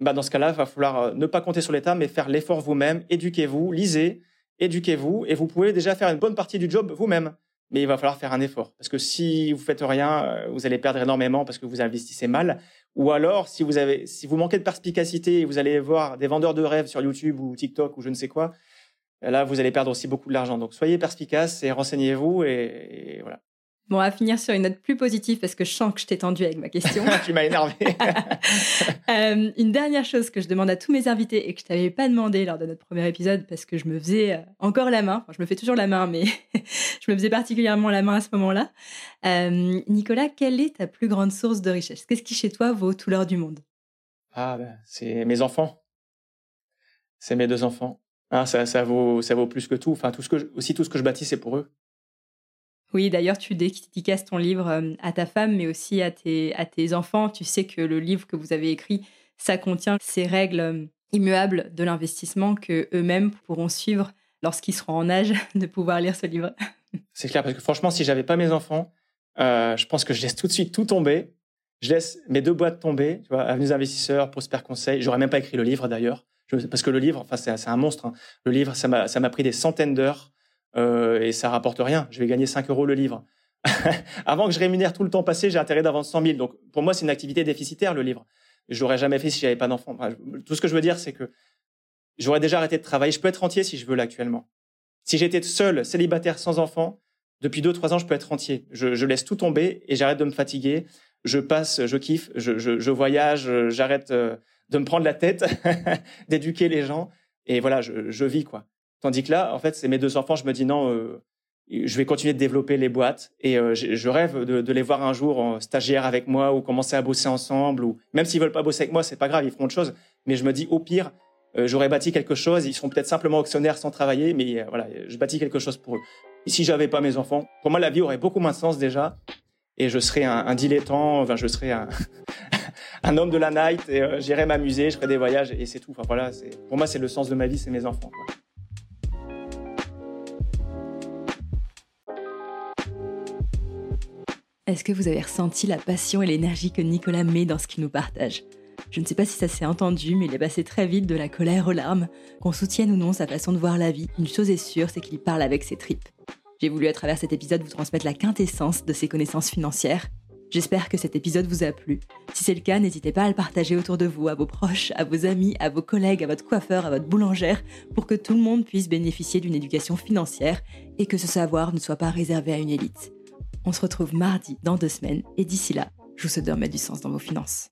bah dans ce cas-là, il va falloir ne pas compter sur l'État, mais faire l'effort vous-même. Éduquez-vous, lisez, éduquez-vous et vous pouvez déjà faire une bonne partie du job vous-même. Mais il va falloir faire un effort parce que si vous faites rien, euh, vous allez perdre énormément parce que vous investissez mal. Ou alors, si vous avez, si vous manquez de perspicacité et vous allez voir des vendeurs de rêves sur YouTube ou TikTok ou je ne sais quoi, là, vous allez perdre aussi beaucoup de l'argent. Donc, soyez perspicace et renseignez-vous et voilà. Bon, à finir sur une note plus positive parce que je sens que je t'ai tendu avec ma question. [LAUGHS] tu m'as énervé. [LAUGHS] Euh, une dernière chose que je demande à tous mes invités et que je t'avais pas demandé lors de notre premier épisode parce que je me faisais euh, encore la main. Enfin, je me fais toujours la main, mais [LAUGHS] je me faisais particulièrement la main à ce moment-là. Euh, Nicolas, quelle est ta plus grande source de richesse? Qu'est-ce qui chez toi vaut tout l'or du monde? Ah, ben, c'est mes enfants. C'est mes deux enfants. Ah, ça, ça, vaut, ça vaut plus que tout. Enfin, tout ce que aussi tout ce que je bâtis, c'est pour eux. Oui, d'ailleurs, tu dédicaces ton livre euh, à ta femme, mais aussi à tes, à tes enfants. Tu sais que le livre que vous avez écrit, ça contient ces règles euh, immuables de l'investissement que eux-mêmes pourront suivre lorsqu'ils seront en âge [LAUGHS] de pouvoir lire ce livre. [LAUGHS] C'est clair, parce que franchement, si j'avais pas mes enfants, euh, je pense que je laisse tout de suite tout tomber. Je laisse mes deux boîtes tomber, tu vois, Avenues Investisseurs, Prosper Conseil. J'aurais même pas écrit le livre d'ailleurs, parce que le livre, enfin, c'est un monstre. Hein. Le livre, ça m'a pris des centaines d'heures euh, et ça rapporte rien. Je vais gagner 5 euros le livre. [LAUGHS] Avant que je rémunère tout le temps passé, j'ai intérêt d'avoir 100 000. Donc pour moi, c'est une activité déficitaire le livre. Je l'aurais jamais fait si j'avais pas d'enfant. tout ce que je veux dire, c'est que j'aurais déjà arrêté de travailler. Je peux être entier si je veux là actuellement. Si j'étais seul, célibataire, sans enfant, depuis deux trois ans, je peux être entier. Je, laisse tout tomber et j'arrête de me fatiguer. Je passe, je kiffe, je, je, voyage, j'arrête euh, de me prendre la tête, [LAUGHS] d'éduquer les gens et voilà, je, je vis quoi. Tandis que là, en fait, c'est mes deux enfants, je me dis non, euh, je vais continuer de développer les boîtes et euh, je, rêve de, les voir un jour en stagiaire avec moi ou commencer à bosser ensemble ou même s'ils veulent pas bosser avec moi, c'est pas grave, ils feront autre chose. Mais je me dis au pire, euh, j'aurais bâti quelque chose, ils seront peut-être simplement actionnaires sans travailler, mais voilà, je bâtis quelque chose pour eux. Et si j'avais pas mes enfants, pour moi la vie aurait beaucoup moins de sens déjà et je serais un, dilettant, enfin je serais un, [LAUGHS] un homme de la night et j'irais m'amuser, je ferais des voyages et c'est tout. Enfin voilà, pour moi c'est le sens de ma vie, c'est mes enfants. Est-ce que vous avez ressenti la passion et l'énergie que Nicolas met dans ce qu'il nous partage? Je ne sais pas si ça s'est entendu, mais il est passé très vite de la colère aux larmes. Qu'on soutienne ou non sa façon de voir la vie, une chose est sûre, c'est qu'il parle avec ses tripes. J'ai voulu à travers cet épisode vous transmettre la quintessence de ses connaissances financières. J'espère que cet épisode vous a plu. Si c'est le cas, n'hésitez pas à le partager autour de vous, à vos proches, à vos amis, à vos collègues, à votre coiffeur, à votre boulangère, pour que tout le monde puisse bénéficier d'une éducation financière et que ce savoir ne soit pas réservé à une élite. On se retrouve mardi dans deux semaines et d'ici là, je vous souhaite de remettre du sens dans vos finances.